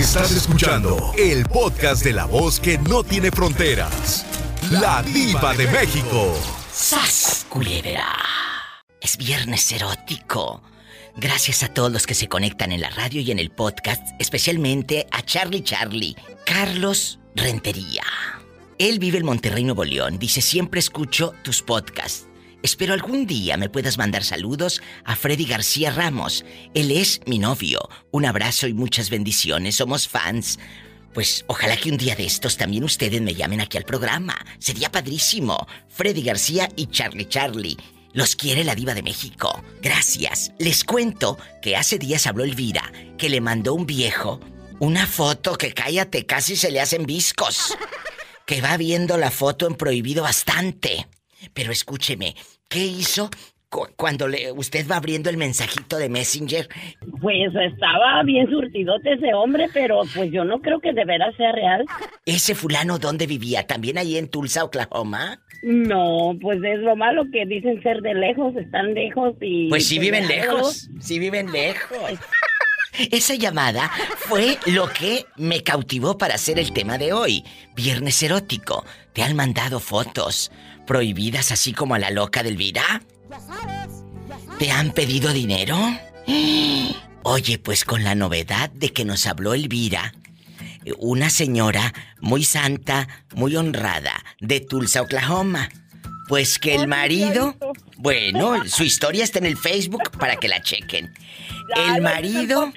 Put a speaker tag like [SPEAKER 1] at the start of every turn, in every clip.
[SPEAKER 1] Estás escuchando el podcast de la voz que no tiene fronteras. La diva de México.
[SPEAKER 2] ¡Sas, culebra! Es viernes erótico. Gracias a todos los que se conectan en la radio y en el podcast, especialmente a Charlie Charlie, Carlos Rentería. Él vive en Monterrey, Nuevo León. Dice, siempre escucho tus podcasts. Espero algún día me puedas mandar saludos a Freddy García Ramos. Él es mi novio. Un abrazo y muchas bendiciones. Somos fans. Pues ojalá que un día de estos también ustedes me llamen aquí al programa. Sería padrísimo. Freddy García y Charlie Charlie. Los quiere la diva de México. Gracias. Les cuento que hace días habló Elvira, que le mandó un viejo una foto que cállate, casi se le hacen viscos. Que va viendo la foto en prohibido bastante. Pero escúcheme, ¿qué hizo cuando le, usted va abriendo el mensajito de Messenger?
[SPEAKER 3] Pues estaba bien surtidote ese hombre, pero pues yo no creo que de veras sea real.
[SPEAKER 2] ¿Ese fulano dónde vivía? ¿También ahí en Tulsa, Oklahoma?
[SPEAKER 3] No, pues es lo malo que dicen ser de lejos, están lejos y...
[SPEAKER 2] Pues sí viven lejos, sí viven lejos. Esa llamada fue lo que me cautivó para hacer el tema de hoy. Viernes erótico. ¿Te han mandado fotos prohibidas así como a la loca del Elvira? ¿Te han pedido dinero? Oye, pues con la novedad de que nos habló Elvira, una señora muy santa, muy honrada, de Tulsa, Oklahoma. Pues que el marido... Bueno, su historia está en el Facebook para que la chequen. El marido...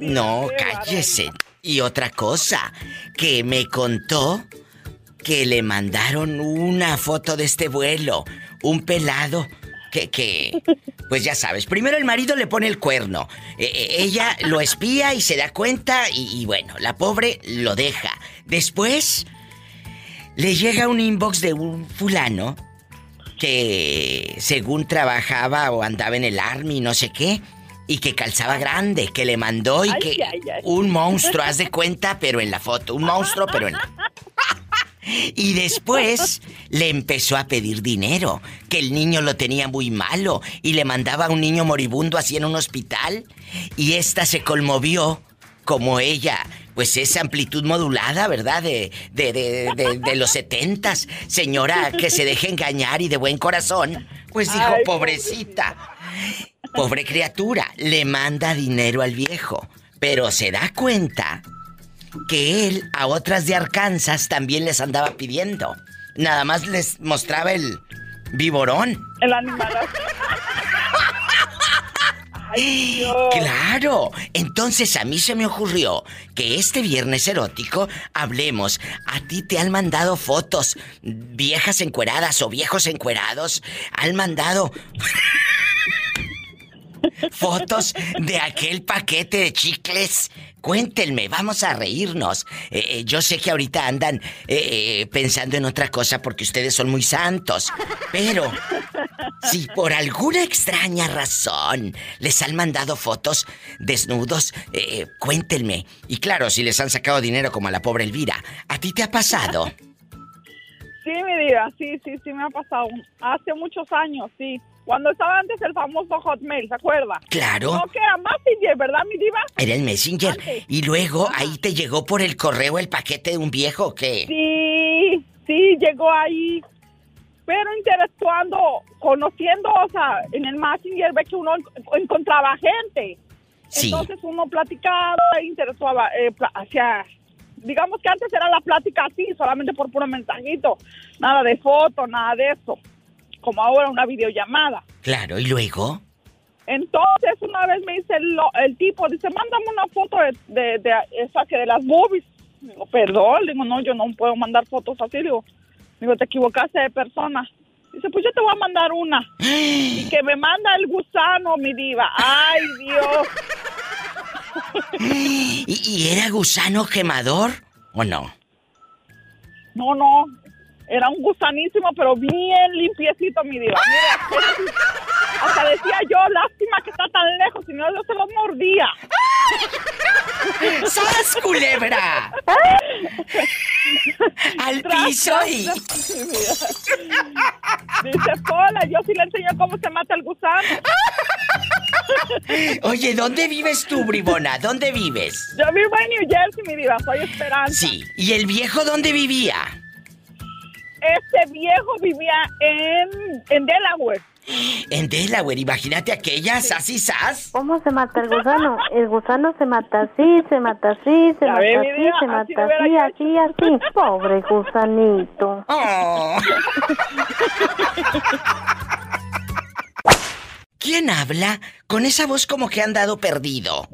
[SPEAKER 2] No, cállese. Y otra cosa, que me contó que le mandaron una foto de este vuelo, un pelado que, que, pues ya sabes, primero el marido le pone el cuerno, e, e, ella lo espía y se da cuenta y, y, bueno, la pobre lo deja. Después le llega un inbox de un fulano que según trabajaba o andaba en el army, no sé qué, y que calzaba grande, que le mandó y que un monstruo, haz de cuenta, pero en la foto, un monstruo, pero en la... Y después le empezó a pedir dinero, que el niño lo tenía muy malo y le mandaba a un niño moribundo así en un hospital. Y esta se conmovió como ella, pues esa amplitud modulada, ¿verdad? De, de, de, de, los setentas, señora que se deje engañar y de buen corazón, pues dijo, pobrecita, pobre criatura, le manda dinero al viejo, pero se da cuenta que él a otras de Arkansas también les andaba pidiendo. Nada más les mostraba el viborón.
[SPEAKER 4] El animal.
[SPEAKER 2] Claro, entonces a mí se me ocurrió que este viernes erótico hablemos. A ti te han mandado fotos, viejas encueradas o viejos encuerados. Han mandado fotos de aquel paquete de chicles Cuéntenme, vamos a reírnos. Eh, eh, yo sé que ahorita andan eh, pensando en otra cosa porque ustedes son muy santos. Pero, si por alguna extraña razón les han mandado fotos desnudos, cuéntenme. Y claro, si les han sacado dinero como a la pobre Elvira, ¿a ti te ha pasado?
[SPEAKER 4] Sí, mi vida, sí, sí, sí me ha pasado. Hace muchos años, sí. Cuando estaba antes el famoso Hotmail, ¿se acuerda?
[SPEAKER 2] Claro.
[SPEAKER 4] No, que era Messenger, ¿verdad, mi diva?
[SPEAKER 2] Era el Messenger. Y luego ahí te llegó por el correo el paquete de un viejo, ¿o qué?
[SPEAKER 4] Sí, sí, llegó ahí. Pero interactuando, conociendo, o sea, en el Messenger ve que uno encontraba gente. Sí. Entonces uno platicaba, interactuaba, eh, hacia digamos que antes era la plática así, solamente por puro mensajito, nada de foto, nada de eso como ahora una videollamada.
[SPEAKER 2] Claro, ¿y luego?
[SPEAKER 4] Entonces una vez me dice el, tipo, dice, mándame una foto de, de, esa que de las boobies. Digo, perdón, digo, no, yo no puedo mandar fotos así, digo, digo, te equivocaste de persona. Dice, pues yo te voy a mandar una. y que me manda el gusano, mi diva. Ay, Dios.
[SPEAKER 2] ¿Y, ¿Y era gusano quemador o no?
[SPEAKER 4] No, no, era un gusanísimo, pero bien limpiecito, mi diva. Mira, hasta decía yo, lástima que está tan lejos, si no yo se lo mordía.
[SPEAKER 2] ¡Sas, culebra! Al piso y...
[SPEAKER 4] Dice, hola, yo sí le enseño cómo se mata el gusano.
[SPEAKER 2] Oye, ¿dónde vives tú, bribona? ¿Dónde vives?
[SPEAKER 4] Yo vivo en New Jersey, mi vida, soy Esperanza.
[SPEAKER 2] Sí, ¿y el viejo dónde vivía?
[SPEAKER 4] Este viejo vivía en, en Delaware.
[SPEAKER 2] En Delaware, imagínate aquella, así sas.
[SPEAKER 5] ¿Cómo se mata el gusano? El gusano se mata así, se mata así, se mata
[SPEAKER 4] ve,
[SPEAKER 5] así,
[SPEAKER 4] vida,
[SPEAKER 5] se
[SPEAKER 4] así
[SPEAKER 5] mata así, así, así. Pobre gusanito.
[SPEAKER 2] Oh. ¿Quién habla con esa voz como que han dado perdido?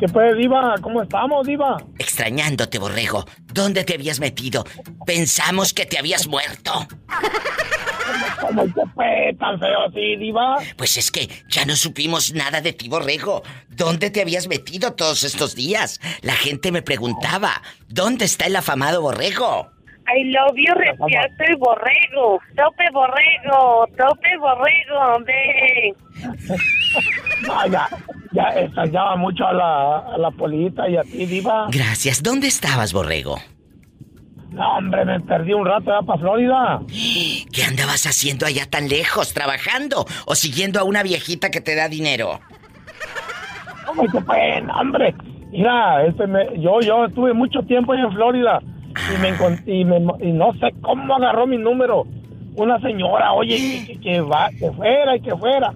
[SPEAKER 6] ¿Qué pues, Diva? ¿Cómo estamos, Diva?
[SPEAKER 2] Extrañándote, borrego. ¿Dónde te habías metido? Pensamos que te habías muerto.
[SPEAKER 6] ¿Cómo que fue tan feo así, Diva?
[SPEAKER 2] Pues es que ya no supimos nada de ti, borrego. ¿Dónde te habías metido todos estos días? La gente me preguntaba, ¿dónde está el afamado borrego?
[SPEAKER 7] I love you, respierto y borrego. Tope borrego, tope borrego, ve.
[SPEAKER 6] No, ya, ya extrañaba mucho a la, a la polita y a ti, Diva.
[SPEAKER 2] Gracias. ¿Dónde estabas, borrego?
[SPEAKER 6] No, hombre, me perdí un rato ya para Florida.
[SPEAKER 2] ¿Qué andabas haciendo allá tan lejos? ¿Trabajando? ¿O siguiendo a una viejita que te da dinero?
[SPEAKER 6] ¿Cómo que fue? No, hombre. Mira, este me- yo, yo estuve mucho tiempo ahí en Florida y, me, encon- y, me- y no sé cómo agarró mi número. Una señora, oye, que, que- va, que fuera y que fuera.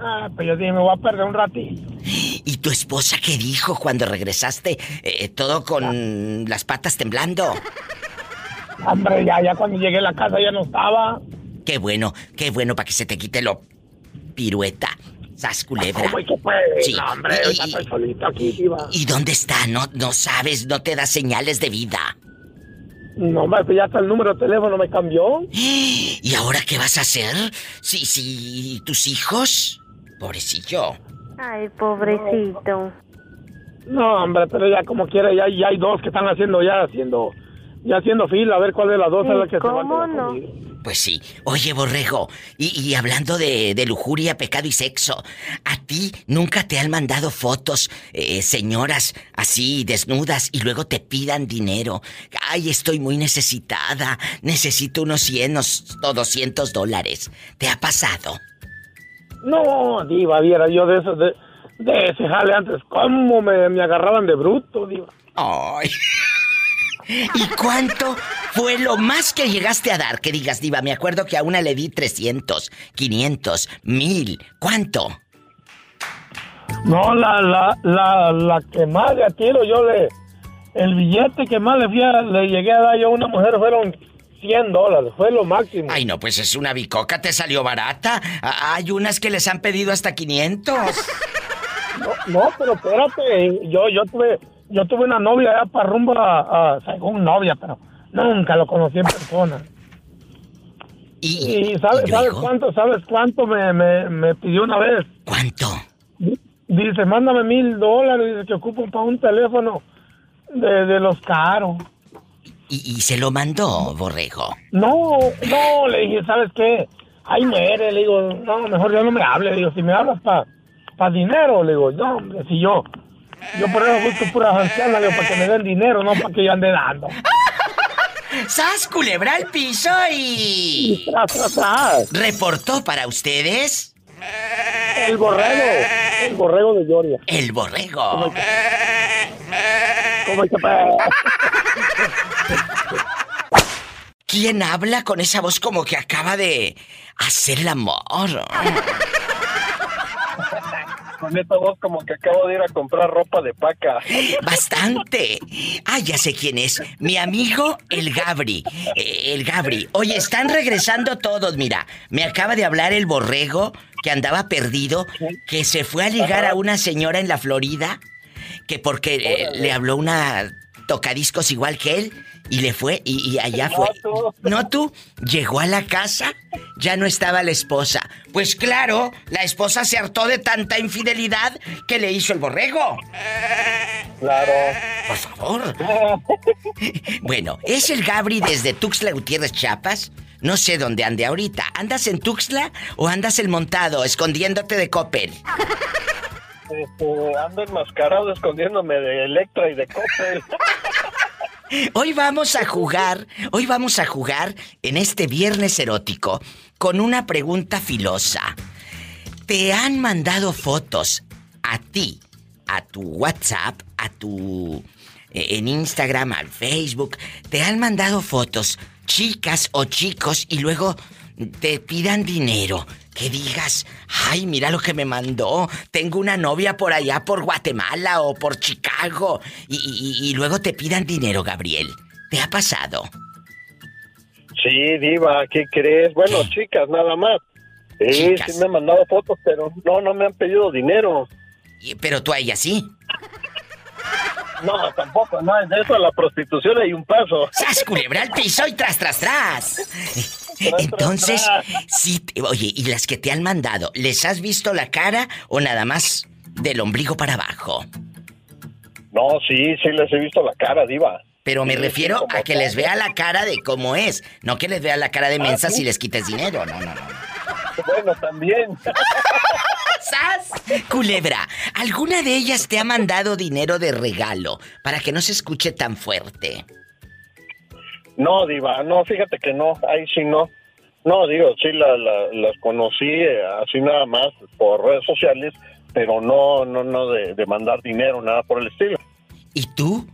[SPEAKER 6] Ah, pues yo dije, me voy a perder un ratito.
[SPEAKER 2] ¿Y tu esposa qué dijo cuando regresaste? eh, todo con las patas temblando.
[SPEAKER 6] Hombre, ya, ya cuando llegué a la casa ya no estaba.
[SPEAKER 2] Qué bueno, qué bueno para que se te quite lo pirueta. Sas culebra.
[SPEAKER 6] ¿Cómo que?
[SPEAKER 2] Sí.
[SPEAKER 6] No, hombre,
[SPEAKER 2] Y-
[SPEAKER 6] ya
[SPEAKER 2] y-
[SPEAKER 6] estoy solito aquí, diva.
[SPEAKER 2] ¿Y dónde está? No, no sabes, no te da señales de vida.
[SPEAKER 6] No, pues ya hasta el número de teléfono me cambió.
[SPEAKER 2] ¿Y ahora qué vas a hacer? Si, si, tus hijos. Pobrecillo.
[SPEAKER 5] Ay, pobrecito.
[SPEAKER 6] No, hombre, pero ya como quiera, ya, ya hay dos que están haciendo, ya haciendo, ya haciendo fila, a ver cuál de las dos es la
[SPEAKER 5] ¿Y
[SPEAKER 6] que se va a quedar
[SPEAKER 5] no?
[SPEAKER 6] conmigo.
[SPEAKER 2] Pues sí. Oye, borrego, y, y hablando de, de lujuria, pecado y sexo, ¿a ti nunca te han mandado fotos, eh, señoras así, desnudas, y luego te pidan dinero? Ay, estoy muy necesitada, necesito unos 100 o 200 dólares. ¿Te ha pasado?
[SPEAKER 6] No, diva, viera yo de eso, de, de ese jale antes, cómo me, me agarraban de bruto, diva.
[SPEAKER 2] Ay. ¿Y cuánto fue lo más que llegaste a dar? Que digas, diva, me acuerdo que a una le di 300, 500, 1000. ¿Cuánto?
[SPEAKER 6] No, la, la, la, la que más de tiro yo le, el billete que más le, fui a- le llegué a dar yo a una mujer fueron 100 dólares, fue lo máximo.
[SPEAKER 2] Ay, no, pues es una bicoca, te salió barata. A- Hay unas que les han pedido hasta 500.
[SPEAKER 6] No, no, pero espérate, yo, yo tuve, yo tuve una novia allá para rumbo a, a- según novia, pero nunca lo conocí en persona.
[SPEAKER 2] ¿Y,
[SPEAKER 6] Y sabes,
[SPEAKER 2] y
[SPEAKER 6] sabes
[SPEAKER 2] luego?
[SPEAKER 6] cuánto, sabes cuánto me, me, me pidió una vez.
[SPEAKER 2] ¿Cuánto?
[SPEAKER 6] Dice, mándame mil dólares, dice que ocupo para un teléfono de, de los caros.
[SPEAKER 2] ¿Y, y se lo mandó, borrego?
[SPEAKER 6] No, no, le dije, ¿sabes qué? Ay, muere, le digo, no, mejor ya no me hable, le digo, si me hablas para pa dinero, le digo, no, si yo, yo por eso busco puras ancianas, para que me den dinero, no para que yo ande dando.
[SPEAKER 2] ¡Sas, culebra al piso y...
[SPEAKER 6] Tras, tras, tras.
[SPEAKER 2] Reportó para ustedes
[SPEAKER 6] El borrego, el borrego de Gloria.
[SPEAKER 2] el borrego.
[SPEAKER 6] ¿Cómo?
[SPEAKER 2] ¿Quién habla con esa voz como que acaba de hacer el amor?
[SPEAKER 8] Con esta voz como que acabo de ir a comprar ropa de paca.
[SPEAKER 2] Bastante. Ah, ya sé quién es. Mi amigo el Gabri. Eh, el Gabri. Oye, están regresando todos, mira. Me acaba de hablar el borrego que andaba perdido, que se fue a ligar a una señora en la Florida, que porque eh, le habló una tocadiscos igual que él, y le fue, y, y allá
[SPEAKER 8] No,
[SPEAKER 2] fue.
[SPEAKER 8] tú.
[SPEAKER 2] ¿No tú? Llegó a la casa, ya no estaba la esposa. Pues claro, la esposa se hartó de tanta infidelidad que le hizo el borrego.
[SPEAKER 8] Claro.
[SPEAKER 2] Por favor. Bueno, es el Gabri desde Tuxtla Gutiérrez, Chiapas. No sé dónde ande ahorita. ¿Andas en Tuxtla o andas en montado, escondiéndote de Coppel?
[SPEAKER 8] Este, ando enmascarado escondiéndome de Electra y de Coppel.
[SPEAKER 2] Hoy vamos a jugar, hoy vamos a jugar en este viernes erótico con una pregunta filosa. ¿Te han mandado fotos a ti, a tu WhatsApp, a tu eh, en Instagram, al Facebook, te han mandado fotos, chicas o chicos, y luego te pidan dinero. Que digas, ay, mira lo que me mandó. Tengo una novia por allá, por Guatemala o por Chicago. Y, luego te pidan dinero, Gabriel. ¿Te ha pasado?
[SPEAKER 8] Sí, Diva, ¿qué crees? Bueno, chicas, nada más. Sí, sí me han mandado fotos, pero no, no me han pedido dinero.
[SPEAKER 2] Pero tú a ella sí.
[SPEAKER 8] No, tampoco, no, de eso a la prostitución hay un paso.
[SPEAKER 2] ¡Sas, culebra al piso y tras, tras, tras! Entonces, sí, oye, ¿y las que te han mandado, les has visto la cara o nada más del ombligo para abajo?
[SPEAKER 8] No, sí, sí les he visto la cara, diva.
[SPEAKER 2] Pero me refiero a que les vea la cara de cómo es, no que les vea la cara de ah, mensa si les quites dinero, no, no, no.
[SPEAKER 8] Bueno, también.
[SPEAKER 2] ¡Sas! Culebra, ¿alguna de ellas te ha mandado dinero de regalo para que no se escuche tan fuerte?
[SPEAKER 8] No, Diva, no, fíjate que no, ahí sí no. No, digo, sí las conocí eh, así nada más por redes sociales, pero no, no, no de, mandar dinero, nada por el estilo.
[SPEAKER 2] ¿Y tú?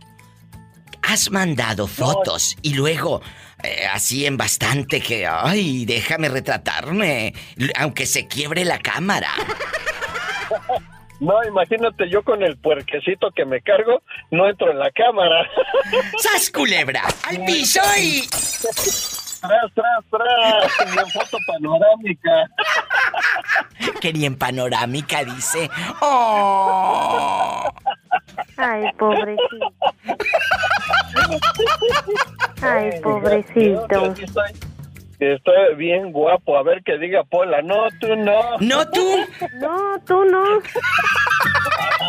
[SPEAKER 2] Has mandado fotos y luego eh, así en bastante que, ay, déjame retratarme, aunque se quiebre la cámara.
[SPEAKER 8] No, imagínate yo con el puerquecito que me cargo, no entro en la cámara.
[SPEAKER 2] ¡Sas culebra! ¡Al piso y!
[SPEAKER 8] Tras, tras, tras. Ni en foto panorámica.
[SPEAKER 2] Que ni en panorámica dice. ¡Oh!
[SPEAKER 5] Ay, pobrecito. Ay, pobrecito.
[SPEAKER 8] Estoy bien guapo. A ver que diga Pola. No, tú no.
[SPEAKER 2] ¿No tú?
[SPEAKER 5] No, tú no.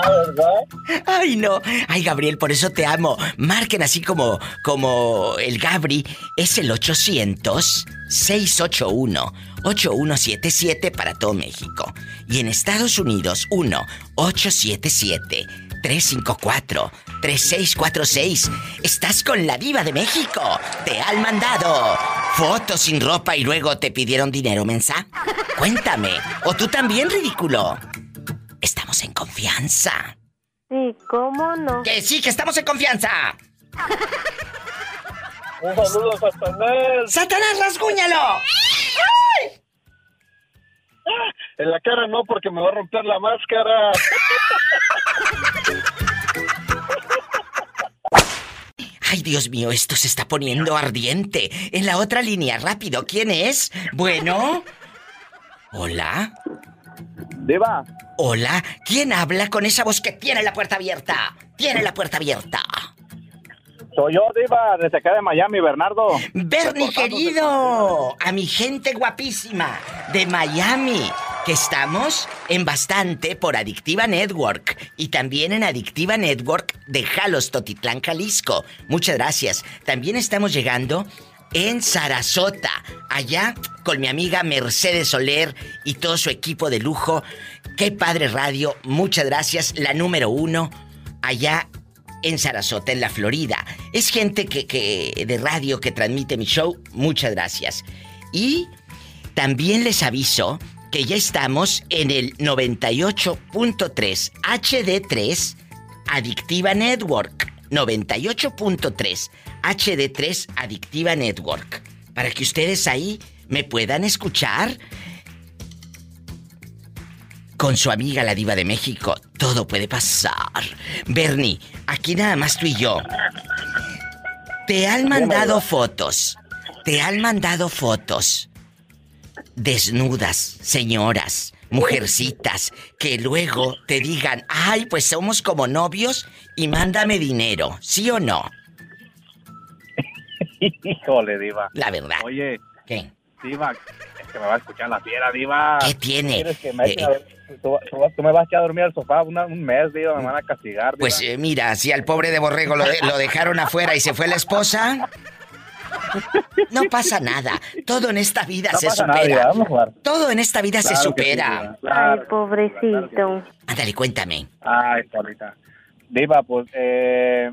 [SPEAKER 8] ¿verdad?
[SPEAKER 2] Ay, no. Ay, Gabriel, por eso te amo. Marquen así como, como el Gabri. Es el 800-681-8177 para todo México. Y en Estados Unidos, 1-877. 354-3646. Estás con la diva de México. Te han mandado fotos sin ropa y luego te pidieron dinero, mensa. Cuéntame. ¿O tú también, ridículo? Estamos en confianza.
[SPEAKER 5] Sí, ¿cómo no?
[SPEAKER 2] Que sí, que estamos en confianza.
[SPEAKER 8] Un saludo, Satanás.
[SPEAKER 2] ¡Satanás, rasguñalo!
[SPEAKER 8] En la cara no, porque me va a romper la máscara.
[SPEAKER 2] Ay, Dios mío, esto se está poniendo ardiente. En la otra línea, rápido, ¿quién es? Bueno. Hola.
[SPEAKER 9] Diva.
[SPEAKER 2] Hola, ¿quién habla con esa voz que tiene la puerta abierta? Tiene la puerta abierta.
[SPEAKER 9] Soy yo, Diva, desde acá de Miami, Bernardo.
[SPEAKER 2] Bernie, querido. A mi gente guapísima de Miami. Que estamos en bastante por Adictiva Network. Y también en Adictiva Network de Jalos, Totitlán, Jalisco. Muchas gracias. También estamos llegando en Sarasota, allá con mi amiga Mercedes Soler y todo su equipo de lujo. Qué padre radio, muchas gracias. La número uno, allá en Sarasota, en la Florida. Es gente que, de radio que transmite mi show. Muchas gracias. Y también les aviso que ya estamos en el 98.3 HD3 Adictiva Network. 98.3 HD3 Adictiva Network. Para que ustedes ahí me puedan escuchar con su amiga la diva de México. Todo puede pasar. Bernie, aquí nada más tú y yo. Te han mandado fotos. Te han mandado fotos. Desnudas, señoras, mujercitas, que luego te digan, ay, pues somos como novios y mándame dinero, ¿sí o no?
[SPEAKER 9] Híjole, diva.
[SPEAKER 2] La verdad.
[SPEAKER 9] Oye.
[SPEAKER 2] ¿Qué?
[SPEAKER 9] Diva, que me va a escuchar la fiera, diva.
[SPEAKER 2] ¿Qué tiene?
[SPEAKER 9] Que me eh, Tú, me vas a dormir al sofá un mes, digo, me van a castigar.
[SPEAKER 2] Pues eh, mira, si al pobre de Borrego lo, dejaron afuera y se fue la esposa. No pasa nada. Todo en esta vida se supera. Todo en esta vida se supera.
[SPEAKER 5] Ay, pobrecito.
[SPEAKER 2] Ándale, cuéntame.
[SPEAKER 9] Ay, Paulita. Diva, pues, eh,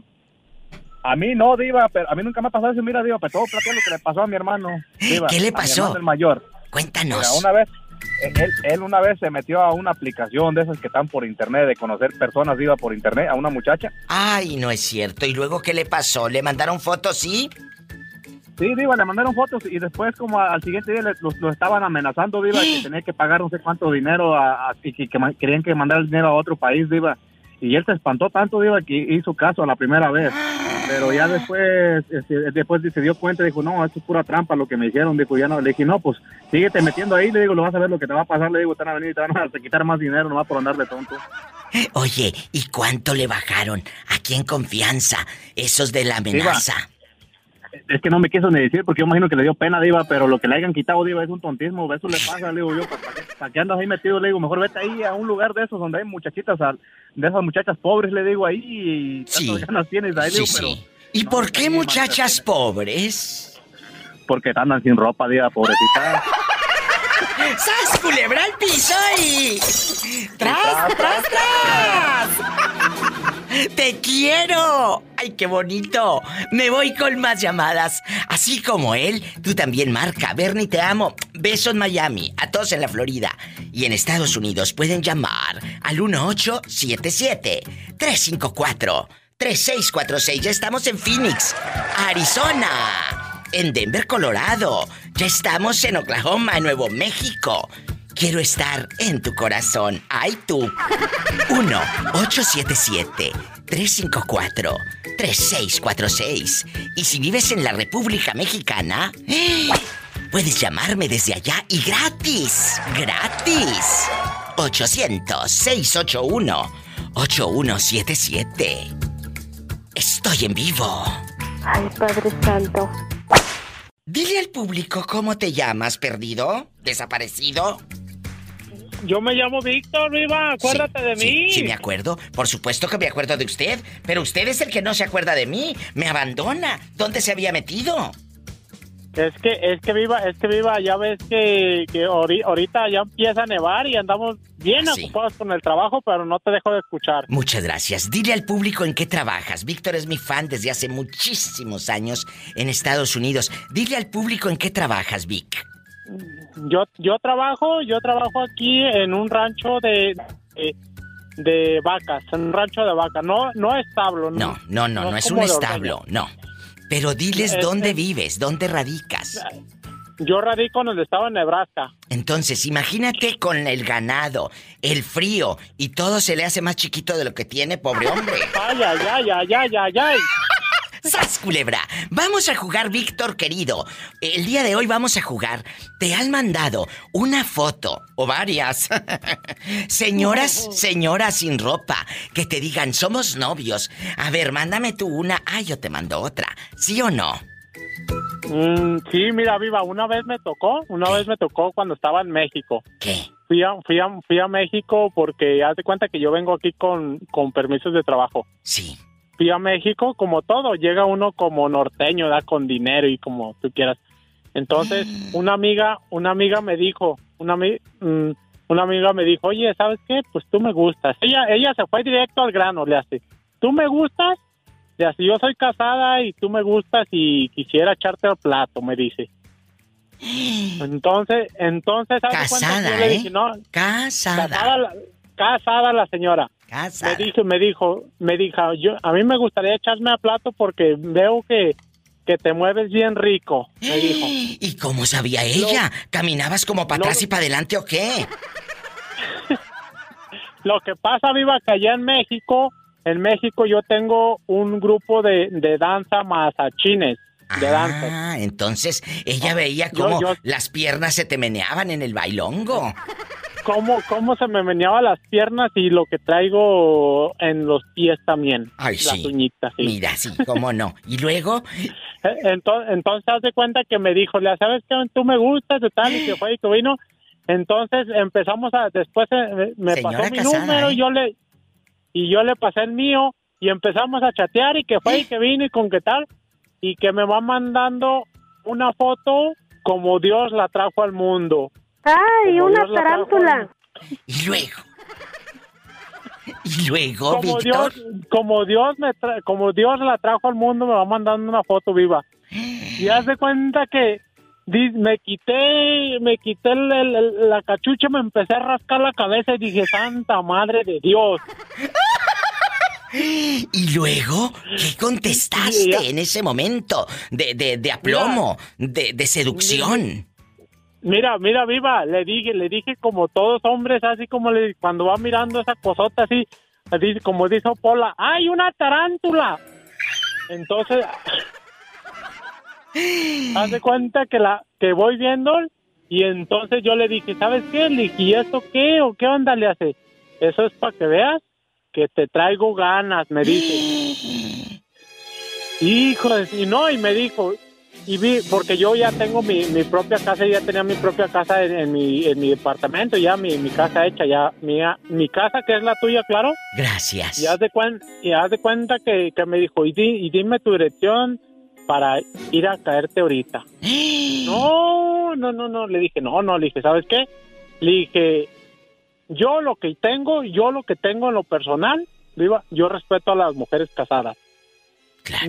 [SPEAKER 9] A mí no, Diva, pero a mí nunca me ha pasado eso. Mira, Diva, pero todo platicando lo que le pasó a mi hermano. Diva,
[SPEAKER 2] ¿Qué le
[SPEAKER 9] a mi
[SPEAKER 2] pasó?
[SPEAKER 9] hermano el mayor.
[SPEAKER 2] Cuéntanos.
[SPEAKER 9] Mira, una vez, él, él una vez se metió a una aplicación de esas que están por internet, de conocer personas, Diva, por internet, a una muchacha.
[SPEAKER 2] Ay, no es cierto. ¿Y luego qué le pasó? ¿Le mandaron fotos, sí?
[SPEAKER 9] Sí, Diva, le mandaron fotos y después como al siguiente día le- los- lo, estaban amenazando, Diva, que tenía que pagar no sé cuánto dinero a, a- y que, querían que mandara el dinero a otro país, Diva. Y él se espantó tanto, Diva, que hizo caso a la primera vez. Pero ya después, este, después se dio cuenta, dijo, no, esto es pura trampa lo que me hicieron. Dijo, ya no, le dije, no, pues síguete metiendo ahí, le digo, lo vas a ver lo que te va a pasar, le digo, te van a venir y te van a quitar más dinero, no va por andar de tonto.
[SPEAKER 2] Oye, ¿y cuánto le bajaron? Aquí en confianza, esos de la amenaza.
[SPEAKER 9] Es que no me quiso ni decir porque yo imagino que le dio pena, Diva, pero lo que le hayan quitado, Diva, es un tontismo. Eso le pasa, le digo yo, ¿para para qué andas ahí metido? Le digo, mejor vete ahí a un lugar de esos donde hay muchachitas, de esas muchachas pobres, le digo ahí, y
[SPEAKER 2] Sí.
[SPEAKER 9] ganas tienes ahí,
[SPEAKER 2] Sí,
[SPEAKER 9] digo, pero
[SPEAKER 2] sí. ¿Y por qué muchachas pobres?
[SPEAKER 9] porque andan sin ropa, Diva, pobrecita.
[SPEAKER 2] ¡Sas, culebra al piso y... ¡Tras, tras, tras! ¡Te quiero! ¡Ay, qué bonito! Me voy con más llamadas. Así como él, tú también marca. Bernie, te amo. Beso en Miami, a todos en la Florida. Y en Estados Unidos pueden llamar al 1877-354-3646. Ya estamos en Phoenix, Arizona. En Denver, Colorado. Ya estamos en Oklahoma, Nuevo México. Quiero estar en tu corazón. ¡Ay, tú! 1-877-354-3646. Y si vives en la República Mexicana, puedes llamarme desde allá y gratis. ¡Gratis! 800-681-8177. Estoy en vivo.
[SPEAKER 5] Ay, Padre Santo.
[SPEAKER 2] Dile al público cómo te llamas, perdido, desaparecido.
[SPEAKER 10] Yo me llamo Víctor, viva, acuérdate de
[SPEAKER 2] Sí,
[SPEAKER 10] mí.
[SPEAKER 2] Sí, me acuerdo. Por supuesto que me acuerdo de usted. Pero usted es el que no se acuerda de mí. Me abandona. ¿Dónde se había metido?
[SPEAKER 10] Es que, es que viva, es que viva, ya ves que, que ahori- ahorita ya empieza a nevar y andamos bien
[SPEAKER 2] Sí.
[SPEAKER 10] ocupados con el trabajo, pero no te dejo de escuchar.
[SPEAKER 2] Muchas gracias. Dile al público en qué trabajas. Víctor es mi fan desde hace muchísimos años en Estados Unidos. Dile al público en qué trabajas, Vic.
[SPEAKER 10] Yo, yo trabajo, yo trabajo aquí en un rancho de, de, de vacas, en un rancho de vacas, no, no establo.
[SPEAKER 2] No, no, no, no, es un establo, no. Pero diles
[SPEAKER 10] Es-
[SPEAKER 2] dónde
[SPEAKER 10] es-
[SPEAKER 2] vives, dónde radicas.
[SPEAKER 10] Yo radico en el estado de Nebraska.
[SPEAKER 2] Entonces, imagínate con el ganado, el frío y todo se le hace más chiquito de lo que tiene, pobre hombre.
[SPEAKER 10] Ay, ay, ay, ay, ay, ay.
[SPEAKER 2] ¡Sas, culebra! Vamos a jugar, Víctor querido. El día de hoy vamos a jugar. Te han mandado una foto, o varias. Señoras, señoras sin ropa, que te digan, somos novios. A ver, mándame tú una. Ah, yo te mando otra. ¿Sí o no?
[SPEAKER 10] Mm, sí, mira, viva, una vez me tocó, una vez me tocó cuando estaba en México.
[SPEAKER 2] ¿Qué?
[SPEAKER 10] Fui a, fui a, fui a México porque haz de cuenta que yo vengo aquí con, con permisos de trabajo.
[SPEAKER 2] Sí.
[SPEAKER 10] Fui a México como todo, llega uno como norteño, da con dinero y como tú quieras. Entonces, una amiga, una amiga me dijo, una, mm, una amiga me dijo, oye, ¿sabes qué? Pues tú me gustas. Ella, ella se fue directo al grano, le hace, ¿tú me gustas? Le hace, yo soy casada y tú me gustas y quisiera echarte al plato, me dice. Entonces, entonces, haz de cuenta
[SPEAKER 2] Casada,
[SPEAKER 10] yo le
[SPEAKER 2] ¿eh?
[SPEAKER 10] dije, no,
[SPEAKER 2] Casada.
[SPEAKER 10] casada casada la señora.
[SPEAKER 2] Casada.
[SPEAKER 10] Me dijo, me dijo, me dijo, yo, a mí me gustaría echarme a plato porque veo que, que te mueves bien rico, me dijo.
[SPEAKER 2] ¿Y cómo sabía ella? ¿Caminabas como para atrás y para adelante o qué?
[SPEAKER 10] Lo que pasa, Viva, que allá en México, en México yo tengo un grupo de, de danza mazachines, de danza.
[SPEAKER 2] Ah, entonces ella veía
[SPEAKER 10] yo-
[SPEAKER 2] cómo
[SPEAKER 10] yo-
[SPEAKER 2] las piernas se te meneaban en el bailongo.
[SPEAKER 10] ¿Cómo, ¿Cómo se me meneaban las piernas y lo que traigo en los pies también?
[SPEAKER 2] Ay,
[SPEAKER 10] las
[SPEAKER 2] sí.
[SPEAKER 10] uñitas, sí.
[SPEAKER 2] Mira, sí, cómo no. Y luego,
[SPEAKER 10] Entonces, entonces haz de cuenta que me dijo, "Ya ¿sabes qué? Tú me gustas, de tal, y que fue y que vino. Entonces empezamos a, después eh, me
[SPEAKER 2] Señora
[SPEAKER 10] pasó mi
[SPEAKER 2] casada,
[SPEAKER 10] número
[SPEAKER 2] ¿eh?
[SPEAKER 10] y yo le, y yo le pasé el mío y empezamos a chatear y que fue y que vino y con qué tal, y que me va mandando una foto como Dios la trajo al mundo.
[SPEAKER 5] ¡Ay,
[SPEAKER 10] Como
[SPEAKER 5] una
[SPEAKER 10] Dios
[SPEAKER 5] tarántula!
[SPEAKER 2] y luego. Y luego,
[SPEAKER 10] como
[SPEAKER 2] Víctor.
[SPEAKER 10] Dios, como Dios me tra- como Dios la trajo al mundo, me va mandando una foto viva. Y haz de cuenta que me quité, me quité el- el- el- la cachucha, me empecé a rascar la cabeza y dije, Santa Madre de Dios.
[SPEAKER 2] Y luego, ¿qué contestaste en ese momento de, de, de aplomo, de, de seducción?
[SPEAKER 10] Mira, mira, viva, le dije, le dije como todos hombres, así como le, cuando va mirando esa cosota así, así como dice Pola, ¡ay, una tarántula! Entonces, haz de cuenta que la, que voy viendo, y entonces yo le dije, ¿sabes qué? Le dije, ¿y esto qué? ¿O qué onda le hace? Eso es para que veas que te traigo ganas, me dice. Hijo. Y no, y me dijo, y vi, porque yo ya tengo mi, mi propia casa, ya tenía mi propia casa en, en mi, en mi departamento, ya mi, mi casa hecha, ya mía, mi casa que es la tuya, claro.
[SPEAKER 2] Gracias.
[SPEAKER 10] Y haz de, cuen- y haz de cuenta que, que me dijo, y, di- y dime tu dirección para ir a caerte ahorita. No, no, no, no, le dije, no, no, le dije, ¿sabes qué? Le dije, yo lo que tengo, yo lo que tengo en lo personal, viva, yo respeto a las mujeres casadas.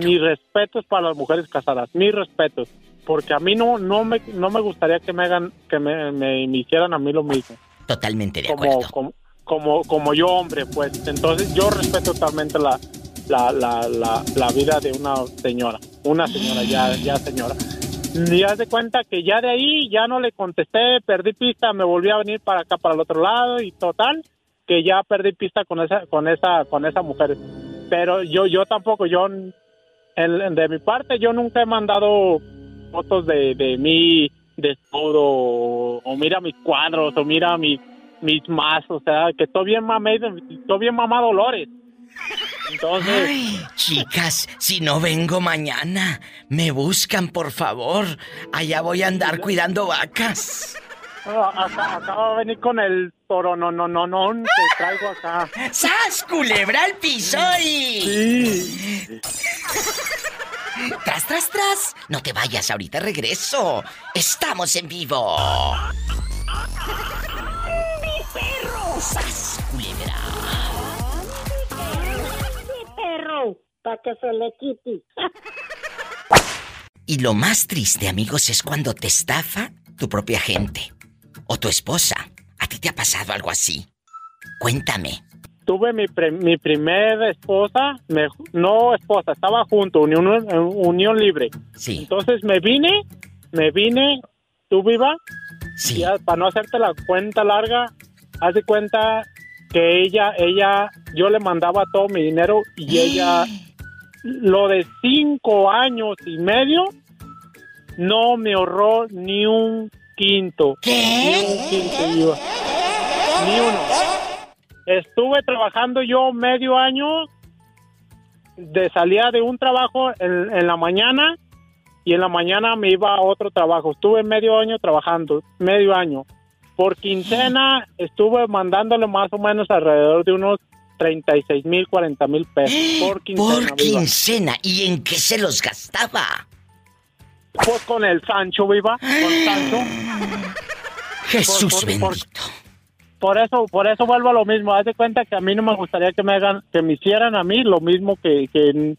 [SPEAKER 10] Mi respeto es para las mujeres casadas, mi respeto, porque a mí no, no me, no me gustaría que me hagan, que me, me, me hicieran a mí lo mismo.
[SPEAKER 2] Totalmente de
[SPEAKER 10] Como,
[SPEAKER 2] acuerdo.
[SPEAKER 10] como, como, como yo hombre, pues, entonces yo respeto totalmente la, la, la, la, la vida de una señora, una señora, ya, ya señora. Y haz de cuenta que ya de ahí ya no le contesté, perdí pista, me volví a venir para acá, para el otro lado y total, que ya perdí pista con esa, con esa, con esa mujer. Pero yo, yo tampoco, yo, en- de mi parte, yo nunca he mandado fotos de, de mí desnudo o, o mira mis cuadros o mira mis, mis más, o sea, que estoy bien mamé, estoy bien mamá Dolores. Entonces,
[SPEAKER 2] Ay, chicas, si no vengo mañana, me buscan, por favor. Allá voy a andar cuidando vacas.
[SPEAKER 10] Ah, acá, acá va a venir con el toro, no, no, no, no, que traigo acá.
[SPEAKER 2] ¡Sas, culebra al piso y...
[SPEAKER 10] Sí.
[SPEAKER 2] ¡Tras, tras, tras! No te vayas, ahorita regreso. Estamos en vivo. ¡Mi perro! ¡Sas, culebra!
[SPEAKER 11] perro, para que se le quite.
[SPEAKER 2] Y lo más triste, amigos, es cuando te estafa tu propia gente. O tu esposa. ¿A ti te ha pasado algo así? Cuéntame.
[SPEAKER 10] Tuve mi, pre- mi primera esposa, me- no esposa, estaba junto, unión, unión libre.
[SPEAKER 2] Sí.
[SPEAKER 10] Entonces me vine, me vine, tú viva,
[SPEAKER 2] Sí.
[SPEAKER 10] y para no hacerte la cuenta larga, haz de cuenta que ella, ella, yo le mandaba todo mi dinero y ella, lo de cinco años y medio, no me ahorró ni un quinto. Ni un quinto, Viva. Ni uno. Estuve trabajando yo medio año, de salía de un trabajo en, en la mañana y en la mañana me iba a otro trabajo. Estuve medio año trabajando, medio año. Por quincena estuve mandándole más o menos alrededor de unos 36 mil, 40 mil pesos por quincena.
[SPEAKER 2] Por quincena. ¿Y en qué se los gastaba?
[SPEAKER 10] Pues con el Sancho, viva, con Sancho.
[SPEAKER 2] Jesús
[SPEAKER 10] Por- por-
[SPEAKER 2] bendito.
[SPEAKER 10] Por eso, por eso vuelvo a lo mismo. Haz de cuenta que a mí no me gustaría que me hagan, que me hicieran a mí lo mismo que, que,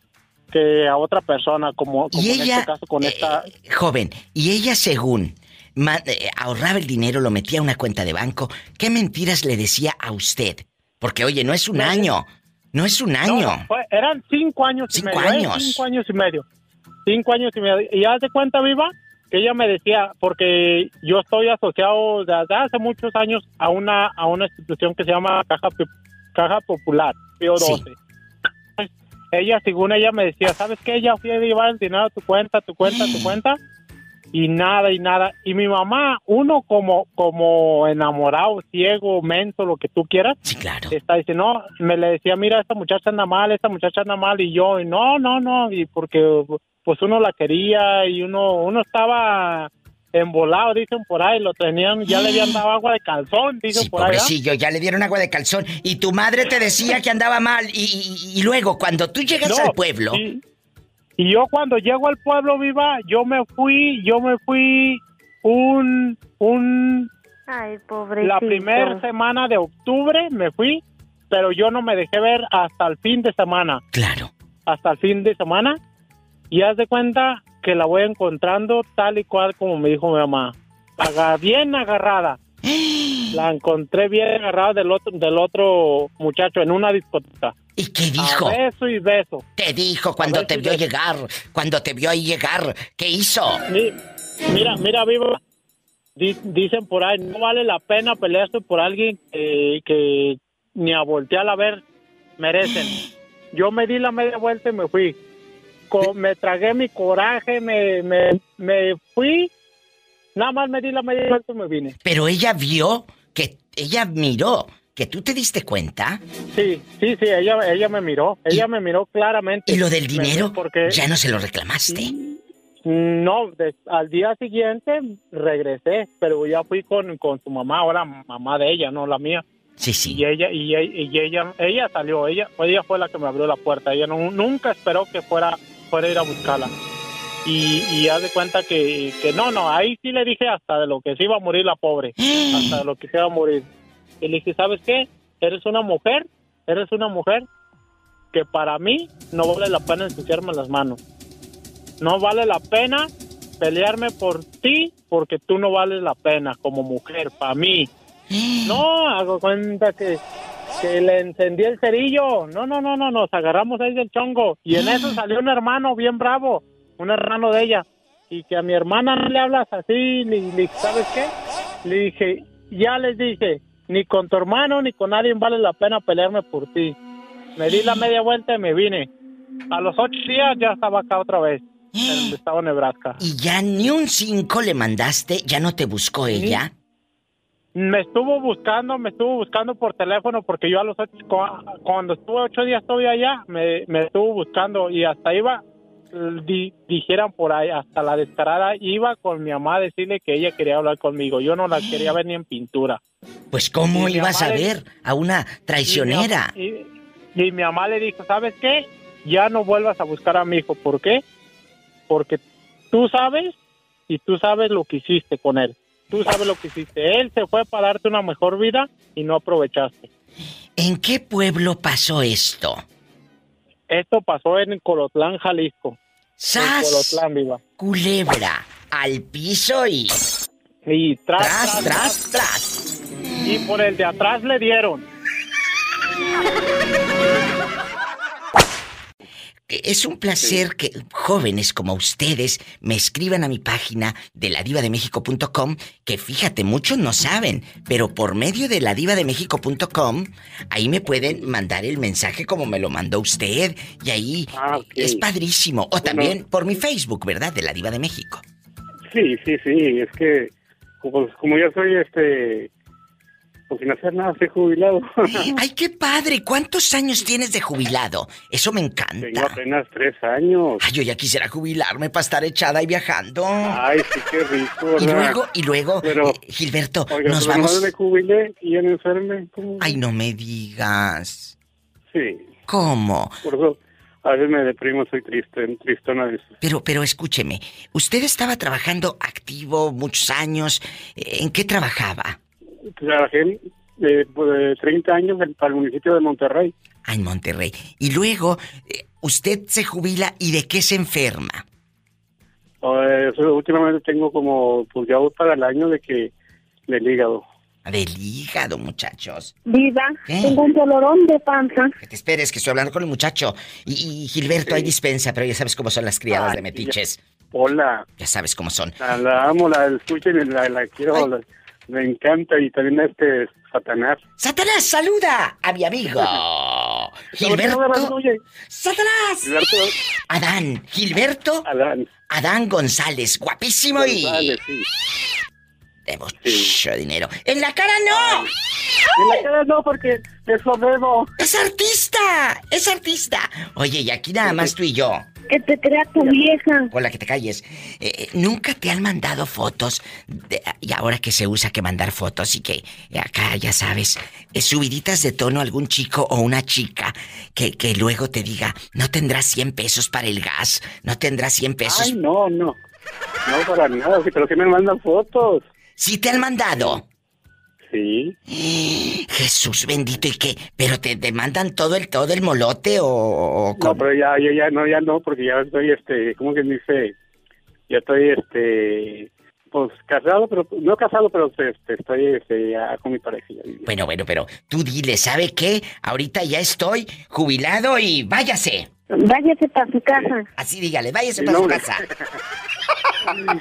[SPEAKER 10] que a otra persona, como, como
[SPEAKER 2] Y
[SPEAKER 10] en este caso con esta.
[SPEAKER 2] Joven, y ella según ma- eh, ahorraba el dinero, lo metía a una cuenta de banco, ¿qué mentiras le decía a usted? Porque oye, no es un año, no es un año.
[SPEAKER 10] No, no, fue- eran cinco años
[SPEAKER 2] Cinco
[SPEAKER 10] y medio. ¿eh?
[SPEAKER 2] años.
[SPEAKER 10] Cinco años y medio. Cinco años y medio. Y haz de cuenta, Viva, que ella me decía, porque yo estoy asociado desde hace muchos años a una a una institución que se llama Caja, Caja Popular, Pío 12. Ella, según ella, me decía, ¿sabes qué? Ella fui a llevar el dinero a tu cuenta, tu cuenta, tu cuenta. Y nada, y nada. Y mi mamá, uno como, como enamorado, ciego, menso, lo que tú quieras.
[SPEAKER 2] Sí, claro.
[SPEAKER 10] Está diciendo, no, me le decía, mira, esta muchacha anda mal, esta muchacha anda mal. Y yo, y no, no, no. Y porque, pues uno la quería y uno, uno estaba embolado, dicen por ahí, lo tenían, ya le habían dado agua de calzón, dicen
[SPEAKER 2] Sí,
[SPEAKER 10] por ahí. ¿ah?
[SPEAKER 2] pobrecillo, ya le dieron agua de calzón y tu madre te decía que andaba mal y, y- y luego cuando tú llegas
[SPEAKER 10] No,
[SPEAKER 2] al pueblo,
[SPEAKER 10] Y, y yo cuando llego al pueblo, viva, yo me fui, yo me fui un, un,
[SPEAKER 5] Ay, pobrecito.
[SPEAKER 10] la primera semana de octubre me fui pero yo no me dejé ver hasta el fin de semana.
[SPEAKER 2] Claro.
[SPEAKER 10] Hasta el fin de semana. Y haz de cuenta que la voy encontrando tal y cual como me dijo mi mamá. Aga- bien agarrada. La encontré bien agarrada del otro, del otro muchacho en una discoteca.
[SPEAKER 2] ¿Y qué dijo?
[SPEAKER 10] A beso y beso.
[SPEAKER 2] Te dijo cuando te vio llegar, cuando te vio ahí llegar, ¿qué hizo?
[SPEAKER 10] Mi- Mira, mira, viva. Di- dicen por ahí, no vale la pena pelearse por alguien que, que ni a voltear a ver merecen. Yo me di la media vuelta y me fui. Me tragué mi coraje, me, me, me fui. Nada más me di la media vuelta y me vine.
[SPEAKER 2] Pero ella vio que ella miró que tú te diste cuenta
[SPEAKER 10] Sí, sí, sí, ella, ella me miró. Ella me miró claramente.
[SPEAKER 2] y lo del dinero
[SPEAKER 10] porque
[SPEAKER 2] ya no se lo reclamaste.
[SPEAKER 10] No, de- al día siguiente regresé, pero ya fui con, con su mamá, ahora mamá de ella, no la mía.
[SPEAKER 2] Sí, sí.
[SPEAKER 10] Y ella, y, ella- y ella, ella salió, ella, ella fue la que me abrió la puerta. Ella no, nunca esperó que fuera, fuera a ir a buscarla. Y, y haz de cuenta que, que no, no, ahí sí le dije hasta de lo que se iba a morir la pobre, hasta de lo que se iba a morir. Y le dije, ¿sabes qué? Eres una mujer, eres una mujer que para mí no vale la pena ensuciarme las manos. No vale la pena pelearme por ti porque tú no vales la pena como mujer, para mí. No, hago cuenta que, que le encendí el cerillo. No, no, no, no, nos agarramos ahí del chongo. Y en eso salió un hermano bien bravo, un hermano de ella. Y que a mi hermana no le hablas así, ni, ni ¿sabes qué? Le dije, ya les dije, ni con tu hermano ni con nadie vale la pena pelearme por ti. Me di la media vuelta y me vine. A los ocho días ya estaba acá otra vez, en el estado de Nebraska.
[SPEAKER 2] Y ya ni un 5 le mandaste, ya no te buscó ella.
[SPEAKER 10] Me estuvo buscando, me estuvo buscando por teléfono porque yo a los ocho, cu- cuando estuve ocho días todavía allá, me, me estuvo buscando y hasta iba, di- dijeran por ahí, hasta la descarada, iba con mi mamá a decirle que ella quería hablar conmigo. Yo no la quería ver ni en pintura.
[SPEAKER 2] Pues cómo ibas a ver a una traicionera.
[SPEAKER 10] Y mi, am- y- y mi mamá le dijo, ¿sabes qué? Ya no vuelvas a buscar a mi hijo. ¿Por qué? Porque tú sabes y tú sabes lo que hiciste con él. Tú sabes lo que hiciste. Él se fue para darte una mejor vida y no aprovechaste.
[SPEAKER 2] ¿En qué pueblo pasó esto?
[SPEAKER 10] Esto pasó en Colotlán, Jalisco.
[SPEAKER 2] ¡Sas!
[SPEAKER 10] En Colotlán, viva.
[SPEAKER 2] Culebra, al piso y...
[SPEAKER 10] Y tras,
[SPEAKER 2] Tras, tras, tras.
[SPEAKER 10] Y por el de atrás le dieron.
[SPEAKER 2] Es un placer que jóvenes como ustedes me escriban a mi página de ladivademexico.com, que fíjate, muchos no saben, pero por medio de ladivademexico.com, ahí me pueden mandar el mensaje como me lo mandó usted, y ahí es padrísimo. O también por mi Facebook, ¿verdad? De la Diva de México.
[SPEAKER 12] Sí, sí, sí, es que como, como yo soy este, pues sin hacer nada, estoy jubilado.
[SPEAKER 2] ¡Ay, qué padre! ¿Cuántos años tienes de jubilado? Eso me encanta.
[SPEAKER 12] Tengo apenas tres años.
[SPEAKER 2] Ay, yo ya quisiera jubilarme para estar echada y viajando.
[SPEAKER 12] Ay, sí, qué rico, ¿verdad?
[SPEAKER 2] Y luego, y luego,
[SPEAKER 12] Pero-
[SPEAKER 2] eh, Gilberto,
[SPEAKER 12] Oiga,
[SPEAKER 2] nos
[SPEAKER 12] pero
[SPEAKER 2] vamos.
[SPEAKER 12] me jubilé y ya me enfermé. ¿Cómo?
[SPEAKER 2] Ay, no me digas.
[SPEAKER 12] Sí,
[SPEAKER 2] ¿Cómo?
[SPEAKER 12] por eso a veces me deprimo, soy triste, tristona a veces.
[SPEAKER 2] Pero, pero escúcheme, usted estaba trabajando activo muchos años. ¿En qué trabajaba?
[SPEAKER 12] Trabajé eh, pues, de 30 años en- para el municipio de Monterrey.
[SPEAKER 2] Ah, en Monterrey. Y luego, eh, usted se jubila y de qué se enferma.
[SPEAKER 12] Eh, últimamente tengo como, pues ya voy para el año de que del hígado.
[SPEAKER 2] Del hígado, muchachos.
[SPEAKER 11] Viva,
[SPEAKER 2] ¿Qué?
[SPEAKER 11] tengo un dolorón de panza.
[SPEAKER 2] Que te esperes, que estoy hablando con el muchacho. Y, y, Gilberto, hay dispensa, pero ya sabes cómo son las criadas
[SPEAKER 12] Ay,
[SPEAKER 2] de metiches.
[SPEAKER 12] Hola,
[SPEAKER 2] Ya sabes cómo son.
[SPEAKER 12] la, la amo, la escuchen, la, la quiero, la- me encanta y también este Satanás.
[SPEAKER 2] ¡Satanás, saluda a mi amigo! Gilberto. ¡Satanás!
[SPEAKER 12] Gilberto.
[SPEAKER 2] Adán. Gilberto.
[SPEAKER 12] Adán.
[SPEAKER 2] Adán González. Guapísimo
[SPEAKER 12] González,
[SPEAKER 2] y. De mucho dinero. ¡En la cara no!
[SPEAKER 12] En la cara no, porque eso debo.
[SPEAKER 2] ¡Es artista! ¡Es artista! Oye, y aquí nada más tú y yo.
[SPEAKER 11] Que te crea tu vieja.
[SPEAKER 2] Con la que te calles. Eh, eh, ¿Nunca te han mandado fotos? de- y ahora que se usa que mandar fotos y que acá, ya sabes, eh, subiditas de tono algún chico o una chica que, que luego te diga, no tendrás 100 pesos para el gas, no tendrás 100 pesos.
[SPEAKER 12] Ay, no, no. No, para nada, pero que me mandan fotos.
[SPEAKER 2] ¿Sí te han mandado?
[SPEAKER 12] Sí.
[SPEAKER 2] Jesús bendito, ¿y qué? ¿Pero te demandan todo el todo el molote o, o
[SPEAKER 12] No,
[SPEAKER 2] cómo?
[SPEAKER 12] pero ya, ya, ya, no, ya no, porque ya estoy, este, ¿cómo que dice? Ya estoy, este, pues casado, pero no casado, pero este, estoy, este, ya con mi pareja.
[SPEAKER 2] Bueno, bueno, pero tú dile, ¿sabe qué? Ahorita ya estoy jubilado y váyase.
[SPEAKER 11] Váyase para su casa.
[SPEAKER 2] Así dígale, váyase para
[SPEAKER 12] no,
[SPEAKER 2] su casa.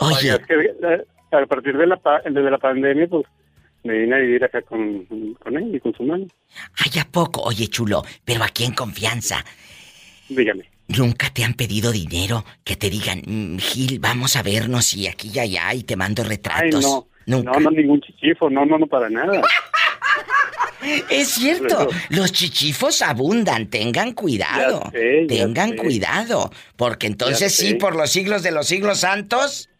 [SPEAKER 12] Oye, es que, eh, a partir de la, pa- desde la pandemia, pues, me vine a vivir acá con, con él y con su mano.
[SPEAKER 2] Ay, ¿a poco? Oye, chulo, pero aquí en confianza.
[SPEAKER 12] Dígame.
[SPEAKER 2] ¿Nunca te han pedido dinero? Que te digan, "Mm, Gil, vamos a vernos y aquí y allá y te mando
[SPEAKER 12] Ay,
[SPEAKER 2] retratos.
[SPEAKER 12] no.
[SPEAKER 2] Nunca.
[SPEAKER 12] No, no, ningún chichifo, no, no, no, para nada.
[SPEAKER 2] Es cierto, los chichifos abundan, tengan cuidado.
[SPEAKER 12] Ya sé, ya
[SPEAKER 2] tengan
[SPEAKER 12] sé.
[SPEAKER 2] cuidado, porque entonces sí, por los siglos de los siglos santos.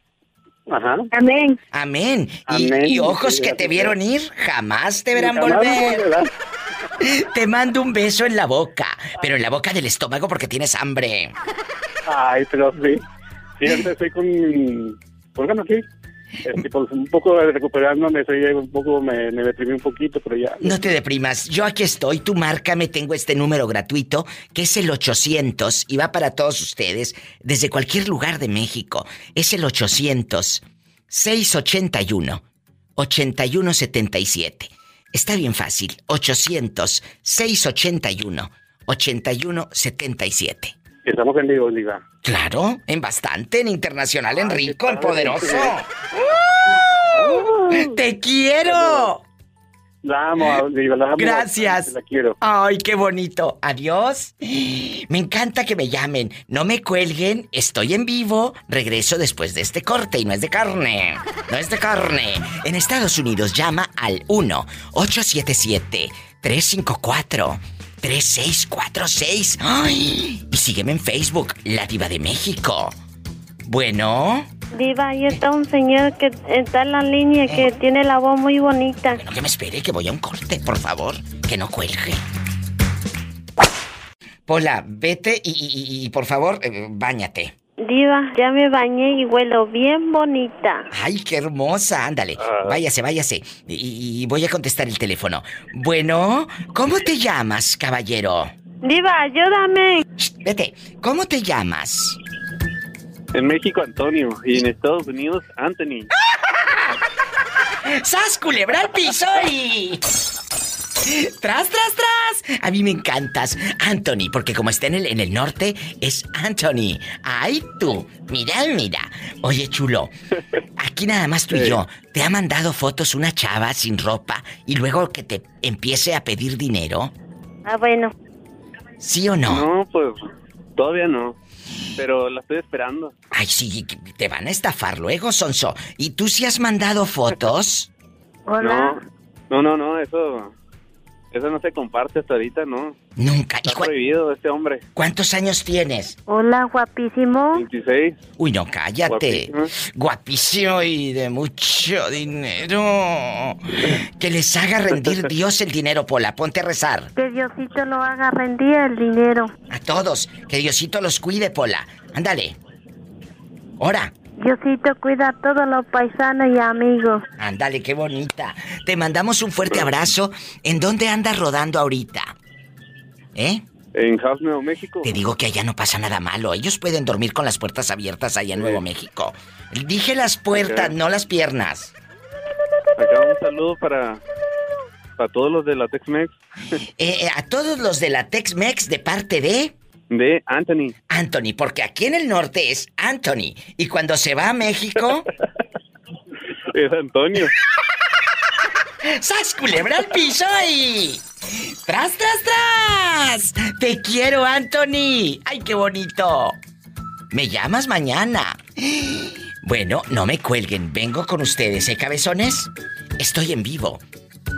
[SPEAKER 12] Ajá.
[SPEAKER 11] Amén.
[SPEAKER 2] Amén. Y,
[SPEAKER 12] Amén.
[SPEAKER 2] y ojos
[SPEAKER 12] Sí,
[SPEAKER 2] que te vieron ir, jamás te verán
[SPEAKER 12] Jamás
[SPEAKER 2] volver. Te mando un beso en la boca, pero en la boca del estómago porque tienes hambre.
[SPEAKER 12] Ay, pero sí. Ahorita estoy con... ¿Por qué no aquí? Este, pues, un poco recuperándome, un me, deprimí un poquito, pero ya.
[SPEAKER 2] No te deprimas, yo aquí estoy, tú márcame, tengo este número gratuito, que es el 800, y va para todos ustedes, desde cualquier lugar de México. Es el 800-681-8177. Está bien fácil, 800-681-8177.
[SPEAKER 12] Estamos en vivo, Diva.
[SPEAKER 2] Claro, en bastante, en internacional, en rico, en poderoso. ¡Te quiero!
[SPEAKER 12] La amo, Diva, la amo.
[SPEAKER 2] Gracias.
[SPEAKER 12] La quiero.
[SPEAKER 2] Ay, qué bonito. Adiós. Me encanta que me llamen. No me cuelguen. Estoy en vivo. Regreso después de este corte y no es de carne. No es de carne. En Estados Unidos llama al 1-877-354-3646. ¡Ay! Y sígueme en Facebook, La Diva de México. Bueno,
[SPEAKER 5] Diva, ahí está un señor que está en la línea que tiene la voz muy bonita.
[SPEAKER 2] no que me espere que voy a un corte, por favor. Que no cuelgue. Pola, vete y, y- y- y, por favor, eh, báñate.
[SPEAKER 5] Diva, ya me bañé y huelo bien bonita.
[SPEAKER 2] Ay, qué hermosa, ándale. Váyase, váyase. Y, y voy a contestar el teléfono. Bueno, ¿cómo te llamas, caballero?
[SPEAKER 5] Diva, ayúdame.
[SPEAKER 2] Shh, vete, ¿cómo te llamas?
[SPEAKER 12] En México, Antonio. Y en Estados Unidos, Anthony.
[SPEAKER 2] ¡Sas, culebra al piso y... ¡Tras, tras, tras! A mí me encantas, Anthony, porque como está en el, en el norte, es Anthony. ¡Ay, tú! Mira, mira. Oye, chulo, aquí nada más tú y yo. ¿Te ha mandado fotos una chava sin ropa y luego que te empiece a pedir dinero?
[SPEAKER 5] Ah, bueno.
[SPEAKER 2] ¿Sí o no?
[SPEAKER 12] No, pues todavía no. Pero la estoy esperando.
[SPEAKER 2] Ay, sí, te van a estafar luego, Sonso. ¿Y tú sí has mandado fotos?
[SPEAKER 5] Hola.
[SPEAKER 12] No, no, no, no, eso. Eso no se comparte hasta ahorita, ¿no?
[SPEAKER 2] Nunca. ¿Y
[SPEAKER 12] Está
[SPEAKER 2] cua-
[SPEAKER 12] prohibido este hombre.
[SPEAKER 2] cuántos años tienes?
[SPEAKER 5] Hola, guapísimo.
[SPEAKER 12] 26.
[SPEAKER 2] Uy, no, cállate.
[SPEAKER 12] Guapísimo.
[SPEAKER 2] Guapísimo y de mucho dinero. Que les haga rendir Dios el dinero, Pola. Ponte a rezar.
[SPEAKER 5] Que Diosito lo haga rendir el dinero.
[SPEAKER 2] A todos. Que Diosito los cuide, Pola. Ándale. Ora.
[SPEAKER 5] Diosito cuida a todos los paisanos y amigos.
[SPEAKER 2] Ándale, qué bonita. Te mandamos un fuerte abrazo. ¿En dónde andas rodando ahorita? ¿Eh?
[SPEAKER 12] En House, Nuevo México.
[SPEAKER 2] Te digo que allá no pasa nada malo. Ellos pueden dormir con las puertas abiertas allá en Nuevo México. Dije las puertas, no las piernas.
[SPEAKER 12] Acá un saludo para. Para todos los de la Tex-Mex.
[SPEAKER 2] Eh, eh, a todos los de la Tex-Mex de parte de
[SPEAKER 12] De Anthony.
[SPEAKER 2] Anthony, porque aquí en el norte es Anthony. Y cuando se va a México,
[SPEAKER 12] Es Antonio.
[SPEAKER 2] ¡sas culebra al piso y... ¡Tras, tras, tras! ¡Te quiero, Anthony! ¡Ay, qué bonito! Me llamas mañana. Bueno, no me cuelguen. Vengo con ustedes, ¿eh, cabezones? Estoy en vivo.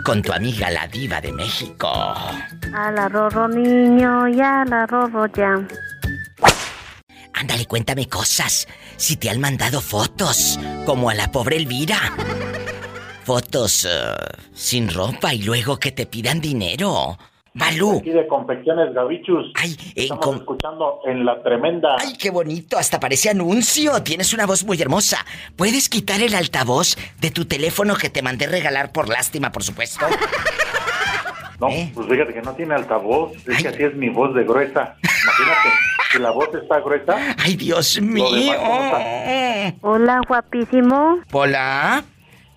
[SPEAKER 2] Con tu amiga la diva de México.
[SPEAKER 5] A la rorro niño, ya la rorro ya.
[SPEAKER 2] Ándale, cuéntame cosas. Si te han mandado fotos, como a la pobre Elvira. Fotos eh, sin ropa y luego que te pidan dinero. Balú.
[SPEAKER 13] Aquí de Confecciones Gavichus.
[SPEAKER 2] Ay,
[SPEAKER 13] Estamos escuchando en La Tremenda.
[SPEAKER 2] Ay, qué bonito, hasta parece anuncio. Tienes una voz muy hermosa. ¿Puedes quitar el altavoz de tu teléfono que te mandé regalar por lástima, por supuesto?
[SPEAKER 13] No, pues fíjate que no tiene altavoz. Es que así es mi voz de gruesa. Imagínate, si la voz está gruesa.
[SPEAKER 2] Ay, Dios mío.
[SPEAKER 5] Hola, guapísimo.
[SPEAKER 2] Hola.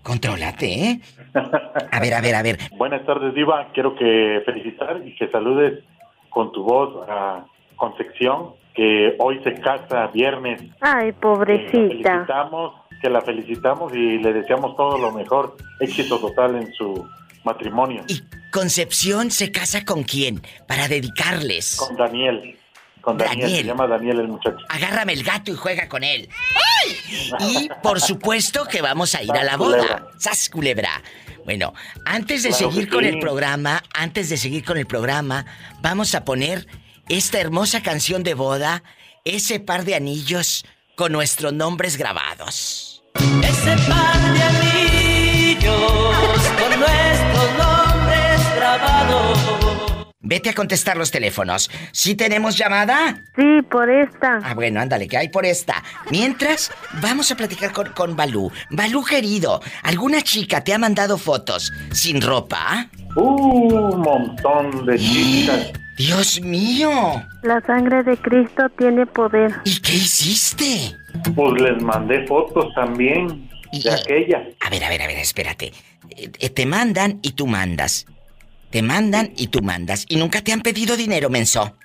[SPEAKER 2] Contrólate, ¿eh? A ver, a ver, a ver.
[SPEAKER 13] Buenas tardes, Diva. Quiero que felicitar y que saludes con tu voz a Concepción, que hoy se casa viernes.
[SPEAKER 5] Ay, pobrecita.
[SPEAKER 13] Felicitamos, que la felicitamos y le deseamos todo lo mejor. Éxito total en su matrimonio.
[SPEAKER 2] Concepción se casa con quién? Para dedicarles.
[SPEAKER 13] Con Daniel. Con Daniel.
[SPEAKER 2] Daniel.
[SPEAKER 13] Se llama Daniel el muchacho.
[SPEAKER 2] Agárrame el gato y juega con él. ¡Ay! Y por supuesto que vamos a ir a la boda. ¡Sas, culebra! Bueno, antes de
[SPEAKER 13] Claro
[SPEAKER 2] seguir con
[SPEAKER 13] sí.
[SPEAKER 2] el programa, antes de seguir con el programa, vamos a poner esta hermosa canción de boda, ese par de anillos con nuestros nombres grabados.
[SPEAKER 14] Ese par de anillos con nuestros nombres grabados.
[SPEAKER 2] Vete a contestar los teléfonos. ¿Sí tenemos llamada?
[SPEAKER 5] Sí, por esta.
[SPEAKER 2] Ah, bueno, ándale, que hay por esta. Mientras, vamos a platicar con, con Balú. Balú, querido, ¿alguna chica te ha mandado fotos sin ropa?
[SPEAKER 13] Uh, un montón de chicas.
[SPEAKER 2] Dios mío.
[SPEAKER 5] La sangre de Cristo tiene poder.
[SPEAKER 2] ¿Y qué hiciste?
[SPEAKER 13] Pues les mandé fotos también de aquella.
[SPEAKER 2] A ver, a ver, a ver, espérate. Eh, eh, te mandan y tú mandas. Te mandan y tú mandas. Y nunca te han pedido dinero, menso.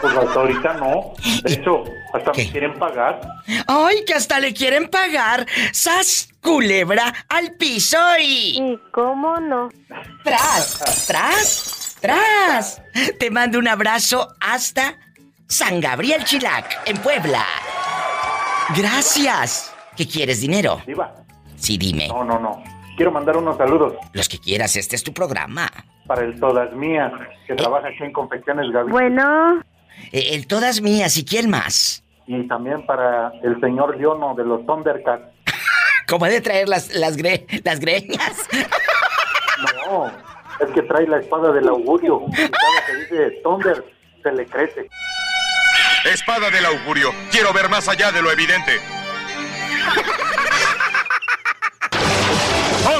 [SPEAKER 13] Pues hasta ahorita no. De hecho, hasta me quieren pagar.
[SPEAKER 2] ¡Ay, que hasta le quieren pagar! ¡Sas, culebra, al piso y...
[SPEAKER 5] ¿Y cómo no?
[SPEAKER 2] ¡Tras, tras, tras! Te mando un abrazo hasta San Gabriel Chilac, en Puebla. Gracias. ¿Qué quieres, dinero?
[SPEAKER 13] Diva.
[SPEAKER 2] Sí, dime.
[SPEAKER 13] No, no, no. Quiero mandar unos saludos
[SPEAKER 2] Los que quieras, este es tu programa.
[SPEAKER 13] para el Todas Mías, que trabaja aquí en Confecciones Gaby.
[SPEAKER 5] Bueno,
[SPEAKER 2] Eh, El todas mías, ¿y quién más?
[SPEAKER 13] Y también para el señor Liono de los Thundercats.
[SPEAKER 2] ¿Cómo he de traer las, las, gre- las greñas?
[SPEAKER 13] No, es que trae la espada del augurio. Cada que dice Thunder, se le crece.
[SPEAKER 1] Espada del augurio. Quiero ver más allá de lo evidente.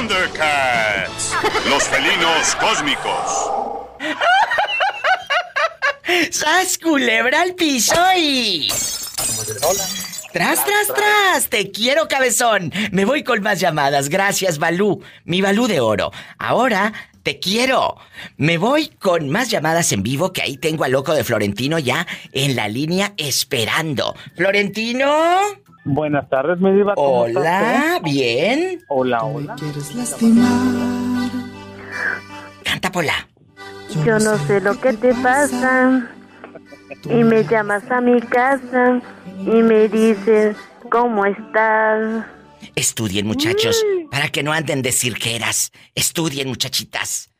[SPEAKER 1] Thundercats. Los felinos cósmicos.
[SPEAKER 2] ¡Sas, culebra al piso. Tras, tras, tras. Te quiero, cabezón. Me voy con más llamadas. Gracias, Balú. Mi Balú de oro. Ahora te quiero. Me voy con más llamadas en vivo que ahí tengo al loco de Florentino ya en la línea esperando. Florentino.
[SPEAKER 9] Buenas tardes, mi diva. ¿cómo está
[SPEAKER 2] Hola,
[SPEAKER 9] usted?
[SPEAKER 2] bien.
[SPEAKER 9] Hola, hola.
[SPEAKER 2] Canta, Pola.
[SPEAKER 5] yo no sé lo que te pasa. Y me llamas a mi casa y me dices, ¿cómo estás?
[SPEAKER 2] Estudien, muchachos, para que no anden de cirqueras. Estudien, muchachitas.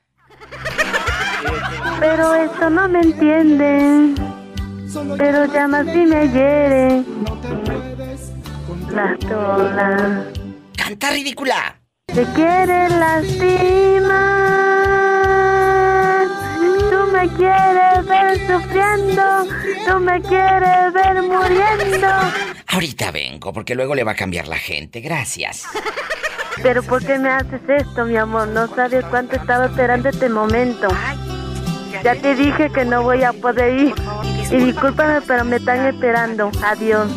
[SPEAKER 5] Pero esto no me entiende. Pero llamas y me hiere.
[SPEAKER 2] Canta, ridícula.
[SPEAKER 5] Te quiere lastimar. Tú me quieres ver sufriendo. Tú me quieres ver muriendo.
[SPEAKER 2] Ahorita vengo, porque luego le va a cambiar la gente. Gracias.
[SPEAKER 5] Pero ¿por qué me haces esto, mi amor? No sabes cuánto estaba esperando este momento. Ya te dije que no voy a poder ir. Y discúlpame, pero me están esperando. Adiós.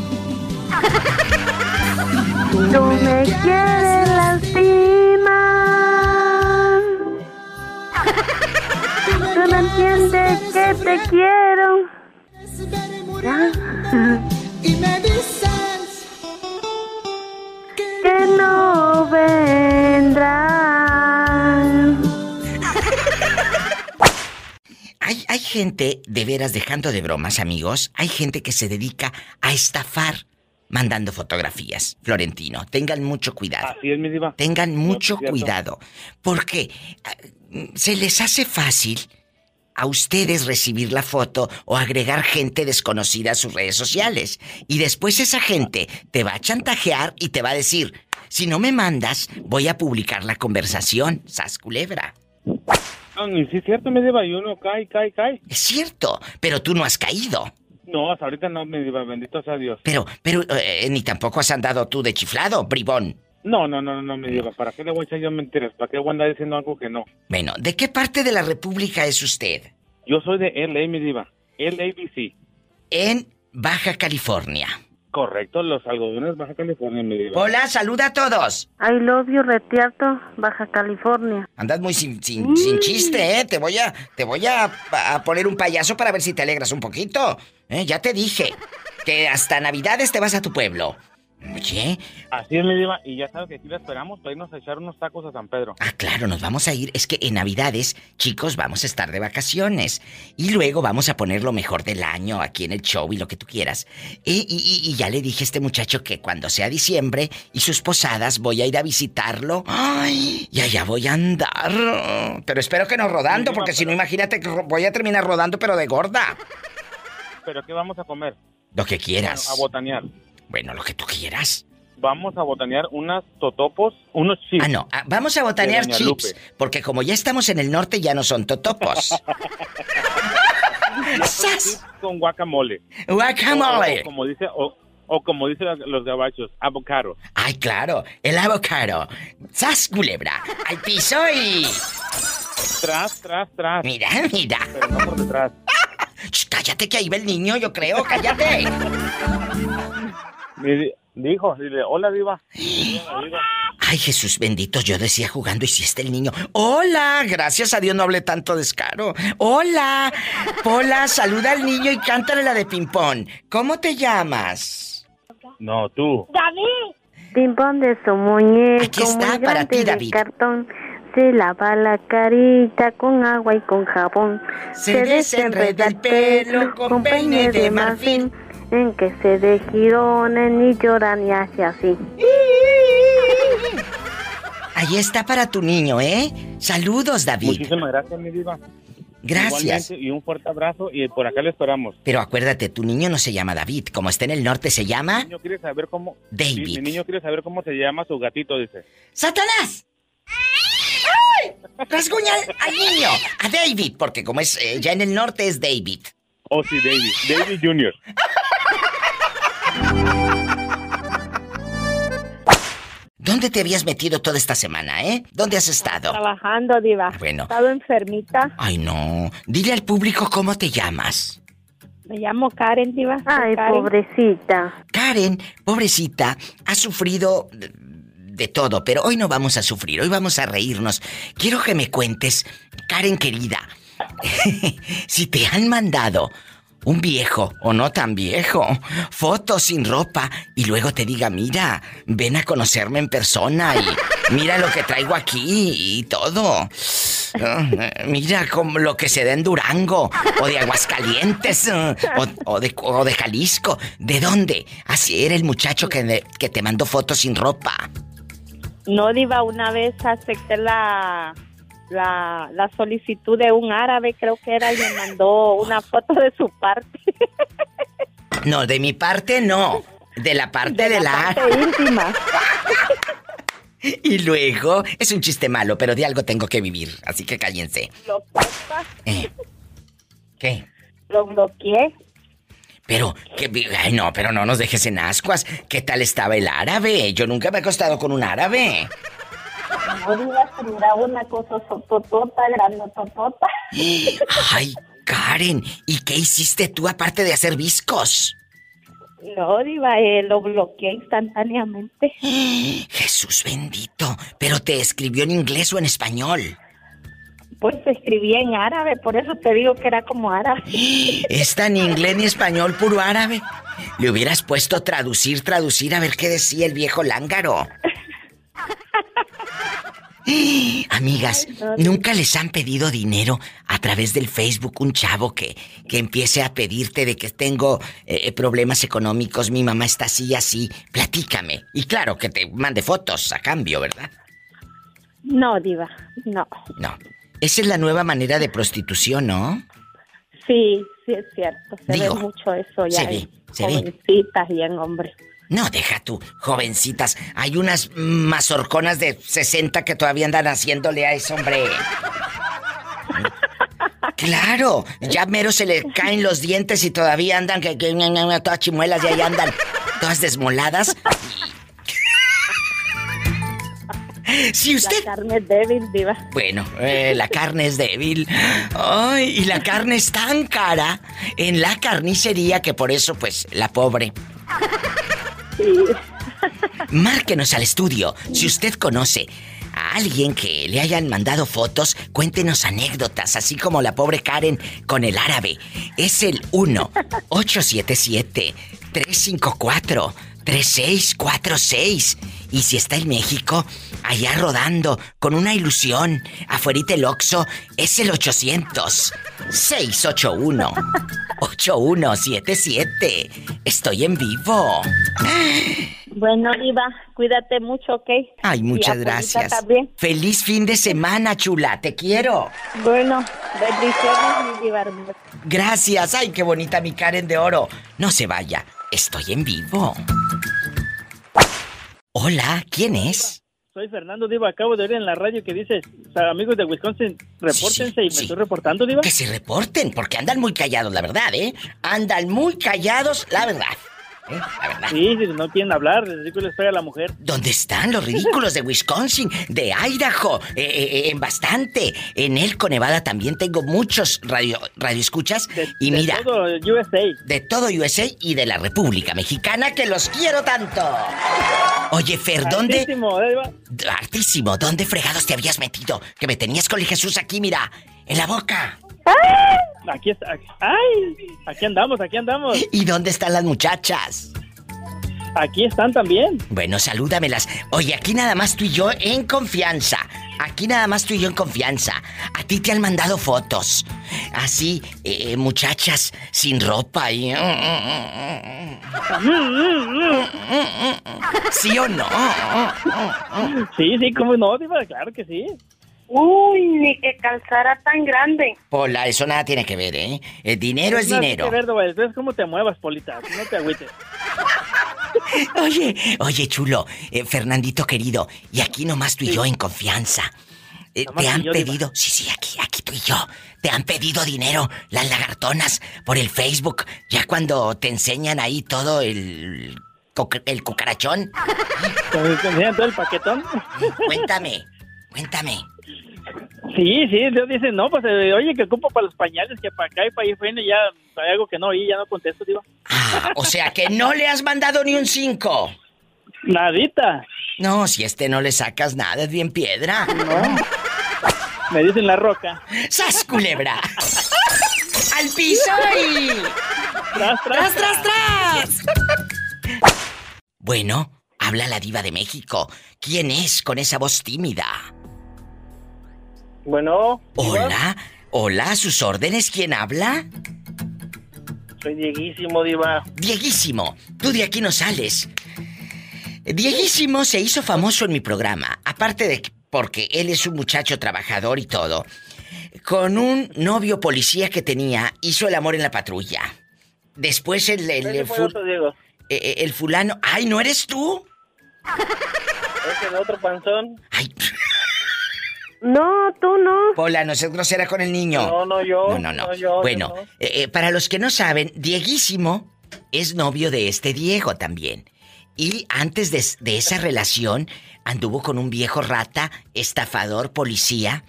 [SPEAKER 5] Tú me quieres lastimar. Tú no entiendes que te quiero.
[SPEAKER 14] Y me dices
[SPEAKER 5] Que no vendrán.
[SPEAKER 2] Hay, hay gente, de veras, dejando de bromas, amigos, hay gente que se dedica a estafar mandando fotografías. Florentino, tengan mucho cuidado.
[SPEAKER 9] Así es, mi diva.
[SPEAKER 2] Tengan mucho cuidado. Porque se les hace fácil a ustedes recibir la foto o agregar gente desconocida a sus redes sociales. Y después esa gente te va a chantajear y te va a decir, si no me mandas, voy a publicar la conversación, sas culebra.
[SPEAKER 15] Es cierto, mi diva, y uno cae, cae, cae.
[SPEAKER 2] Es cierto, pero tú no has caído.
[SPEAKER 15] No, hasta ahorita no, mi diva, bendito sea Dios.
[SPEAKER 2] Pero, pero, eh, ni tampoco has andado tú de chiflado, bribón.
[SPEAKER 15] No, no, no, no, mi diva, ¿para qué le voy a echar yo mentiras? ¿Para qué voy a andar diciendo algo que no?
[SPEAKER 2] Bueno, ¿de qué parte de la República es usted?
[SPEAKER 15] Yo soy de LA, mi diva, LABC.
[SPEAKER 2] En Baja California.
[SPEAKER 15] Correcto, los algodones Baja California, mi diva.
[SPEAKER 2] Hola, saluda a todos.
[SPEAKER 5] I love you, Retierto, Baja California.
[SPEAKER 2] Andas muy sin, sin, sin chiste, ¿eh? Te voy a, te voy a, a poner un payaso para ver si te alegras un poquito. ¿Eh? Ya te dije que hasta Navidades te vas a tu pueblo. Oye,
[SPEAKER 15] Así es, mi diva, y ya sabes que aquí la esperamos para irnos a echar unos tacos a San Pedro.
[SPEAKER 2] ah, claro, nos vamos a ir. Es que en Navidades, chicos, vamos a estar de vacaciones. Y luego vamos a poner lo mejor del año aquí en el show y lo que tú quieras. Y, y- ya le dije a este muchacho que cuando sea diciembre y sus posadas voy a ir a visitarlo. ¡Ay! Y allá voy a andar. Pero espero que no rodando, porque si no, imagínate que voy a terminar rodando, pero de gorda.
[SPEAKER 15] ¿Pero qué vamos a comer?
[SPEAKER 2] Lo que
[SPEAKER 15] Bueno,
[SPEAKER 2] quieras.
[SPEAKER 15] a botanear.
[SPEAKER 2] Bueno, lo que tú quieras.
[SPEAKER 15] Vamos a botanear unas totopos, unos chips.
[SPEAKER 2] Ah, no. ah, Vamos a botanear chips.
[SPEAKER 15] Lupe.
[SPEAKER 2] Porque como ya estamos en el norte, ya no son totopos. ¡Sas!
[SPEAKER 15] Con guacamole.
[SPEAKER 2] Guacamole.
[SPEAKER 15] O, o como dice, o, o como dicen los gabachos, avocado.
[SPEAKER 2] Ay, claro, el avocado. ¡Sas, culebra! ¡Al piso y...
[SPEAKER 15] Tras, tras, tras.
[SPEAKER 2] Mira, mira.
[SPEAKER 15] Pero no por detrás.
[SPEAKER 2] Sh, cállate que ahí va el niño, yo creo, cállate.
[SPEAKER 15] Dijo, dile, hola, diva.
[SPEAKER 2] Ay, Jesús bendito, yo decía jugando y si está el niño. Hola, gracias a Dios no hablé tanto descaro. Hola, Pola, saluda al niño y cántale la de ping-pong. ¿Cómo te llamas?
[SPEAKER 15] No, tú.
[SPEAKER 5] David. Pimpón de su muñeco
[SPEAKER 2] Aquí está
[SPEAKER 5] muy
[SPEAKER 2] para ti,
[SPEAKER 5] de
[SPEAKER 2] David.
[SPEAKER 5] cartón. Se lava la carita con agua y con jabón.
[SPEAKER 2] Se desenreda el pelo con peine de marfil.
[SPEAKER 5] En que se de girones ni llora ni hace así.
[SPEAKER 2] Ahí está para tu niño, ¿eh? Saludos, David.
[SPEAKER 15] Muchísimas gracias, mi diva.
[SPEAKER 2] Gracias.
[SPEAKER 15] Igualmente, y un fuerte abrazo y por acá le esperamos.
[SPEAKER 2] Pero acuérdate, tu niño no se llama David. Como está en el norte, se llama
[SPEAKER 15] Mi niño quiere saber cómo...
[SPEAKER 2] David.
[SPEAKER 15] Mi, mi niño quiere saber cómo se llama su gatito, dice.
[SPEAKER 2] ¡Satanás! ¡Ay! Rasguña al, niño. A David, porque como es eh, ya en el norte es David.
[SPEAKER 15] Oh, sí, David. David Jr.
[SPEAKER 2] ¿Dónde te habías metido toda esta semana, eh? ¿Dónde has estado?
[SPEAKER 16] Trabajando, Diva.
[SPEAKER 2] bueno.
[SPEAKER 16] He estado enfermita.
[SPEAKER 2] Ay, no. Dile al público cómo te llamas.
[SPEAKER 16] Me llamo Karen, Diva.
[SPEAKER 5] Ay,
[SPEAKER 16] Karen.
[SPEAKER 5] pobrecita.
[SPEAKER 2] Karen, pobrecita, ha sufrido de, todo, pero hoy no vamos a sufrir, hoy vamos a reírnos. Quiero que me cuentes, Karen querida, si te han mandado un viejo o no tan viejo, fotos sin ropa y luego te diga, mira, ven a conocerme en persona y mira lo que traigo aquí y todo. Ah, Mira como lo que se da en Durango o de Aguascalientes eh, o, de, o de Jalisco. ¿De dónde? Así era el muchacho que, que te mandó fotos sin ropa.
[SPEAKER 16] No, Diva, una vez acepté la, la, la solicitud de un árabe, creo que era, y me mandó una foto de su parte.
[SPEAKER 2] No, de mi parte no. De la parte de, la...
[SPEAKER 16] parte íntima.
[SPEAKER 2] Y luego, es un chiste malo, pero de algo tengo que vivir, así que cállense.
[SPEAKER 16] Lo,
[SPEAKER 2] Eh, ¿Qué?
[SPEAKER 16] lo bloqueé.
[SPEAKER 2] Pero, que, ay no, pero no nos dejes en ascuas. ¿Qué tal estaba el árabe? Yo nunca me he acostado con un árabe.
[SPEAKER 16] No digas una cosa sototota, grandototota.
[SPEAKER 2] Ay, Karen, ¿y qué hiciste tú aparte de hacer viscos?
[SPEAKER 16] No, Diva, eh, lo bloqueé instantáneamente.
[SPEAKER 2] Jesús bendito, pero te escribió en inglés o en español.
[SPEAKER 16] Pues escribí en árabe, por eso te digo que era como árabe.
[SPEAKER 2] Está ni inglés ni español, puro árabe. Le hubieras puesto traducir, traducir a ver qué decía el viejo lángaro. Amigas, ¿nunca les han pedido dinero a través del Facebook un chavo que, que empiece a pedirte de que tengo eh, problemas económicos, mi mamá está así y así? Platícame. Y claro, que te mande fotos a cambio, ¿verdad?
[SPEAKER 16] No, Diva, no.
[SPEAKER 2] No. Esa es la nueva manera de prostitución, ¿no?
[SPEAKER 16] Sí, sí es cierto. Se
[SPEAKER 2] Digo,
[SPEAKER 16] ve mucho eso ya
[SPEAKER 2] se ve,
[SPEAKER 16] en
[SPEAKER 2] se ve.
[SPEAKER 16] jovencitas y en hombres.
[SPEAKER 2] No, deja tú, jovencitas. Hay unas mazorconas de 60 que todavía andan haciéndole a ese hombre. Claro, ya mero se le caen los dientes y todavía andan que, todas chimuelas y ahí andan todas desmoladas. Si usted...
[SPEAKER 11] La carne es débil, diva.
[SPEAKER 2] Bueno, eh, la carne es débil. Ay, y la carne es tan cara en la carnicería que por eso, pues, la pobre. Márquenos al estudio si usted conoce a alguien que le hayan mandado fotos, cuéntenos anécdotas, así como la pobre Karen con el árabe. Es el 1-877-354-3646. Y si está en México, allá rodando, con una ilusión, afuerita el Oxxo, es el 800-681-8177. Estoy en vivo.
[SPEAKER 11] Bueno, diva, cuídate mucho, ¿ok?
[SPEAKER 2] Ay, muchas gracias.
[SPEAKER 11] también.
[SPEAKER 2] Feliz fin de semana, chula. Te quiero.
[SPEAKER 11] Bueno, bendiciones, mi diva.
[SPEAKER 2] Gracias. Ay, qué bonita mi Karen de oro. No se vaya. Estoy en vivo. Hola, ¿quién es?
[SPEAKER 17] Soy Fernando Diva, acabo de oír en la radio que dice, o sea, amigos de Wisconsin, repórtense y me estoy reportando, Diva.
[SPEAKER 2] Que se reporten, porque andan muy callados, la verdad, ¿eh? Andan muy callados, la verdad. ¿Eh? La verdad.
[SPEAKER 17] Sí, sí, no quieren hablar, les digo les pega a la mujer.
[SPEAKER 2] ¿Dónde están los ridículos de Wisconsin, de Idaho? Eh, eh, eh, en bastante. En Elko, Nevada también tengo muchos radio, radioescuchas. y
[SPEAKER 17] de
[SPEAKER 2] mira.
[SPEAKER 17] todo USA.
[SPEAKER 2] De todo USA y de la República Mexicana, que los quiero tanto. Oye, Fer, ¿dónde.
[SPEAKER 17] Altísimo, ¿eh, Diva?
[SPEAKER 2] Artísimo, ¿dónde fregados te habías metido? Que me tenías con el Jesús aquí, mira, en la boca.
[SPEAKER 17] Aquí está, ay, aquí andamos, aquí andamos.
[SPEAKER 2] ¿Y dónde están las muchachas?
[SPEAKER 17] Aquí están también.
[SPEAKER 2] Bueno, salúdamelas. Oye, aquí nada más tú y yo en confianza. Aquí nada más tú y yo en confianza. A ti te han mandado fotos. Así, eh, muchachas sin ropa y... ¿Sí o no?
[SPEAKER 17] Sí, sí, cómo no, claro que sí.
[SPEAKER 11] Uy, ni que calzara tan grande.
[SPEAKER 2] Pola, eso nada tiene que ver, ¿eh? El dinero es dinero.
[SPEAKER 17] que ver, cómo te muevas, Polita, no te agüites.
[SPEAKER 2] Oye, oye, chulo, eh, Fernandito querido, y aquí nomás tú y yo en confianza. Eh, te han
[SPEAKER 17] yo, Diva.
[SPEAKER 2] pedido, sí, sí, aquí, aquí tú y yo, te han pedido dinero las lagartonas por el Facebook, ya cuando te enseñan ahí todo el, el cucarachón.
[SPEAKER 17] ¿Te enseñan todo el paquetón?
[SPEAKER 2] Cuéntame, cuéntame.
[SPEAKER 17] Sí, sí, Dios dice, no, pues, eh, oye, que ocupo para los pañales, que para acá y para ahí, bueno, y ya hay algo que no, y ya no contesto, Diva.
[SPEAKER 2] Ah, o sea que no le has mandado ni un cinco.
[SPEAKER 17] Nadita.
[SPEAKER 2] No, si este no le sacas nada, es bien piedra.
[SPEAKER 17] No. Me dicen la roca.
[SPEAKER 2] ¡Sas, culebra! ¡Al piso y...
[SPEAKER 17] ¡Tras,
[SPEAKER 2] tras, tras, tras! Bueno, habla la diva de México. ¿Quién es con esa voz tímida?
[SPEAKER 10] Bueno.
[SPEAKER 2] Hola, hola, a sus órdenes, ¿quién habla?
[SPEAKER 10] Soy Dieguísimo, Diva.
[SPEAKER 2] Dieguísimo, tú de aquí no sales. Dieguísimo se hizo famoso en mi programa, aparte de que- porque él es un muchacho trabajador y todo. Con un novio policía que tenía, hizo el amor en la patrulla. Después el, el, el
[SPEAKER 10] fue
[SPEAKER 2] fu-
[SPEAKER 10] otro
[SPEAKER 2] eh, eh, el fulano... ¡Ay, no eres tú!
[SPEAKER 10] Ese de otro panzón.
[SPEAKER 11] No, tú no.
[SPEAKER 2] Pola, no seas grosera con el niño.
[SPEAKER 10] No, no, yo.
[SPEAKER 2] No, no, no.
[SPEAKER 10] No, yo,
[SPEAKER 2] bueno,
[SPEAKER 10] yo no.
[SPEAKER 2] eh, eh, para los que no saben, Dieguísimo es novio de este Diego también. Y antes de, de esa relación, anduvo con un viejo rata, estafador, policía,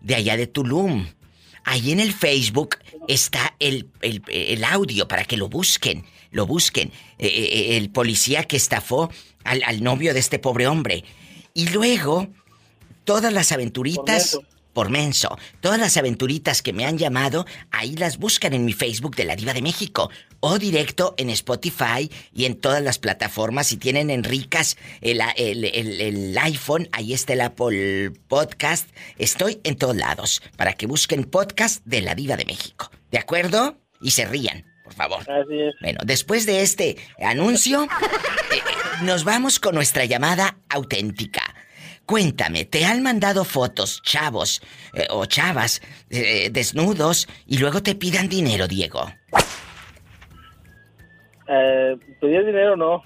[SPEAKER 2] de allá de Tulum. Ahí en el Facebook está el, el- el audio para que lo busquen, lo busquen. Eh, eh, el policía que estafó al, al novio de este pobre hombre. Y luego, todas las aventuritas... Por menso. Todas las aventuritas que me han llamado, ahí las buscan en mi Facebook de la Diva de México. O directo en Spotify y en todas las plataformas. Si tienen en ricas el, el- el- el iPhone, ahí está el Apple Podcast. Estoy en todos lados para que busquen podcast de la Diva de México. ¿De acuerdo? Y se rían, por favor.
[SPEAKER 10] Así es.
[SPEAKER 2] Bueno, después de este anuncio, eh, nos vamos con nuestra llamada auténtica. Cuéntame, ¿te han mandado fotos, chavos eh, o chavas eh, desnudos y luego te pidan dinero, Diego?
[SPEAKER 10] Eh, ¿Pedías dinero no?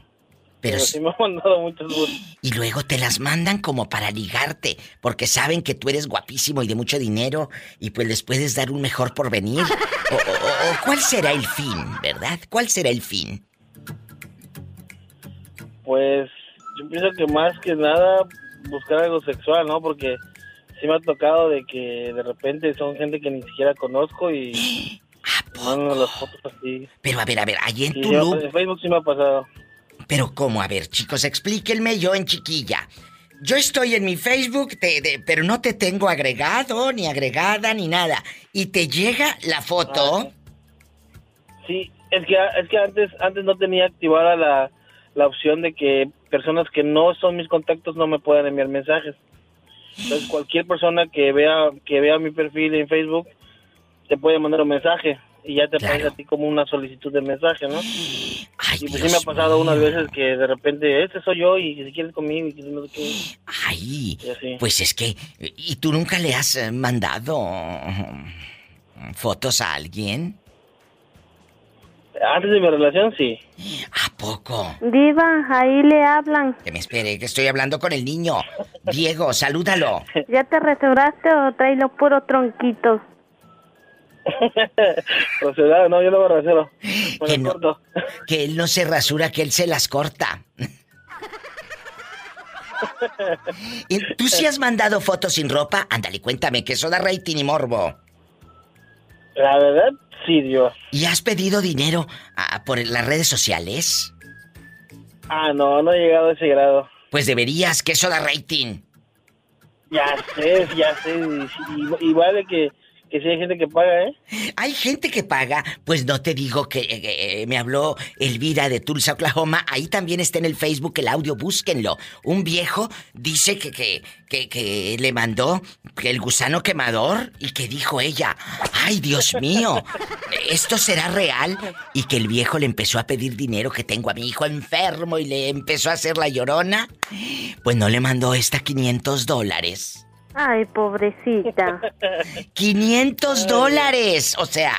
[SPEAKER 2] Pero,
[SPEAKER 18] sí me han mandado muchas fotos.
[SPEAKER 2] Y luego te las mandan como para ligarte, porque saben que tú eres guapísimo y de mucho dinero y pues les puedes dar un mejor porvenir. O, o- o cuál será el fin, ¿verdad? ¿Cuál será el fin?
[SPEAKER 18] Pues yo pienso que más que nada buscar algo sexual, ¿no? Porque sí me ha tocado de que de repente son gente que ni siquiera conozco y mandan las fotos así.
[SPEAKER 2] Pero a ver, a ver, ahí en
[SPEAKER 18] Sí,
[SPEAKER 2] tu loop.
[SPEAKER 18] en Facebook sí me ha pasado.
[SPEAKER 2] Pero ¿cómo? A ver, chicos, explíquenme yo en chiquilla. Yo estoy en mi Facebook, te- de- pero no te tengo agregado, ni agregada, ni nada. Y te llega la foto.
[SPEAKER 18] Sí, es que es que antes antes no tenía activada la, la opción de que personas que no son mis contactos no me puedan enviar mensajes. Entonces cualquier persona que vea que vea mi perfil en Facebook te puede mandar un mensaje y ya te aparece a ti como una solicitud de mensaje, ¿no? y pues sí me ha pasado unas veces que de repente este soy yo y si quieres conmigo y que no sé qué.
[SPEAKER 2] Ay, pues es que... ¿Y tú nunca le has eh, mandado mm, fotos a alguien?
[SPEAKER 18] Antes de mi relación sí.
[SPEAKER 2] ¿A poco?
[SPEAKER 5] Diva, ahí le hablan.
[SPEAKER 2] Que me espere, que estoy hablando con el niño. Diego, salúdalo.
[SPEAKER 5] ¿Ya te restauraste o traes los puros tronquitos?
[SPEAKER 18] Rasurado, no, yo no me rasuro. Me
[SPEAKER 2] Que
[SPEAKER 18] lo
[SPEAKER 2] no,
[SPEAKER 18] corto.
[SPEAKER 2] que él no se rasura, que él se las corta. ¿Y ¿Tú sí has mandado fotos sin ropa? Ándale, cuéntame, que eso da rating y morbo.
[SPEAKER 18] La verdad, sí, Dios.
[SPEAKER 2] ¿Y has pedido dinero ah, por las redes sociales?
[SPEAKER 18] Ah, no, no he llegado a ese grado.
[SPEAKER 2] Pues deberías, que eso da rating.
[SPEAKER 18] Ya sé, ya sé. Igual de que, que sí hay gente que paga, ¿eh?
[SPEAKER 2] Hay gente que paga, pues no te digo que eh, eh, me habló Elvira de Tulsa, Oklahoma. Ahí también está en el Facebook el audio, búsquenlo. Un viejo dice que, que, que, que le mandó el gusano quemador y que dijo ella, ay Dios mío, ¿esto será real? Y que el viejo le empezó a pedir dinero que tengo a mi hijo enfermo y le empezó a hacer la llorona. Pues no le mandó esta 500 dólares.
[SPEAKER 5] Ay, pobrecita.
[SPEAKER 2] 500 dólares. O sea,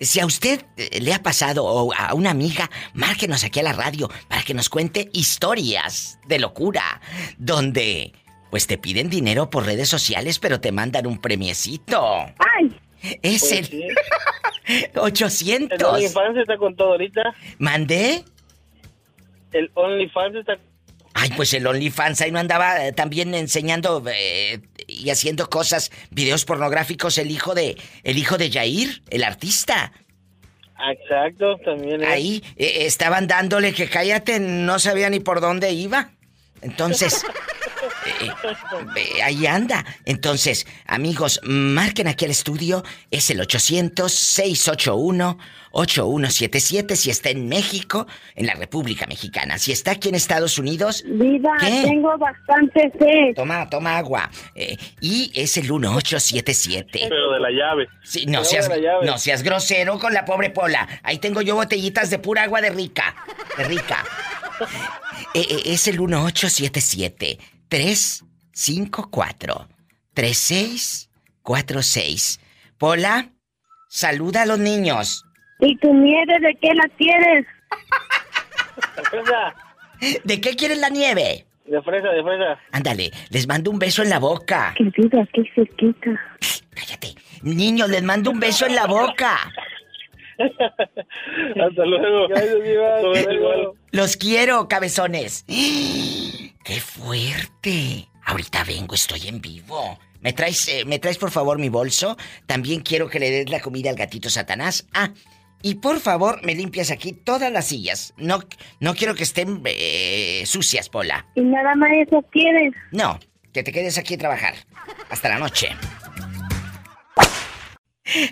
[SPEAKER 2] si a usted eh, le ha pasado o a una amiga, márquenos aquí a la radio para que nos cuente historias de locura donde pues te piden dinero por redes sociales pero te mandan un premiecito.
[SPEAKER 5] ¡Ay!
[SPEAKER 2] Es
[SPEAKER 18] Pues
[SPEAKER 2] el
[SPEAKER 18] sí. El
[SPEAKER 2] 800.
[SPEAKER 18] OnlyFans está con todo ahorita.
[SPEAKER 2] ¿Mandé?
[SPEAKER 18] El OnlyFans está...
[SPEAKER 2] Ay, pues el OnlyFans ahí no andaba eh, también enseñando eh, y haciendo cosas, videos pornográficos el hijo de el hijo de Jair, el artista.
[SPEAKER 18] Exacto, también es.
[SPEAKER 2] Ahí eh, estaban dándole que cállate, no sabía ni por dónde iba. Entonces, eh, eh, ahí anda. Entonces, amigos, marquen aquí al estudio. Es el 800-681-8177 si está en México, en la República Mexicana. Si está aquí en Estados Unidos...
[SPEAKER 5] Viva,
[SPEAKER 2] ¿Qué?
[SPEAKER 5] tengo bastante sed.
[SPEAKER 2] Toma, toma agua. Eh, y es el 1877.
[SPEAKER 18] Pero de la llave.
[SPEAKER 2] Sí, no
[SPEAKER 18] Pero
[SPEAKER 2] seas,
[SPEAKER 18] de la llave.
[SPEAKER 2] no seas grosero con la pobre Pola. Ahí tengo yo botellitas de pura agua de rica. De rica. Eh, eh, es el 1877 354 3646. Pola, saluda a los niños.
[SPEAKER 5] ¿Y tu nieve de qué la quieres?
[SPEAKER 18] De fresa,
[SPEAKER 2] ¿De qué quieren la nieve?
[SPEAKER 18] de fresa, de fresa.
[SPEAKER 2] Ándale, les mando un beso en la boca.
[SPEAKER 5] Que viva, que cerquita.
[SPEAKER 2] Niños, les mando un beso en la boca.
[SPEAKER 18] Hasta luego. Gracias.
[SPEAKER 2] Los quiero, cabezones. ¡Qué fuerte! Ahorita vengo, estoy en vivo. ¿Me traes, eh, ¿Me traes por favor mi bolso? También quiero que le des la comida al gatito Satanás. Ah, y por favor me limpias aquí todas las sillas. No, no quiero que estén eh, sucias, Pola.
[SPEAKER 5] ¿Y nada más eso quieres?
[SPEAKER 2] No, que te quedes aquí a trabajar. Hasta la noche.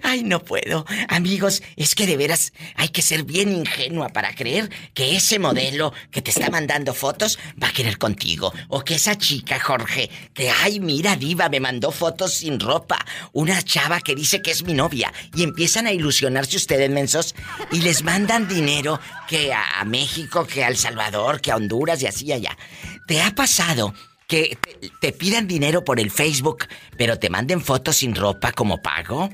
[SPEAKER 2] Ay, no puedo. Amigos, es que de veras hay que ser bien ingenua para creer que ese modelo que te está mandando fotos va a querer contigo. O que esa chica, Jorge, que, ay, mira, diva, me mandó fotos sin ropa. Una chava que dice que es mi novia. Y empiezan a ilusionarse ustedes, mensos, y les mandan dinero que a, México, que a El Salvador, que a Honduras y así allá. ¿Te ha pasado que te, pidan dinero por el Facebook, pero te manden fotos sin ropa como pago?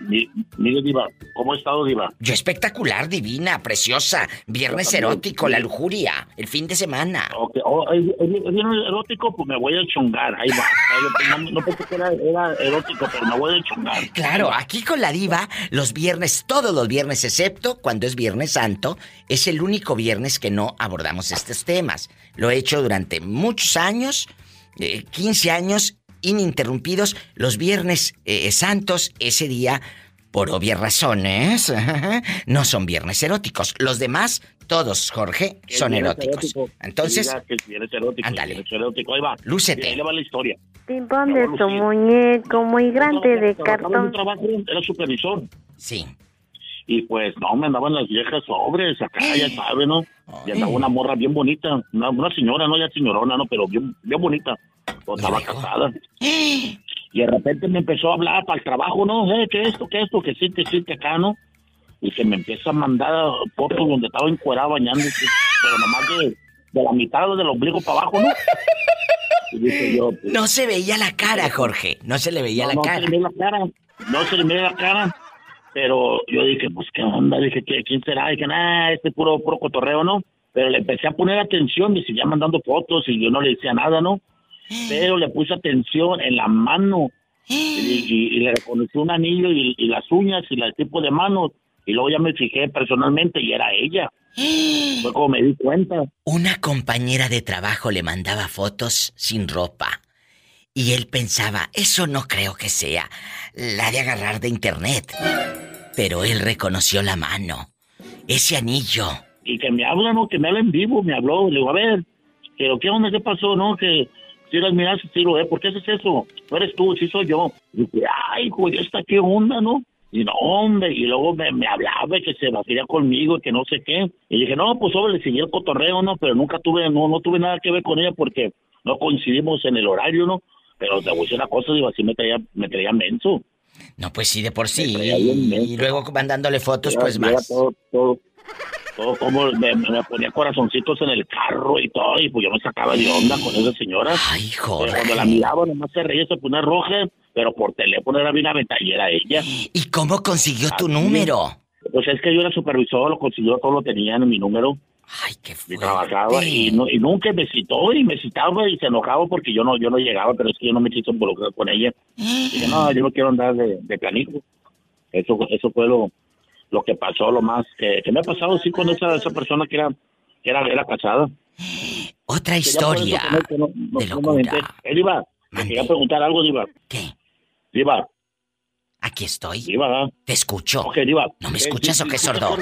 [SPEAKER 19] Mire, Diva, ¿cómo ha estado, Diva?
[SPEAKER 2] Yo espectacular, divina, preciosa. Viernes erótico, la lujuria, el fin de semana.
[SPEAKER 19] Oh, ¿es, viernes erótico? Pues me voy a chungar, ahí va. No, pensé que era, era, erótico, pero me voy a chungar.
[SPEAKER 2] Claro, aquí con la diva, los viernes, todos los viernes, excepto cuando es Viernes Santo, es el único viernes que no abordamos estos temas. Lo he hecho durante muchos años, 15 eh, años, ininterrumpidos. Los viernes eh, santos, ese día, por obvias razones, no son viernes eróticos. Los demás, todos, Jorge, son eróticos. Entonces, ándale. Lúcete.
[SPEAKER 19] Ahí va la historia.
[SPEAKER 5] Pimpón de su muñeco muy grande de cartón.
[SPEAKER 19] Era supervisor.
[SPEAKER 2] Sí.
[SPEAKER 19] Y pues, no, me andaban las viejas sobres, acá, ya sabe, ¿no? Y andaba una morra bien bonita, una, una, señora, no ya señorona, ¿no? Pero bien, bien bonita. Pues, estaba casada. Y de repente me empezó a hablar para el trabajo, ¿no? Eh, ¿Qué esto, qué esto, que sí, que sí, que acá, ¿no? Y que me empieza a mandar fotos donde estaba encuerado bañándose, pero nomás de, de la mitad del ombligo para abajo, ¿no?
[SPEAKER 2] Y yo, pues, no se veía la cara, Jorge. No se le veía la cara.
[SPEAKER 19] No se le veía la cara. No se le veía la cara. Pero yo dije, pues, ¿qué onda? Dije, ¿quién será? Dije, ah, este puro, puro cotorreo, ¿no? Pero le empecé a poner atención, me seguía mandando fotos y yo no le decía nada, ¿no? Pero le puse atención en la mano y, le reconocí un anillo y, las uñas y el tipo de manos. Y luego ya me fijé personalmente y era ella. Fue como me di cuenta.
[SPEAKER 2] Una compañera de trabajo le mandaba fotos sin ropa. Y él pensaba, eso no creo que sea la de agarrar de internet. Pero él reconoció la mano, ese anillo.
[SPEAKER 19] Y que me habla, ¿no? Que me habla en vivo, me habló. Le digo, a ver, pero ¿qué onda? ¿Qué pasó? ¿No? Que si las miras, si lo ¿por qué haces eso? No eres tú, sí soy yo. Y dije, ay, güey, ¿esta qué onda, no? Y no, hombre, y luego me, me hablaba que se quería conmigo, que no sé qué. Y dije, no, pues sobre, le seguí el cotorreo, ¿no? Pero nunca tuve, no, no tuve nada que ver con ella porque no coincidimos en el horario, ¿no? Pero te voy a decir una cosa, digo, así me traía, me traía menso.
[SPEAKER 2] No, pues sí, de por sí. Y luego mandándole fotos, pues más.
[SPEAKER 19] Todo, todo, todo como me, ponía corazoncitos en el carro y todo, y pues yo me sacaba de onda con esa señora.
[SPEAKER 2] Ay, joder.
[SPEAKER 19] Cuando la miraba, nomás se reía, se ponía roja, pero por teléfono era bien aventajera ella.
[SPEAKER 2] ¿Y cómo consiguió tu número?
[SPEAKER 19] Pues es que yo era supervisor, lo consiguió, todo lo tenía en mi número.
[SPEAKER 2] Ay, qué fuerte.
[SPEAKER 19] trabajaba y, no, y nunca me citó y me citaba y se enojaba porque yo no yo no llegaba, pero es que yo no me quise involucrar con ella. Dije, no, yo no quiero andar de, de planico. Eso, eso fue lo, lo que pasó, lo más que, me ha pasado sí con esa, esa persona que era, que era, era casada.
[SPEAKER 2] Otra historia no, de locura.
[SPEAKER 19] Eh, Diva, quería preguntar algo, Diva.
[SPEAKER 2] ¿Qué?
[SPEAKER 19] Diva.
[SPEAKER 2] Aquí estoy.
[SPEAKER 19] Diva.
[SPEAKER 2] Te escucho.
[SPEAKER 19] Ok, Diva.
[SPEAKER 2] ¿No me escuchas o qué sordo?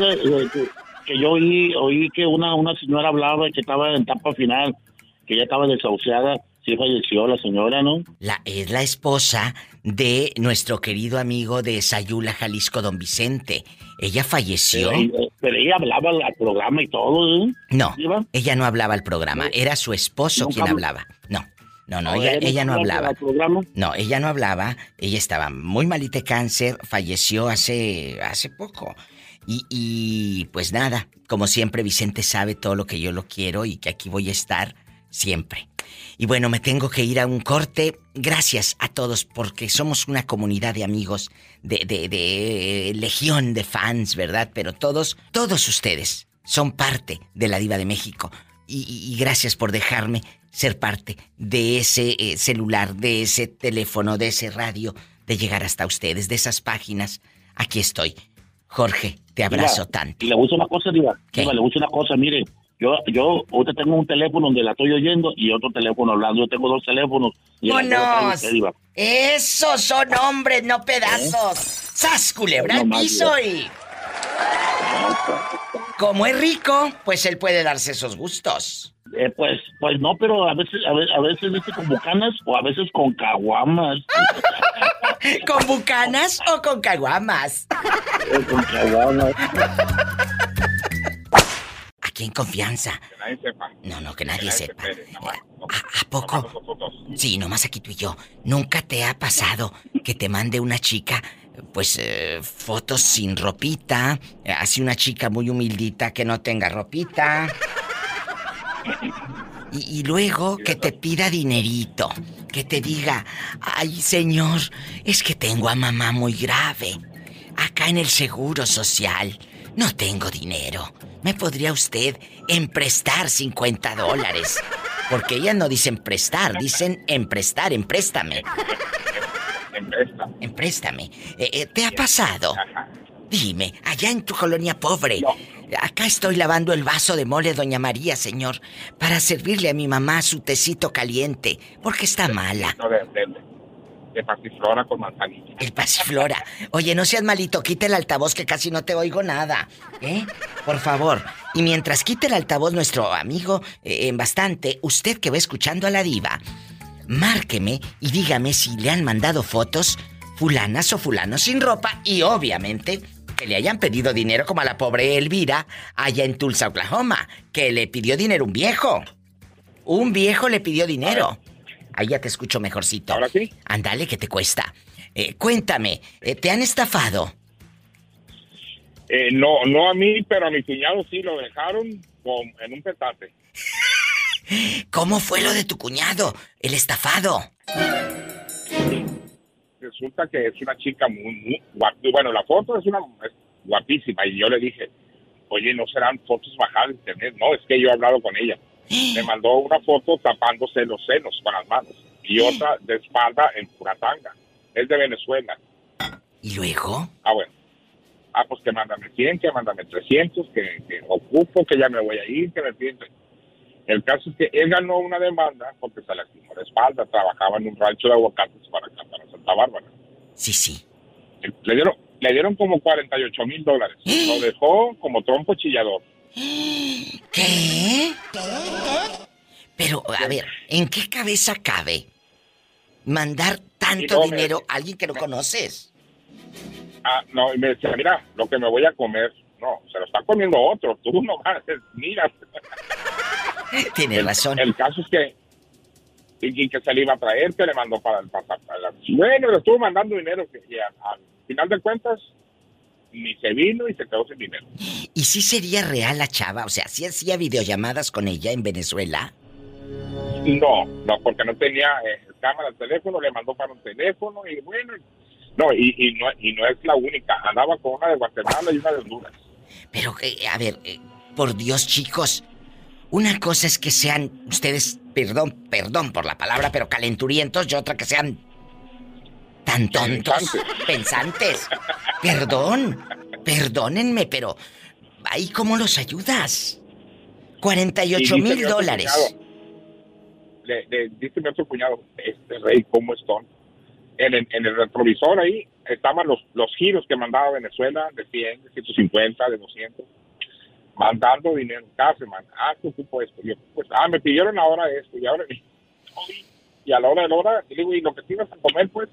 [SPEAKER 19] Que yo oí, oí que una, una señora hablaba que estaba en etapa final, que ya estaba desahuciada. Sí falleció la señora, ¿no?
[SPEAKER 2] La, es la esposa de nuestro querido amigo de Sayula, Jalisco, don Vicente. Ella falleció.
[SPEAKER 19] Pero, ella hablaba al programa y todo, ¿eh?
[SPEAKER 2] No, ella no hablaba al programa. Era su esposo quien hablaba. No. No, no, ella, ella, no hablaba. No, ella no hablaba. Ella estaba muy malita de cáncer, falleció hace, hace poco. Y, pues nada, como siempre Vicente sabe todo lo que yo lo quiero y que aquí voy a estar siempre. Y bueno, me tengo que ir a un corte. Gracias a todos porque somos una comunidad de amigos, de, legión de fans, ¿verdad? Pero todos, todos ustedes son parte de la Diva de México. Y, gracias por dejarme ser parte de ese eh, celular, de ese teléfono, de ese radio, de llegar hasta ustedes, de esas páginas. Aquí estoy. Jorge, te abrazo tanto.
[SPEAKER 19] Y le gusta una cosa, Diva. Diva, le gusta una cosa, mire. Yo, yo, ahorita tengo un teléfono donde la estoy oyendo y otro teléfono hablando. Yo tengo dos teléfonos. Y
[SPEAKER 2] ¡Vámonos! Esos son hombres, no pedazos. ¿Eh? ¡Sas, culebra no piso y... Como es rico, pues él puede darse esos gustos.
[SPEAKER 19] Eh, pues, pues no, pero a veces, a veces, a con bucanas o a veces con caguamas.
[SPEAKER 2] ¿Con bucanas o con caguamas?
[SPEAKER 19] Eh, con caguamas.
[SPEAKER 2] Aquí en confianza.
[SPEAKER 20] Que nadie sepa.
[SPEAKER 2] No, no, que nadie sepa. ¿A, poco? sí, nomás aquí tú y yo. ¿Nunca te ha pasado que te mande una chica, pues, eh, fotos sin ropita? Así una chica muy humildita que no tenga ropita. Y, luego que te pida dinerito, que te diga, ay señor, es que tengo a mamá muy grave. acá en el Seguro Social no tengo dinero. ¿Me podría usted emprestar 50 dólares? Porque ellas no dicen prestar, dicen emprestar, empréstame. Empréstame. Eh, eh, ¿Te ha pasado? Dime, allá en tu colonia pobre, acá estoy lavando el vaso de mole, doña María, señor, para servirle a mi mamá su tecito caliente, porque está mala.
[SPEAKER 20] No, de, de, de pasiflora con manzanilla.
[SPEAKER 2] El pasiflora. Oye, no seas malito, quita el altavoz que casi no te oigo nada. ¿Eh? Por favor. Y mientras quite el altavoz nuestro amigo eh, en bastante, usted que va escuchando a la diva, márqueme y dígame si le han mandado fotos fulanas o fulanos sin ropa y obviamente que le hayan pedido dinero como a la pobre Elvira allá en Tulsa, Oklahoma, que le pidió dinero un viejo. Un viejo le pidió dinero. Ahí ya te escucho mejorcito. ¿Ahora sí? Ándale, que te cuesta. Eh, cuéntame, eh, ¿te han estafado?
[SPEAKER 20] Eh, no, no a mí, pero a mi cuñado sí lo dejaron con- en un petate.
[SPEAKER 2] ¿Cómo fue lo de tu cuñado, el estafado?
[SPEAKER 20] Resulta que es una chica muy, muy guapa. Bueno, la foto es una es guapísima y yo le dije, oye, ¿no serán fotos bajadas de internet? No, es que yo he hablado con ella. Me mandó una foto tapándose los senos con las manos y otra de espalda en pura tanga. Es de Venezuela.
[SPEAKER 2] ¿Y luego?
[SPEAKER 20] Ah, bueno. Ah, pues que mándame 100, que mándame 300, que, que ocupo, que ya me voy a ir, que me piden. El caso es que él ganó una demanda porque se lastimó la espalda, trabajaba en un rancho de aguacates para acá, para Santa Bárbara.
[SPEAKER 2] Sí, sí.
[SPEAKER 20] Le dieron, le dieron como 48 mil dólares. Lo dejó como trompo chillador.
[SPEAKER 2] ¿Qué? Pero, a ver, ¿en qué cabeza cabe mandar tanto
[SPEAKER 20] no, me-
[SPEAKER 2] dinero a alguien que no conoces?
[SPEAKER 20] Ah, no, y me decía, mira, lo que me voy a comer, no, se lo está comiendo otro, tú nomás, mira.
[SPEAKER 2] Tienes razón.
[SPEAKER 20] El caso es que, y, que se le iba a traer, que le mandó para el pasaporte. Bueno, le estuvo mandando dinero, que y a- al final de cuentas, ni se vino y se quedó sin dinero.
[SPEAKER 2] ¿Y si sería real la chava? O sea, si hacía videollamadas con ella en Venezuela?
[SPEAKER 20] No, no, porque no tenía eh, cámara al teléfono, le mandó para un teléfono y bueno, no, y, y no, y no es la única, andaba con una de Guatemala y una de Honduras.
[SPEAKER 2] Pero, eh, a ver, eh, por Dios, chicos, una cosa es que sean ustedes, perdón, perdón por la palabra, pero calenturientos, y otra que sean tan tontos, pensantes. Perdón, perdónenme, pero ahí cómo los ayudas. 48
[SPEAKER 20] Y dice mi
[SPEAKER 2] mil dólares.
[SPEAKER 20] Le, le dice mi otro cuñado, este rey, ¿cómo están? En, el- en el retrovisor ahí estaban los, los giros que mandaba Venezuela de 100, de 150, de 200, mandando dinero cada semana. Ah, que ocupo esto. Yo, pues, ah, me pidieron ahora esto y ahora... Y a la hora de la hora, y digo, ¿y lo que ibas a comer, pues?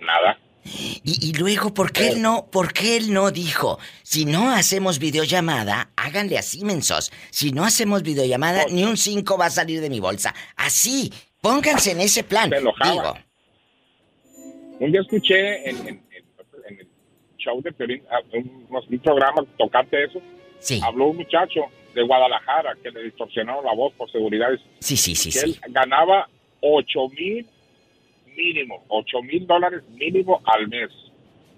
[SPEAKER 20] Nada.
[SPEAKER 2] Y, y luego, ¿por qué él no, por qué él no dijo, si no hacemos videollamada, háganle así, mensos. Si no hacemos videollamada, ni un 5 va a salir de mi bolsa. Así, pónganse en ese plan.
[SPEAKER 20] enojaba.
[SPEAKER 2] Digo,
[SPEAKER 20] Un día escuché en, en- en- en el show de Piolín, ah, un, un programa tocante eso. Habló un muchacho de Guadalajara que le distorsionaron la voz por seguridad.
[SPEAKER 2] Sí, sí, sí,
[SPEAKER 20] que
[SPEAKER 2] sí.
[SPEAKER 20] él ganaba 8 mil mínimo, 8 mil dólares mínimo al mes,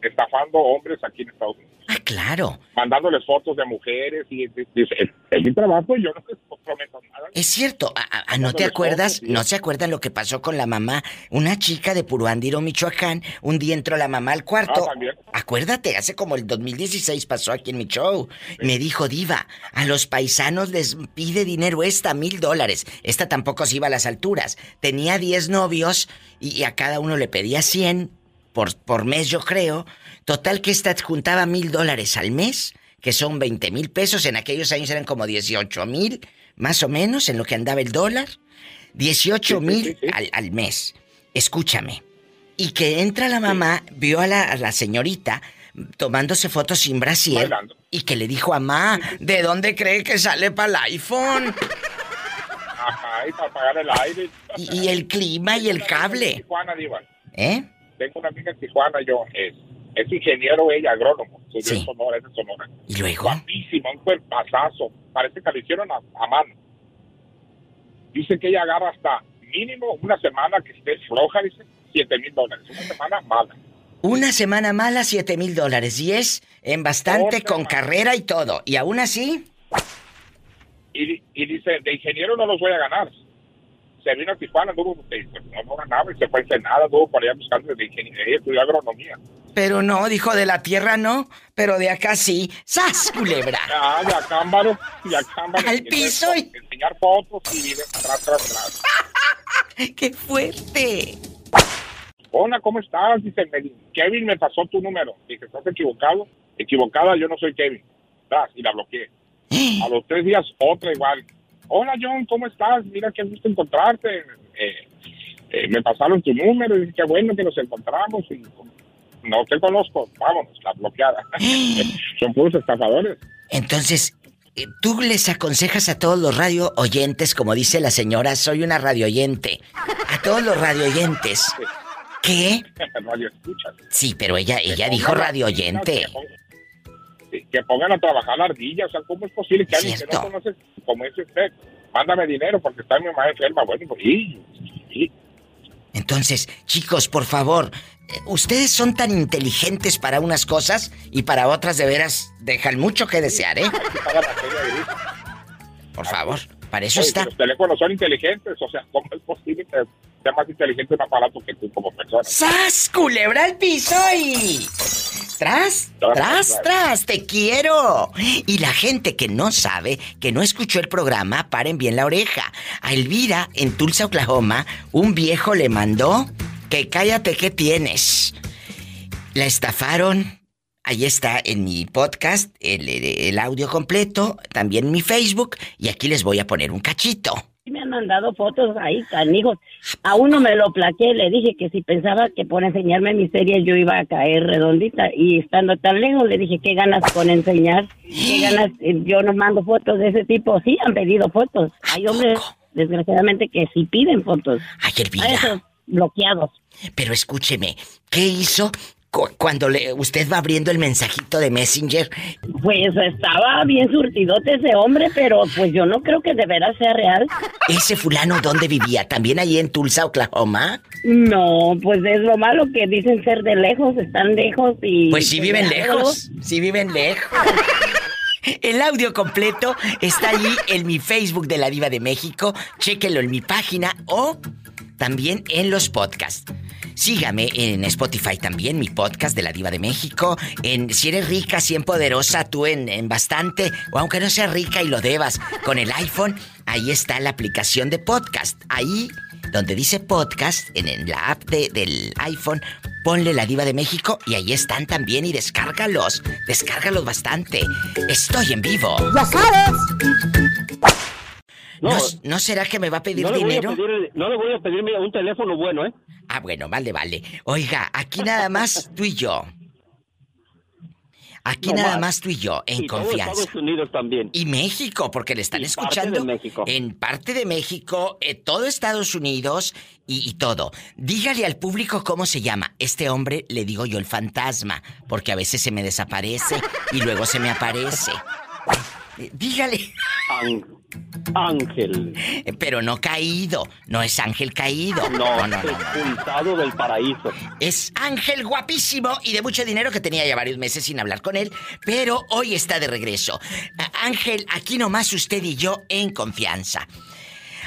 [SPEAKER 20] estafando hombres aquí en Estados Unidos.
[SPEAKER 2] Claro.
[SPEAKER 20] Mandándoles fotos de mujeres y dice, es, mi trabajo, yo no les prometo nada.
[SPEAKER 2] Es cierto, ¿a- a- a- ¿no te acuerdas?
[SPEAKER 20] fotos.
[SPEAKER 2] ¿No se acuerdan lo que pasó con la mamá? Una chica de Puruandiro, Michoacán, un día entró la mamá al cuarto.
[SPEAKER 20] Ah, también.
[SPEAKER 2] Acuérdate, hace como el 2016 pasó aquí en mi show. Me dijo, Diva, a los paisanos les pide dinero esta, mil dólares. Esta tampoco se iba a las alturas. Tenía 10 novios y, y a cada uno le pedía 100 por, por mes, yo creo. Total que esta juntaba mil dólares al mes, que son 20 mil pesos. En aquellos años eran como 18 mil, más o menos, en lo que andaba el dólar. 18 mil al, al mes. Escúchame. Y que entra la mamá, vio a la, a la señorita tomándose fotos sin brasier
[SPEAKER 20] Bailando.
[SPEAKER 2] y que le dijo a mamá, ¿de dónde cree que sale para el iPhone?
[SPEAKER 20] Ajá, y para pagar el aire.
[SPEAKER 2] Y, y el clima y el cable.
[SPEAKER 20] Tijuana, Diva.
[SPEAKER 2] ¿Eh?
[SPEAKER 20] Tengo una amiga en Tijuana, yo, es, es ingeniero ella, agrónomo, estudió en Sonora, es de Sonora.
[SPEAKER 2] ¿Y luego?
[SPEAKER 20] Guapísima, un cuerpazazo, parece que lo hicieron a, a mano. Dice que ella agarra hasta mínimo una semana que esté floja, dice, siete mil dólares, una semana mala.
[SPEAKER 2] Una semana mala, siete mil dólares. Y es en bastante, con carrera y todo. Y aún así.
[SPEAKER 20] Y, y dice, de ingeniero no los voy a ganar. Se vino a Tijuana, no, no ganaba y se fue a Ensenada, anduvo para allá buscando de ingeniería, estudió agronomía.
[SPEAKER 2] Pero no, dijo de la tierra no, pero de acá sí. ¡Sas, culebra!
[SPEAKER 20] Ah, de acá, ámbaro, de acá, ámbaro.
[SPEAKER 2] Al piso y...
[SPEAKER 20] Enseñar fotos y atrás, atrás, atrás.
[SPEAKER 2] ¡Qué fuerte!
[SPEAKER 20] Hola, ¿cómo estás? Dice, me- Kevin me pasó tu número. Dije, ¿estás equivocado? Equivocada, yo no soy Kevin. Das, y la bloqueé. A los tres días, otra igual. Hola, John, ¿cómo estás? Mira, qué gusto encontrarte. Eh, eh, me pasaron tu número y qué bueno que nos encontramos. Y, no te conozco, vámonos, la bloqueada. Son puros estafadores.
[SPEAKER 2] Entonces, eh, tú les aconsejas a todos los radio oyentes, como dice la señora, soy una radio oyente. A todos los radio oyentes. ¿Qué?
[SPEAKER 20] Radio escuchas.
[SPEAKER 2] Sí, pero ella, ella
[SPEAKER 20] Que
[SPEAKER 2] dijo
[SPEAKER 20] pongan-
[SPEAKER 2] radio oyente.
[SPEAKER 20] Que pongan a trabajar la ardilla. O sea, ¿cómo es posible que alguien que no conoces, como es usted, mándame dinero porque está mi mamá enferma? Bueno, pues, y, y-
[SPEAKER 2] Entonces, chicos, por favor, eh, ustedes son tan inteligentes para unas cosas y para otras de veras dejan mucho que desear, ¿eh? Por favor, para eso
[SPEAKER 20] Oye,
[SPEAKER 2] está.
[SPEAKER 20] Los teléfonos son inteligentes. O sea, ¿cómo es posible que sea más inteligente un aparato que tú como persona?
[SPEAKER 2] ¡Sas! Culebra al piso y. Tras, tras, tras, te quiero. Y la gente que no sabe, que no escuchó el programa, paren bien la oreja. A Elvira, en Tulsa, Oklahoma, un viejo le mandó que cállate que tienes. La estafaron. Ahí está en mi podcast el, el audio completo, también en mi Facebook, y aquí les voy a poner un cachito.
[SPEAKER 3] Me han mandado fotos ahí, canijos. A uno me lo plaqué, le dije que si pensaba que por enseñarme mis series yo iba a caer redondita. Y estando tan lejos, le dije, ¿qué ganas con enseñar? ¿Qué ganas? Eh, Yo no mando fotos de ese tipo. Sí, han pedido fotos. Hay hombres, desgraciadamente, que sí piden fotos.
[SPEAKER 2] Ay, Elvira.
[SPEAKER 3] A esos bloqueados.
[SPEAKER 2] Pero escúcheme, ¿qué hizo cu- cuando le, usted va abriendo el mensajito de Messenger?
[SPEAKER 3] Pues estaba bien surtidote ese hombre, pero pues yo no creo que de veras sea real.
[SPEAKER 2] ¿Ese fulano dónde vivía? ¿También ahí en Tulsa, Oklahoma?
[SPEAKER 3] No, pues es lo malo que dicen ser de lejos, están lejos y...
[SPEAKER 2] Pues sí viven lejos, sí viven lejos. El audio completo está allí en mi Facebook de la Diva de México. Chéquelo en mi página o también en los podcasts. Sígame en Spotify también, mi podcast de la Diva de México. En Si eres rica, si poderosa, tú en, en bastante. O aunque no seas rica y lo debas, con el iPhone, ahí está la aplicación de podcast. Ahí, donde dice podcast, en, en la app de- del iPhone, ponle la Diva de México y ahí están también y descárgalos. Descárgalos bastante. Estoy en vivo.
[SPEAKER 14] Ya sabes.
[SPEAKER 2] ¿No, ¿no será que me va a pedir
[SPEAKER 21] no a
[SPEAKER 2] dinero?
[SPEAKER 21] pedir- no le voy a pedir mira, un teléfono bueno, ¿eh?
[SPEAKER 2] Ah, bueno, vale, vale. Oiga, aquí nada más tú y yo. Aquí
[SPEAKER 21] No
[SPEAKER 2] nada
[SPEAKER 21] más.
[SPEAKER 2] más tú y yo, en
[SPEAKER 21] Y
[SPEAKER 2] confianza.
[SPEAKER 21] Estados Unidos también.
[SPEAKER 2] Y México, porque le están
[SPEAKER 21] Y parte
[SPEAKER 2] escuchando.
[SPEAKER 21] de México.
[SPEAKER 2] En parte de México, eh, todo Estados Unidos y, y todo. Dígale al público cómo se llama. Este hombre le digo yo el fantasma, porque a veces se me desaparece y luego se me aparece. Dígale.
[SPEAKER 21] Ángel.
[SPEAKER 2] Eh, Pero no caído, no es ángel caído.
[SPEAKER 21] No,
[SPEAKER 2] no, no.
[SPEAKER 21] expulsado del paraíso.
[SPEAKER 2] Es Ángel guapísimo y de mucho dinero que tenía ya varios meses sin hablar con él, pero hoy está de regreso. Ángel, aquí nomás usted y yo en confianza.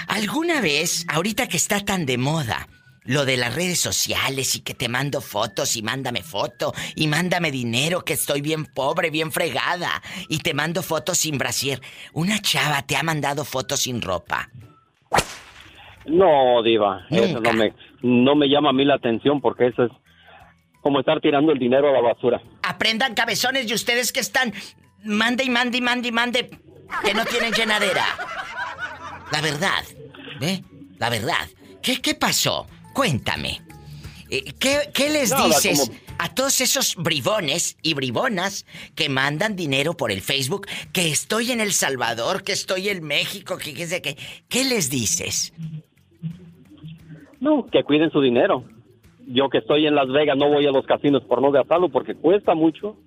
[SPEAKER 2] ¿Alguna vez, ahorita que está tan de moda, lo de las redes sociales y que te mando fotos y mándame foto y mándame dinero que estoy bien pobre, bien fregada y te mando fotos sin brasier, una chava te ha mandado fotos sin ropa?
[SPEAKER 21] No, diva, eso no me, no me llama a mí la atención porque eso es como estar tirando el dinero a la basura.
[SPEAKER 2] Aprendan cabezones y ustedes que están mande y mande y mande y mande que no tienen llenadera. La verdad, ¿eh? La verdad. ¿Qué, qué pasó? Cuéntame. Eh, ¿Qué, qué les
[SPEAKER 21] Nada,
[SPEAKER 2] dices
[SPEAKER 21] como-
[SPEAKER 2] a todos esos bribones y bribonas que mandan dinero por el Facebook? Que estoy en El Salvador, que estoy en México, que qué sé qué. ¿Qué les dices?
[SPEAKER 21] No, que cuiden su dinero. Yo que estoy en Las Vegas no voy a los casinos por no gastarlo porque cuesta mucho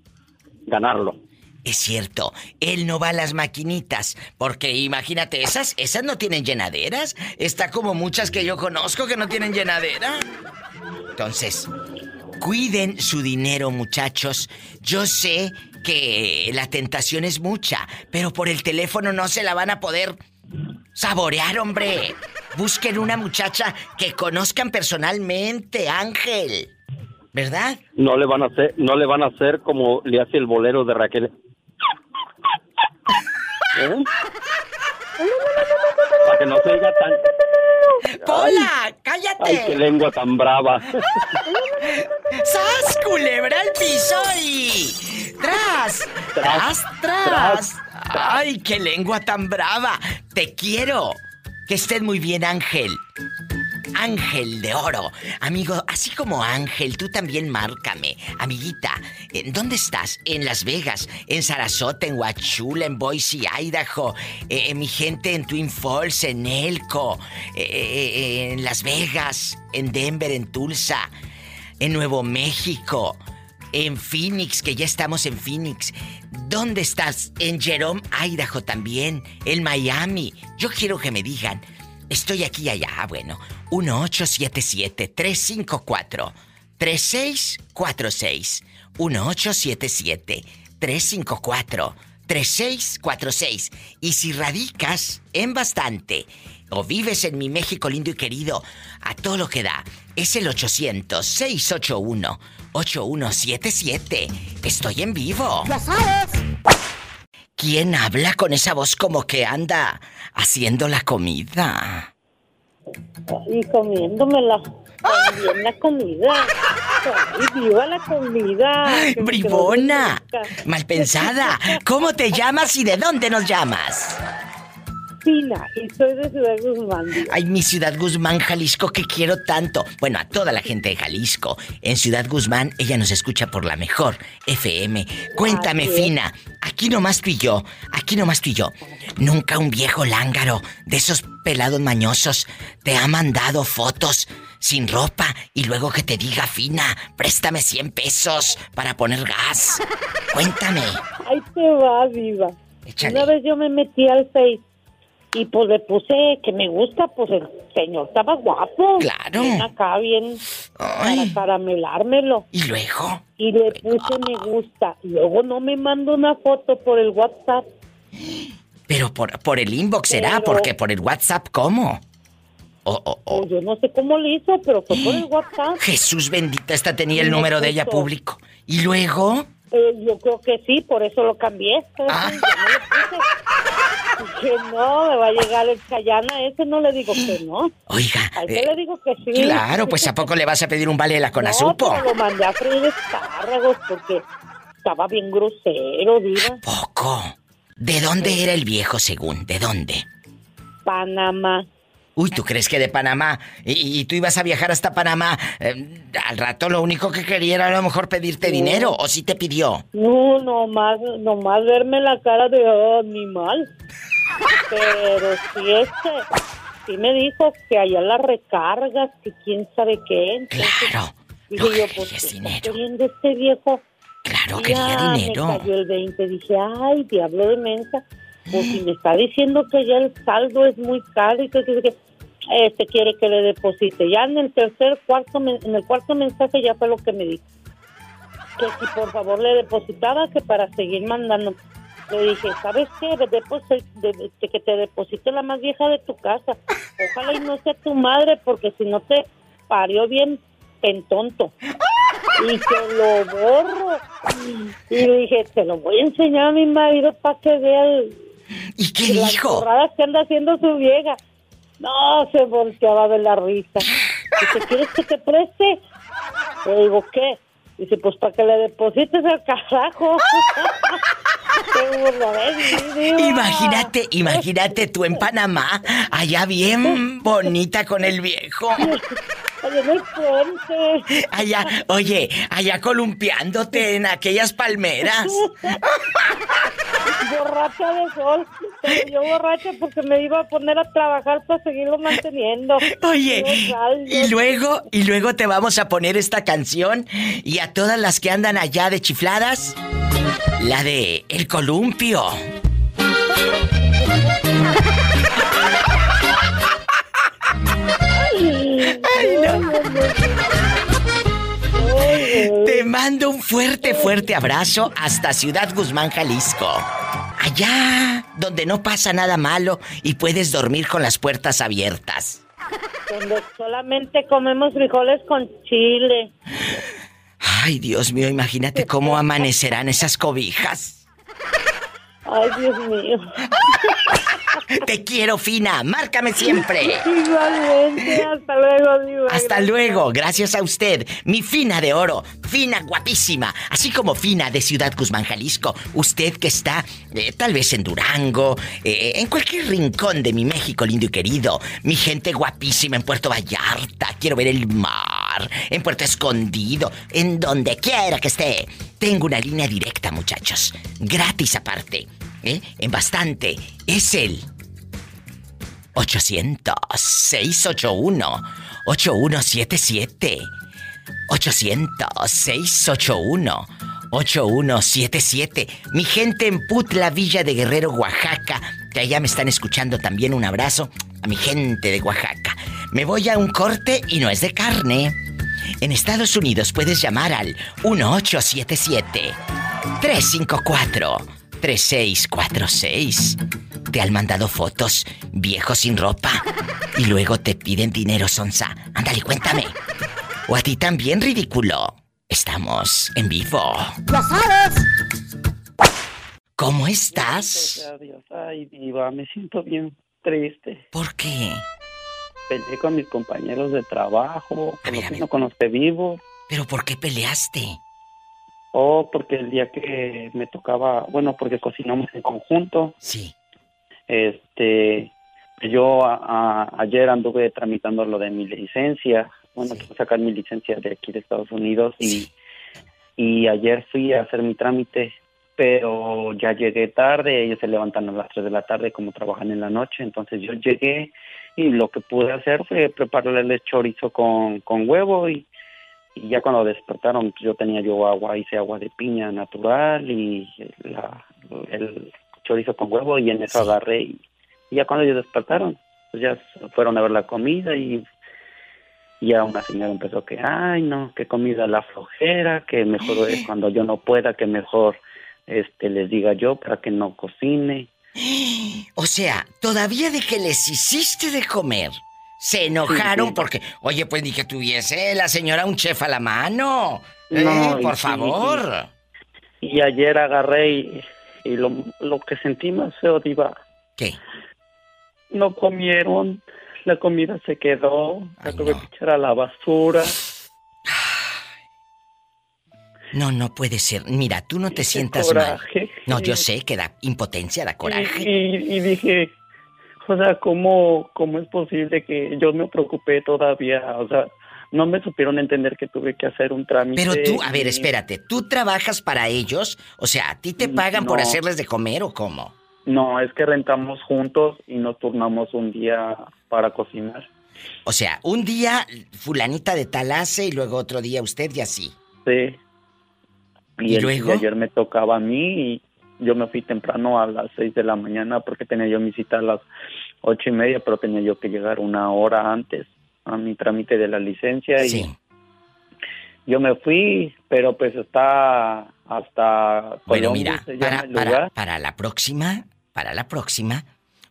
[SPEAKER 21] ganarlo.
[SPEAKER 2] Es cierto, él no va a las maquinitas, porque imagínate, esas, esas no tienen llenaderas. Está como muchas que yo conozco que no tienen llenadera. Entonces, Cuiden su dinero, muchachos. Yo sé que la tentación es mucha, pero por el teléfono no se la van a poder saborear, hombre. Busquen una muchacha que conozcan personalmente, Ángel. ¿Verdad?
[SPEAKER 21] No le van a hacer, no le van a hacer como le hace el bolero de Raquel. ¿Eh? Para que no se oiga tan...
[SPEAKER 2] ¡Pola! ¡Cállate!
[SPEAKER 21] Ay, qué lengua tan brava.
[SPEAKER 2] ¡Sas, culebra al piso y... ¡Tras! ¡Tras, tras! ¡Ay, qué lengua tan brava! ¡Te quiero! Que estés muy bien, Ángel. Ángel de oro. Amigo, así como Ángel, tú también márcame. Amiguita, ¿en ¿dónde estás? En Las Vegas, en Sarasota, en Huachula, en Boise, Idaho. Eh, eh, mi gente en Twin Falls, en Elko, eh, en Las Vegas, en Denver, en Tulsa, en Nuevo México. En Phoenix, que ya estamos en Phoenix. ¿Dónde estás? En Jerome, Idaho también. En Miami. Yo quiero que me digan, Estoy aquí y allá. Ah, bueno. 1877-354-3646. 1877-354-3646. Y si radicas en bastante o vives en mi México lindo y querido, a todo lo que da, es el 800-681-8177. Estoy en vivo.
[SPEAKER 14] ¡Ya sabes!
[SPEAKER 2] ¿Quién habla con esa voz como que anda haciendo la comida?
[SPEAKER 22] Y comiéndomela. También la comida. Ay, viva la comida.
[SPEAKER 2] ¡Ay, bribona! Malpensada. ¿Cómo te llamas y de dónde nos llamas?
[SPEAKER 22] Fina, y soy de Ciudad Guzmán.
[SPEAKER 2] Ay, mi Ciudad Guzmán, Jalisco, que quiero tanto. Bueno, a toda la gente de Jalisco. En Ciudad Guzmán, ella nos escucha por la mejor FM. Cuéntame. Fina. Aquí nomás tú y yo. Aquí nomás tú y yo. Nunca un viejo lángaro de esos pelados mañosos te ha mandado fotos sin ropa y luego que te diga, Fina, préstame 100 pesos para poner gas. Cuéntame.
[SPEAKER 22] Ahí te va, viva.
[SPEAKER 2] Échale.
[SPEAKER 22] Una vez yo me metí al Face y pues le puse que me gusta, pues el señor estaba guapo.
[SPEAKER 2] Claro.
[SPEAKER 22] Bien acá, bien para caramelármelo.
[SPEAKER 2] ¿Y luego?
[SPEAKER 22] Y le puse me gusta. Y luego no me mandó una foto por el WhatsApp.
[SPEAKER 2] Pero por, por el inbox será,
[SPEAKER 22] Pero-
[SPEAKER 2] porque por el WhatsApp, ¿cómo? Oh, oh, oh.
[SPEAKER 22] Pues yo no sé cómo le hizo, pero fue por el WhatsApp.
[SPEAKER 2] Jesús bendita, esta tenía el
[SPEAKER 22] Me
[SPEAKER 2] número de ella público. ¿Y luego?
[SPEAKER 22] Eh, yo creo que sí, por eso lo cambié.
[SPEAKER 2] Ah.
[SPEAKER 22] no le puse. Que no, me va a llegar el Chayana, ese no le digo que no.
[SPEAKER 2] Oiga.
[SPEAKER 22] A ese
[SPEAKER 2] eh,
[SPEAKER 22] le digo que sí.
[SPEAKER 2] claro, pues ¿a poco le vas a pedir un vale de la
[SPEAKER 22] No,
[SPEAKER 2] Conasupo?
[SPEAKER 22] pero lo mandé a freír espárragos porque estaba bien grosero, diva.
[SPEAKER 2] Poco. ¿De dónde era el viejo según? ¿De dónde?
[SPEAKER 22] Panamá.
[SPEAKER 2] Uy, ¿tú crees que de Panamá? ¿Y, y tú ibas a viajar hasta Panamá? eh, al rato lo único que quería era a lo mejor pedirte dinero, ¿o sí te pidió?
[SPEAKER 22] No, nomás, nomás verme la cara de animal. Pero sí, este, sí me dijo que allá las recargas, que quién sabe qué. Entonces,
[SPEAKER 2] Claro.
[SPEAKER 22] Dije yo, pues, ¿qué está queriendo este viejo?
[SPEAKER 2] Claro,
[SPEAKER 22] Ya
[SPEAKER 2] quería dinero.
[SPEAKER 22] Me cayó el 20. Dije, ay, diablo de mensa. Pues si me está diciendo que ya el saldo es muy caro y que, que, que este quiere que le deposite. Ya en el tercer, cuarto, en el cuarto mensaje ya fue lo que me dijo. Que si por favor le depositaba, que para seguir mandando. Le dije, ¿sabes qué? De, de- de- que te deposite la más vieja de tu casa. Ojalá y no sea tu madre, porque si no te parió bien en tonto. Y que lo borro. Y le dije, te lo voy a enseñar a mi marido para que vea el,
[SPEAKER 2] ¿Y qué
[SPEAKER 22] las
[SPEAKER 2] dijo?
[SPEAKER 22] que anda haciendo su vieja. No, se volteaba de la risa. Dice, ¿quieres que te preste? Le digo, ¿qué? Dice, pues para que le deposites al carajo. ¿eh?
[SPEAKER 2] Imagínate, imagínate tú en Panamá, allá bien bonita con el viejo.
[SPEAKER 22] Allá el
[SPEAKER 2] oye, allá columpiándote en aquellas palmeras.
[SPEAKER 22] borracha de sol. Pero yo borracha porque me iba a poner a trabajar para seguirlo manteniendo.
[SPEAKER 2] Oye, y luego, y luego te vamos a poner esta canción y a todas las que andan allá de chifladas, la de El Columpio.
[SPEAKER 22] Ay, no.
[SPEAKER 2] mando un fuerte, fuerte abrazo hasta Ciudad Guzmán, Jalisco. Allá donde no pasa nada malo y puedes dormir con las puertas abiertas.
[SPEAKER 22] Donde solamente comemos frijoles con chile.
[SPEAKER 2] Ay, Dios mío, imagínate cómo amanecerán esas cobijas.
[SPEAKER 22] Ay, Dios mío.
[SPEAKER 2] Te quiero, Fina. Márcame siempre.
[SPEAKER 22] Igualmente. Hasta luego, Diva.
[SPEAKER 2] Hasta luego. Gracias a usted. Mi Fina de oro. Fina guapísima. Así como Fina de Ciudad Guzmán, Jalisco. Usted que está eh, tal vez en Durango. eh, en cualquier rincón de mi México lindo y querido. Mi gente guapísima en Puerto Vallarta. Quiero ver el mar. En Puerto Escondido. En donde quiera que esté. Tengo una línea directa, muchachos. Gratis aparte. ¿Eh? En bastante. Es el 800-681-8177. 800-681-8177. Mi gente en Putla, Villa de Guerrero, Oaxaca. Que allá me están escuchando también. Un abrazo a mi gente de Oaxaca. Me voy a un corte y no es de carne. En Estados Unidos puedes llamar al 1877 354 3646. Te han mandado fotos, viejo sin ropa, y luego te piden dinero, Sonsa. Ándale, cuéntame. O a ti también, ridículo. Estamos en vivo.
[SPEAKER 14] ¡Ya sabes!
[SPEAKER 2] ¿Cómo estás?
[SPEAKER 23] Gracias a Dios. Ay, diva, me siento bien triste.
[SPEAKER 2] ¿Por qué?
[SPEAKER 23] Peleé con mis compañeros de trabajo, con los, no con los que vivo.
[SPEAKER 2] ¿Pero por qué peleaste?
[SPEAKER 23] Oh, porque el día que me tocaba, bueno, porque cocinamos en conjunto.
[SPEAKER 2] Sí.
[SPEAKER 23] Este, yo a- a- ayer anduve tramitando lo de mi licencia. Bueno, quiero sacar mi licencia de aquí de Estados Unidos y, y ayer fui a hacer mi trámite, pero ya llegué tarde. Ellos se levantan a las 3 de la tarde como trabajan en la noche. Entonces yo llegué y lo que pude hacer fue prepararle chorizo con, con huevo y, y ya cuando despertaron pues, yo tenía yo agua, hice agua de piña natural y la- el chorizo con huevo y en eso agarré y, y ya cuando ellos despertaron pues ya fueron a ver la comida y ya una señora empezó que ay no que comida la flojera que mejor es cuando yo no pueda que mejor este les diga yo para que no cocine
[SPEAKER 2] O sea, todavía de que les hiciste de comer, se enojaron
[SPEAKER 23] Sí, sí.
[SPEAKER 2] porque, oye, pues ni que tuviese la señora un chef a la mano.
[SPEAKER 23] No,
[SPEAKER 2] Eh, por
[SPEAKER 23] sí,
[SPEAKER 2] favor.
[SPEAKER 23] y ayer agarré y, y lo, lo que sentí más feo diva
[SPEAKER 2] ¿Qué?
[SPEAKER 23] no comieron la comida se quedó la tuve que echar a la basura
[SPEAKER 2] No, no puede ser. Mira, tú no te sientas mal.
[SPEAKER 23] coraje.
[SPEAKER 2] No, yo sé que da impotencia, da coraje.
[SPEAKER 23] Y, y- y dije, o sea, ¿cómo, ¿cómo es posible que yo me preocupé todavía? O sea, no me supieron entender que tuve que hacer un trámite.
[SPEAKER 2] Pero tú, a ver, espérate, ¿tú trabajas para ellos? O sea, ¿a ti te pagan por hacerles de comer o cómo?
[SPEAKER 23] No, es que rentamos juntos y nos turnamos un día para cocinar.
[SPEAKER 2] O sea, un día fulanita de tal hace y luego otro día usted y así.
[SPEAKER 23] Sí.
[SPEAKER 2] ¿Y
[SPEAKER 23] el-
[SPEAKER 2] luego?
[SPEAKER 23] ayer me tocaba a mí y yo me fui temprano a las seis de la mañana porque tenía yo mi cita a las ocho y media, pero tenía yo que llegar una hora antes a mi trámite de la licencia y yo me fui, pero pues está hasta
[SPEAKER 2] Bueno, mira, para, para la próxima, para la próxima,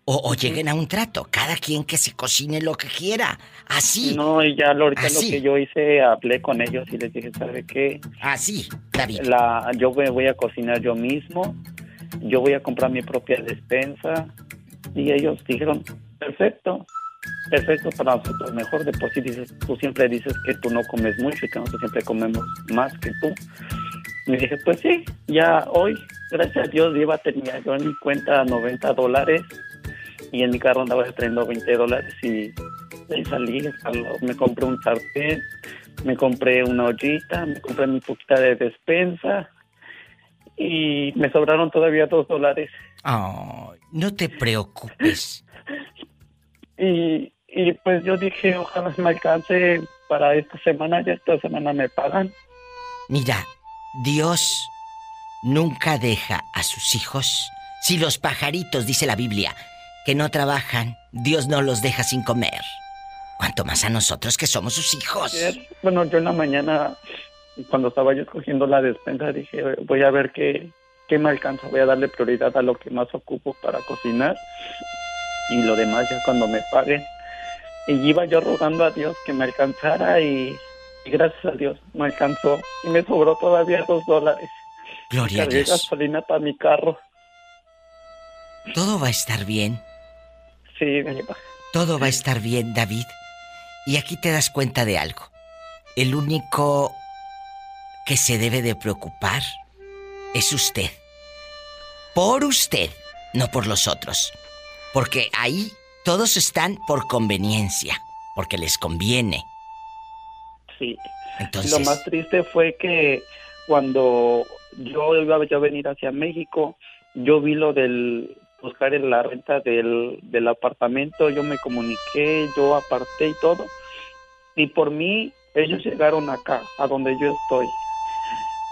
[SPEAKER 2] o, o lleguen a un trato, cada quien que se cocine lo que quiera, así.
[SPEAKER 23] No, y ya lo- ahorita
[SPEAKER 2] Así.
[SPEAKER 23] lo que yo hice, hablé con ellos y les dije, ¿sabe qué?
[SPEAKER 2] Así, David.
[SPEAKER 23] La, yo me voy a cocinar yo mismo, yo voy a comprar mi propia despensa. Y ellos dijeron, perfecto, perfecto para nosotros, mejor de por sí dices, tú siempre dices que tú no comes mucho y que nosotros siempre comemos más que tú. Y dije, pues sí, ya hoy, gracias a Dios, iba tenía yo en mi cuenta 90 dólares y en mi carro andaba trayendo 20 dólares y ahí salí, al- me compré un sartén, me compré una ollita, me compré mi poquita de despensa y me sobraron todavía dos dólares.
[SPEAKER 2] Ay, no te preocupes.
[SPEAKER 23] Y, y pues yo dije, ojalá me alcance para esta semana, ya esta semana me pagan.
[SPEAKER 2] Mira, Dios nunca deja a sus hijos. Si los pajaritos, dice la Biblia, que no trabajan, Dios no los deja sin comer. Cuanto más a nosotros que somos sus hijos.
[SPEAKER 23] Bueno, yo en la mañana cuando estaba yo escogiendo la despensa dije, voy a ver qué, qué me alcanza, voy a darle prioridad a lo que más ocupo para cocinar y lo demás ya cuando me paguen. Y iba yo rogando a Dios que me alcanzara y, y gracias a Dios me alcanzó y me sobró todavía dos dólares.
[SPEAKER 2] Gloria a Dios.
[SPEAKER 23] gasolina para mi carro.
[SPEAKER 2] Todo va a estar bien.
[SPEAKER 23] Sí.
[SPEAKER 2] Todo va a estar bien, David. Y aquí te das cuenta de algo. El único que se debe de preocupar es usted. Por usted, no por los otros. Porque ahí todos están por conveniencia, porque les conviene.
[SPEAKER 23] Sí.
[SPEAKER 2] Entonces-
[SPEAKER 23] Lo más triste fue que cuando yo iba a venir hacia México, yo vi lo del buscar en la renta del, del apartamento, yo me comuniqué, yo aparté y todo. Y por mí, ellos llegaron acá, a donde yo estoy.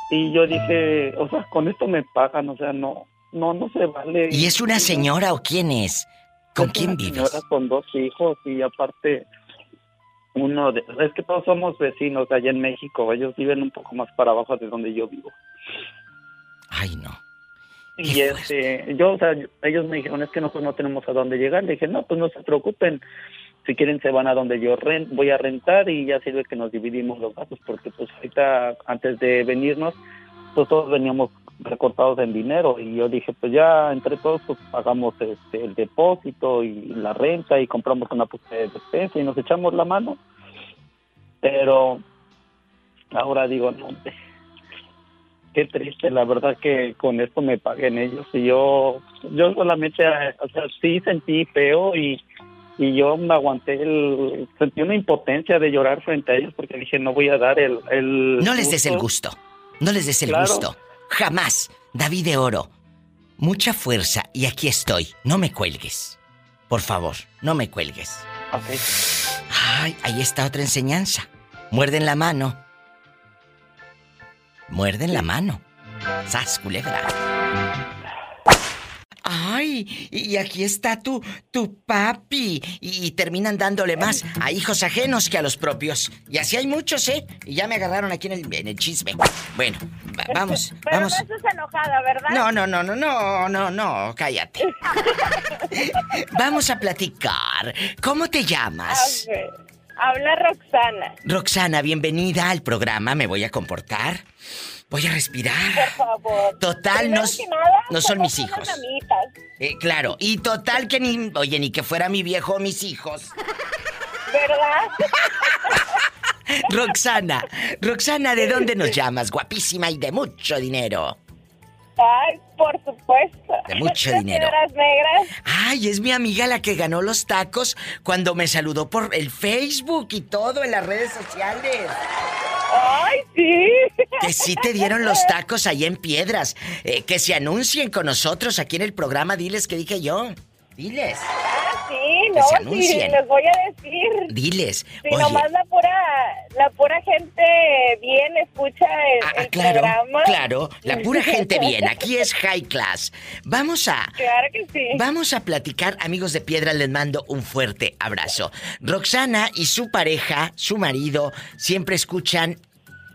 [SPEAKER 23] Y yo dije, o sea, con esto me pagan, o sea, no, no, no se vale.
[SPEAKER 2] ¿Y es una señora o quién es? ¿Con
[SPEAKER 23] Es
[SPEAKER 2] quién
[SPEAKER 23] una
[SPEAKER 2] vives?
[SPEAKER 23] señora con dos hijos y aparte uno de... Es que todos somos vecinos allá en México. Ellos viven un poco más para abajo de donde yo vivo.
[SPEAKER 2] Ay, no.
[SPEAKER 23] Y este, yo, o sea, ellos me dijeron, es que nosotros no tenemos a dónde llegar. Le dije, no, pues no se preocupen. Si quieren se van a donde yo ren- voy a rentar y ya sirve que nos dividimos los gastos porque pues ahorita antes de venirnos pues todos veníamos recortados en dinero y yo dije pues ya entre todos pues pagamos este, el depósito y la renta y compramos una puesta de despensa y nos echamos la mano pero ahora digo no qué triste la verdad que con esto me paguen ellos y yo yo solamente o sea sí sentí feo y y yo me aguanté el sentí una impotencia de llorar frente a ellos porque dije no voy a dar el, el
[SPEAKER 2] No les des el gusto. No les des el
[SPEAKER 23] Claro.
[SPEAKER 2] gusto. Jamás. David de Oro. Mucha fuerza y aquí estoy. No me cuelgues. Por favor, no me cuelgues. Ay, ahí está otra enseñanza. Muerden la mano. Muerden la mano. Sas, culebra. Ay, y aquí está tu, tu papi. Y, y terminan dándole más a hijos ajenos que a los propios. Y así hay muchos, ¿eh? Y ya me agarraron aquí en el, en el chisme. Bueno, va- vamos,
[SPEAKER 11] Pero
[SPEAKER 2] vamos.
[SPEAKER 11] no estás enojada, ¿verdad?
[SPEAKER 2] No, no, no, no, no, no, no, cállate. Vamos a platicar. ¿Cómo te llamas?
[SPEAKER 11] Habla Roxana,
[SPEAKER 2] Roxana, bienvenida al programa. Me voy a comportar. Voy a respirar.
[SPEAKER 11] por favor.
[SPEAKER 2] Total, no,
[SPEAKER 11] nada,
[SPEAKER 2] no son mis hijos. Eh, claro, y total que ni. Oye, ni que fuera mi viejo o mis hijos.
[SPEAKER 11] ¿verdad?
[SPEAKER 2] Roxana, Roxana, ¿de dónde nos llamas? Guapísima y de mucho dinero.
[SPEAKER 11] Ay, por supuesto.
[SPEAKER 2] De mucho dinero.
[SPEAKER 11] negras.
[SPEAKER 2] Ay, es mi amiga la que ganó los tacos cuando me saludó por el Facebook y todo en las redes sociales.
[SPEAKER 11] Ay, sí.
[SPEAKER 2] Que sí te dieron los tacos ahí en piedras. Eh, que se anuncien con nosotros aquí en el programa. Diles que dije yo. Diles.
[SPEAKER 11] Ah, sí,
[SPEAKER 2] Que
[SPEAKER 11] no,
[SPEAKER 2] se
[SPEAKER 11] sí, les voy a decir.
[SPEAKER 2] Diles.
[SPEAKER 11] Sí,
[SPEAKER 2] Oye,
[SPEAKER 11] nomás la pura, la pura gente bien escucha el, el
[SPEAKER 2] ah, claro,
[SPEAKER 11] programa.
[SPEAKER 2] claro. La pura gente bien. Aquí es high class. Vamos a.
[SPEAKER 11] Claro que sí.
[SPEAKER 2] Vamos a platicar, amigos de piedra, les mando un fuerte abrazo. Roxana y su pareja, su marido, siempre escuchan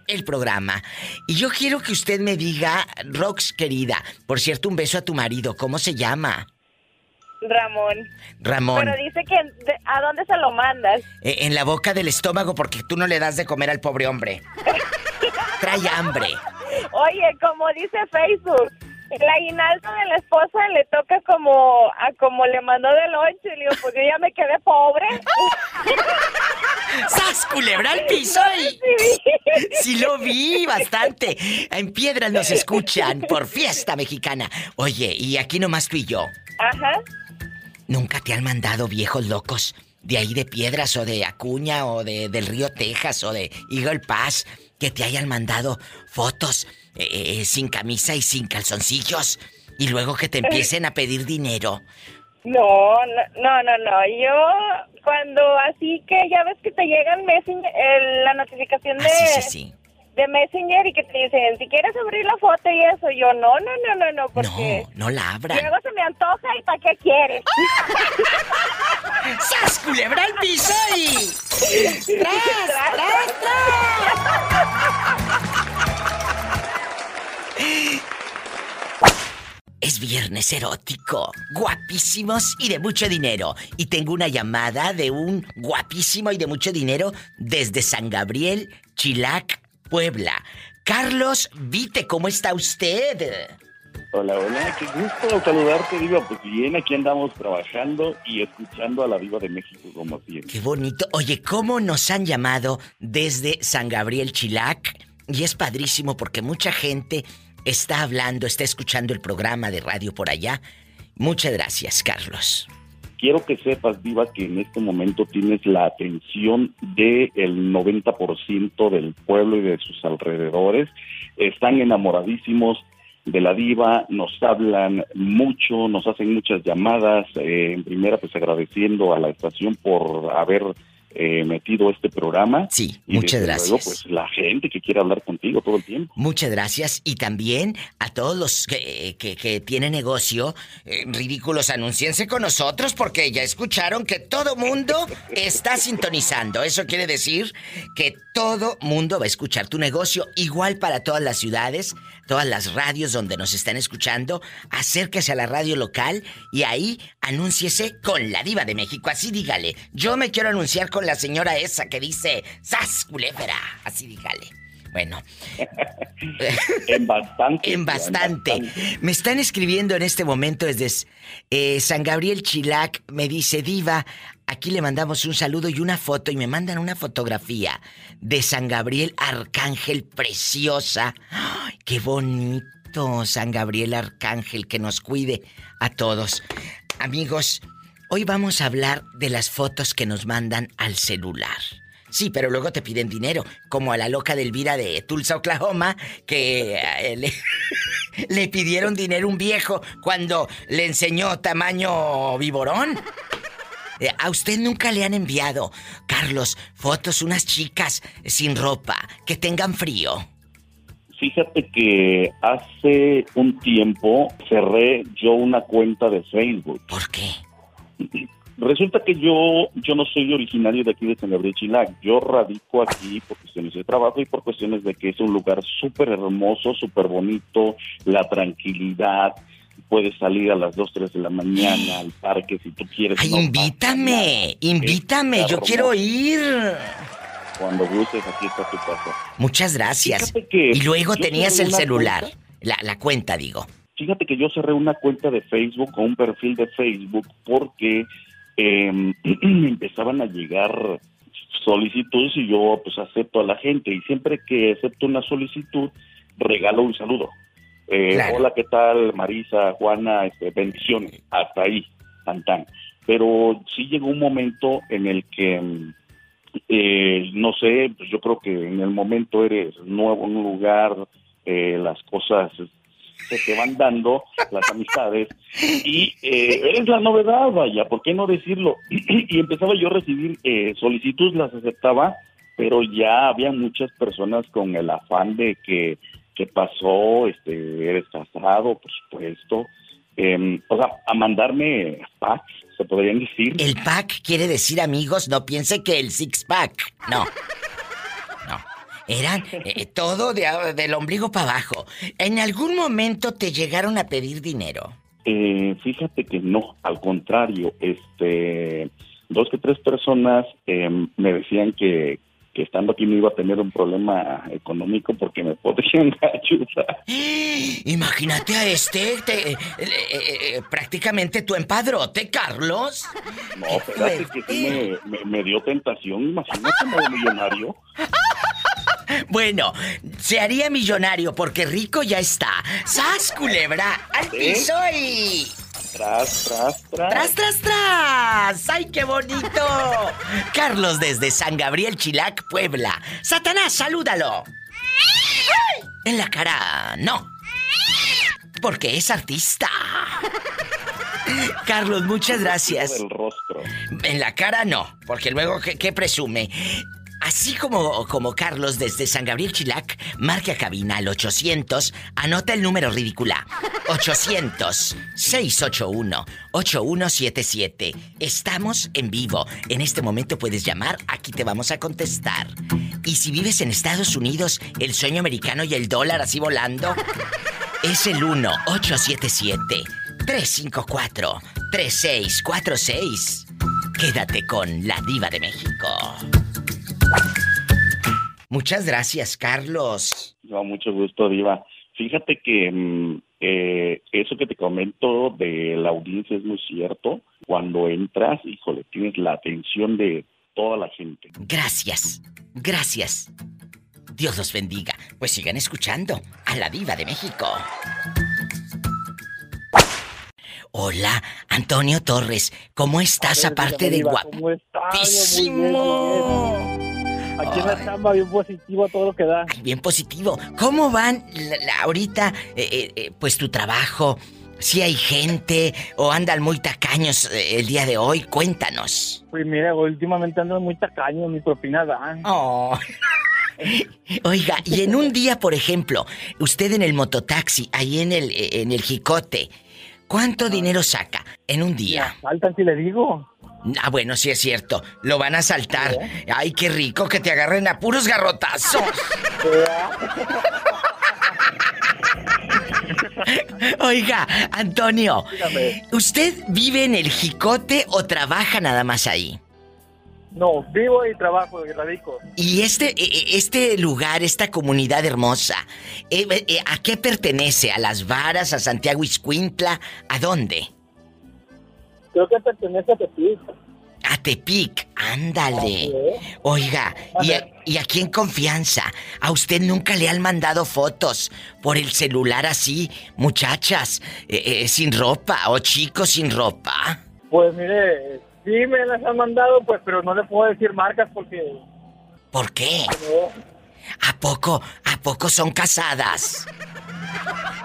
[SPEAKER 2] el programa. Y yo quiero que usted me diga, Rox querida, por cierto, un beso a tu marido, ¿cómo se llama?
[SPEAKER 11] Ramón.
[SPEAKER 2] Ramón.
[SPEAKER 11] Pero dice que a dónde se lo mandas.
[SPEAKER 2] Eh, en la boca del estómago porque tú no le das de comer al pobre hombre. Trae hambre.
[SPEAKER 11] Oye, como dice Facebook, el aguinaldo de la esposa le toca como a como le mandó del lonche. Le digo, pues yo ya me quedé pobre.
[SPEAKER 2] ¡Sas, culebra al piso! y- Sí lo vi bastante. En piedras nos escuchan por fiesta mexicana. Oye, y aquí nomás tú y yo.
[SPEAKER 11] Ajá.
[SPEAKER 2] ¿Nunca te han mandado viejos locos de ahí de Piedras o de Acuña o de, del río Texas o de Eagle Pass que te hayan mandado fotos eh, eh, sin camisa y sin calzoncillos y luego que te empiecen a pedir dinero?
[SPEAKER 11] No, no, no, no, no. Yo cuando así que ya ves que te llega el Messenger, el- la notificación de,
[SPEAKER 2] Ah, sí, sí, sí.
[SPEAKER 11] de Messenger y que te dicen, si quieres abrir la foto y eso, yo no, no, no, no, no, porque
[SPEAKER 2] No la abran.
[SPEAKER 11] luego se me antoja y ¿para qué quieres?
[SPEAKER 2] ¡Sas, culebra al piso y... ¡Tras, tras, tras! Es viernes erótico, guapísimos y de mucho dinero. Y tengo una llamada de un guapísimo y de mucho dinero desde San Gabriel, Chilac, Puebla. Carlos Vite, ¿cómo está usted?
[SPEAKER 24] Hola, hola, qué gusto saludarte, Diva. Pues bien, aquí andamos trabajando y escuchando a la Diva de México como siempre.
[SPEAKER 2] Qué bonito. Oye, ¿cómo nos han llamado desde San Gabriel Chilac? Y es padrísimo porque mucha gente está hablando, está escuchando el programa de radio por allá. Muchas gracias, Carlos.
[SPEAKER 24] Quiero que sepas, Diva, que en este momento tienes la atención del 90% del pueblo y de sus alrededores. Están enamoradísimos de la diva, nos hablan mucho, nos hacen muchas llamadas, eh, en primera pues agradeciendo a la estación por haber eh, metido este programa.
[SPEAKER 2] Sí,
[SPEAKER 24] y
[SPEAKER 2] muchas gracias.
[SPEAKER 24] Luego, pues la gente que quiere hablar contigo todo el tiempo.
[SPEAKER 2] Muchas gracias y también a todos los que, que, que tienen negocio, eh, ridículos, anunciense con nosotros porque ya escucharon que todo mundo está sintonizando. Eso quiere decir que todo mundo va a escuchar tu negocio, igual para todas las ciudades, todas las radios donde nos están escuchando. Acérquese a la radio local y ahí anúnciese con la diva de México. Así dígale, yo me quiero anunciar con la señora esa que dice, ¡Sas, culebra! Así dígale. Bueno.
[SPEAKER 24] en bastante.
[SPEAKER 2] En bastante. Me están escribiendo en este momento desde eh, San Gabriel Chilac. Me dice, Diva, aquí le mandamos un saludo y una foto. Y me mandan una fotografía de San Gabriel Arcángel preciosa. ¡Ay, ¡Qué bonito! San Gabriel Arcángel, que nos cuide a todos. Amigos, hoy vamos a hablar de las fotos que nos mandan al celular. Sí, pero luego te piden dinero, como a la loca de Elvira de Tulsa, Oklahoma, que eh, le, le pidieron dinero un viejo cuando le enseñó tamaño viborón. Eh, A usted nunca le han enviado, Carlos, fotos unas chicas sin ropa, que tengan frío.
[SPEAKER 24] Fíjate que hace un tiempo cerré yo una cuenta de Facebook.
[SPEAKER 2] ¿Por qué?
[SPEAKER 24] Resulta que yo yo no soy originario de aquí de San Gabriel Chilac. Yo radico aquí por cuestiones de trabajo y por cuestiones de que es un lugar súper hermoso, súper bonito, la tranquilidad. Puedes salir a las 2, 3 de la mañana al parque si tú quieres.
[SPEAKER 2] Ay,
[SPEAKER 24] no
[SPEAKER 2] invítame, invítame, yo quiero ir.
[SPEAKER 24] Cuando gustes, aquí está tu casa.
[SPEAKER 2] Muchas gracias.
[SPEAKER 24] Que
[SPEAKER 2] Y luego tenías el celular,
[SPEAKER 24] cuenta-
[SPEAKER 2] la, la cuenta, digo.
[SPEAKER 24] Fíjate que yo cerré una cuenta de Facebook o un perfil de Facebook porque eh, empezaban a llegar solicitudes y yo pues acepto a la gente y siempre que acepto una solicitud regalo un saludo. Eh,
[SPEAKER 25] Claro.
[SPEAKER 24] Hola, ¿qué tal? Marisa, Juana, este, bendiciones. Hasta ahí, tan tan. Pero sí llegó un momento en el que, mm, eh, no sé, pues yo creo que en el momento eres nuevo en un lugar, eh, las cosas se te van dando, las amistades, y eh, eres la novedad, vaya, ¿por qué no decirlo? y empezaba yo a recibir eh, solicitudes, las aceptaba, pero ya había muchas personas con el afán de que, ¿qué pasó? Este, ¿Eres casado? Por supuesto. Eh, o sea, a mandarme packs, se podrían decir.
[SPEAKER 2] El pack quiere decir amigos, no piense que el six pack. No. No. Eran eh, todo de, a- del ombligo para abajo. ¿En algún momento te llegaron a pedir dinero?
[SPEAKER 24] Eh, fíjate que no, al contrario, este, dos que tres personas eh, me decían que, que estando aquí no iba a tener un problema económico porque me podrían ayudar.
[SPEAKER 2] Imagínate a este, te- eh, eh, eh, prácticamente tu empadrote, Carlos.
[SPEAKER 24] No, espérate que sí me, me- me dio tentación, imagínate, modo millonario.
[SPEAKER 2] Bueno, se haría millonario porque rico ya está. ¡Sas, culebra! ¡Al piso y...
[SPEAKER 24] Tras, tras, tras.
[SPEAKER 2] ¡Tras, tras, tras! ¡Ay, qué bonito! Carlos desde San Gabriel Chilac, Puebla. Satanás, salúdalo. En la cara, no. Porque es artista. Carlos, muchas gracias. En la cara no, porque luego, ¿qué, qué presume? Así como, como Carlos desde San Gabriel Chilac, marque a cabina al 800, anota el número ridícula. 800-681-8177. Estamos en vivo. En este momento puedes llamar, aquí te vamos a contestar. Y si vives en Estados Unidos, el sueño americano y el dólar así volando, es el 1-877-354-3646. Quédate con la diva de México. Muchas gracias, Carlos.
[SPEAKER 24] No, mucho gusto, Diva. Fíjate que mm, eh, eso que te comento de la audiencia es muy cierto. Cuando entras, híjole, tienes la atención de toda la gente.
[SPEAKER 2] Gracias, gracias. Dios los bendiga. Pues sigan escuchando a la diva de México. Hola, Antonio Torres. ¿Cómo estás aparte de guapo?
[SPEAKER 17] ¿Cómo estás? Aquí en la chamba bien positivo todo lo que da.
[SPEAKER 2] Ay, bien positivo. ¿Cómo van la- la- ahorita, eh, eh, eh, pues tu trabajo? Si hay gente o andan muy tacaños el día de hoy, cuéntanos.
[SPEAKER 17] Pues mira, últimamente ando muy tacaño, mi propina dan.
[SPEAKER 2] Oh. Oiga, y en un día, por ejemplo, usted en el mototaxi, ahí en el, en el jicote, ¿cuánto dinero saca en un día?
[SPEAKER 17] Faltan si le digo.
[SPEAKER 2] Ah, bueno, sí es cierto. Lo van a saltar. Ay, qué rico que te agarren a puros garrotazos. Oiga, Antonio, ¿usted vive en el jicote o trabaja nada más ahí?
[SPEAKER 17] No, vivo y trabajo y radico.
[SPEAKER 2] Y este, e- e- este lugar, esta comunidad hermosa, eh, eh, ¿a qué pertenece? ¿A Las Varas, a Santiago Iscuintla? ¿A dónde?
[SPEAKER 17] Creo que pertenece a Tepic.
[SPEAKER 2] A Tepic, ándale. Oiga, y, a- y aquí en confianza, ¿a usted nunca le han mandado fotos por el celular así, muchachas, eh, eh, sin ropa o chicos sin ropa?
[SPEAKER 17] Pues mire, sí me las han mandado, pues, pero no le puedo decir marcas porque...
[SPEAKER 2] ¿Por qué?
[SPEAKER 17] No,
[SPEAKER 2] ¿A poco, a poco son casadas?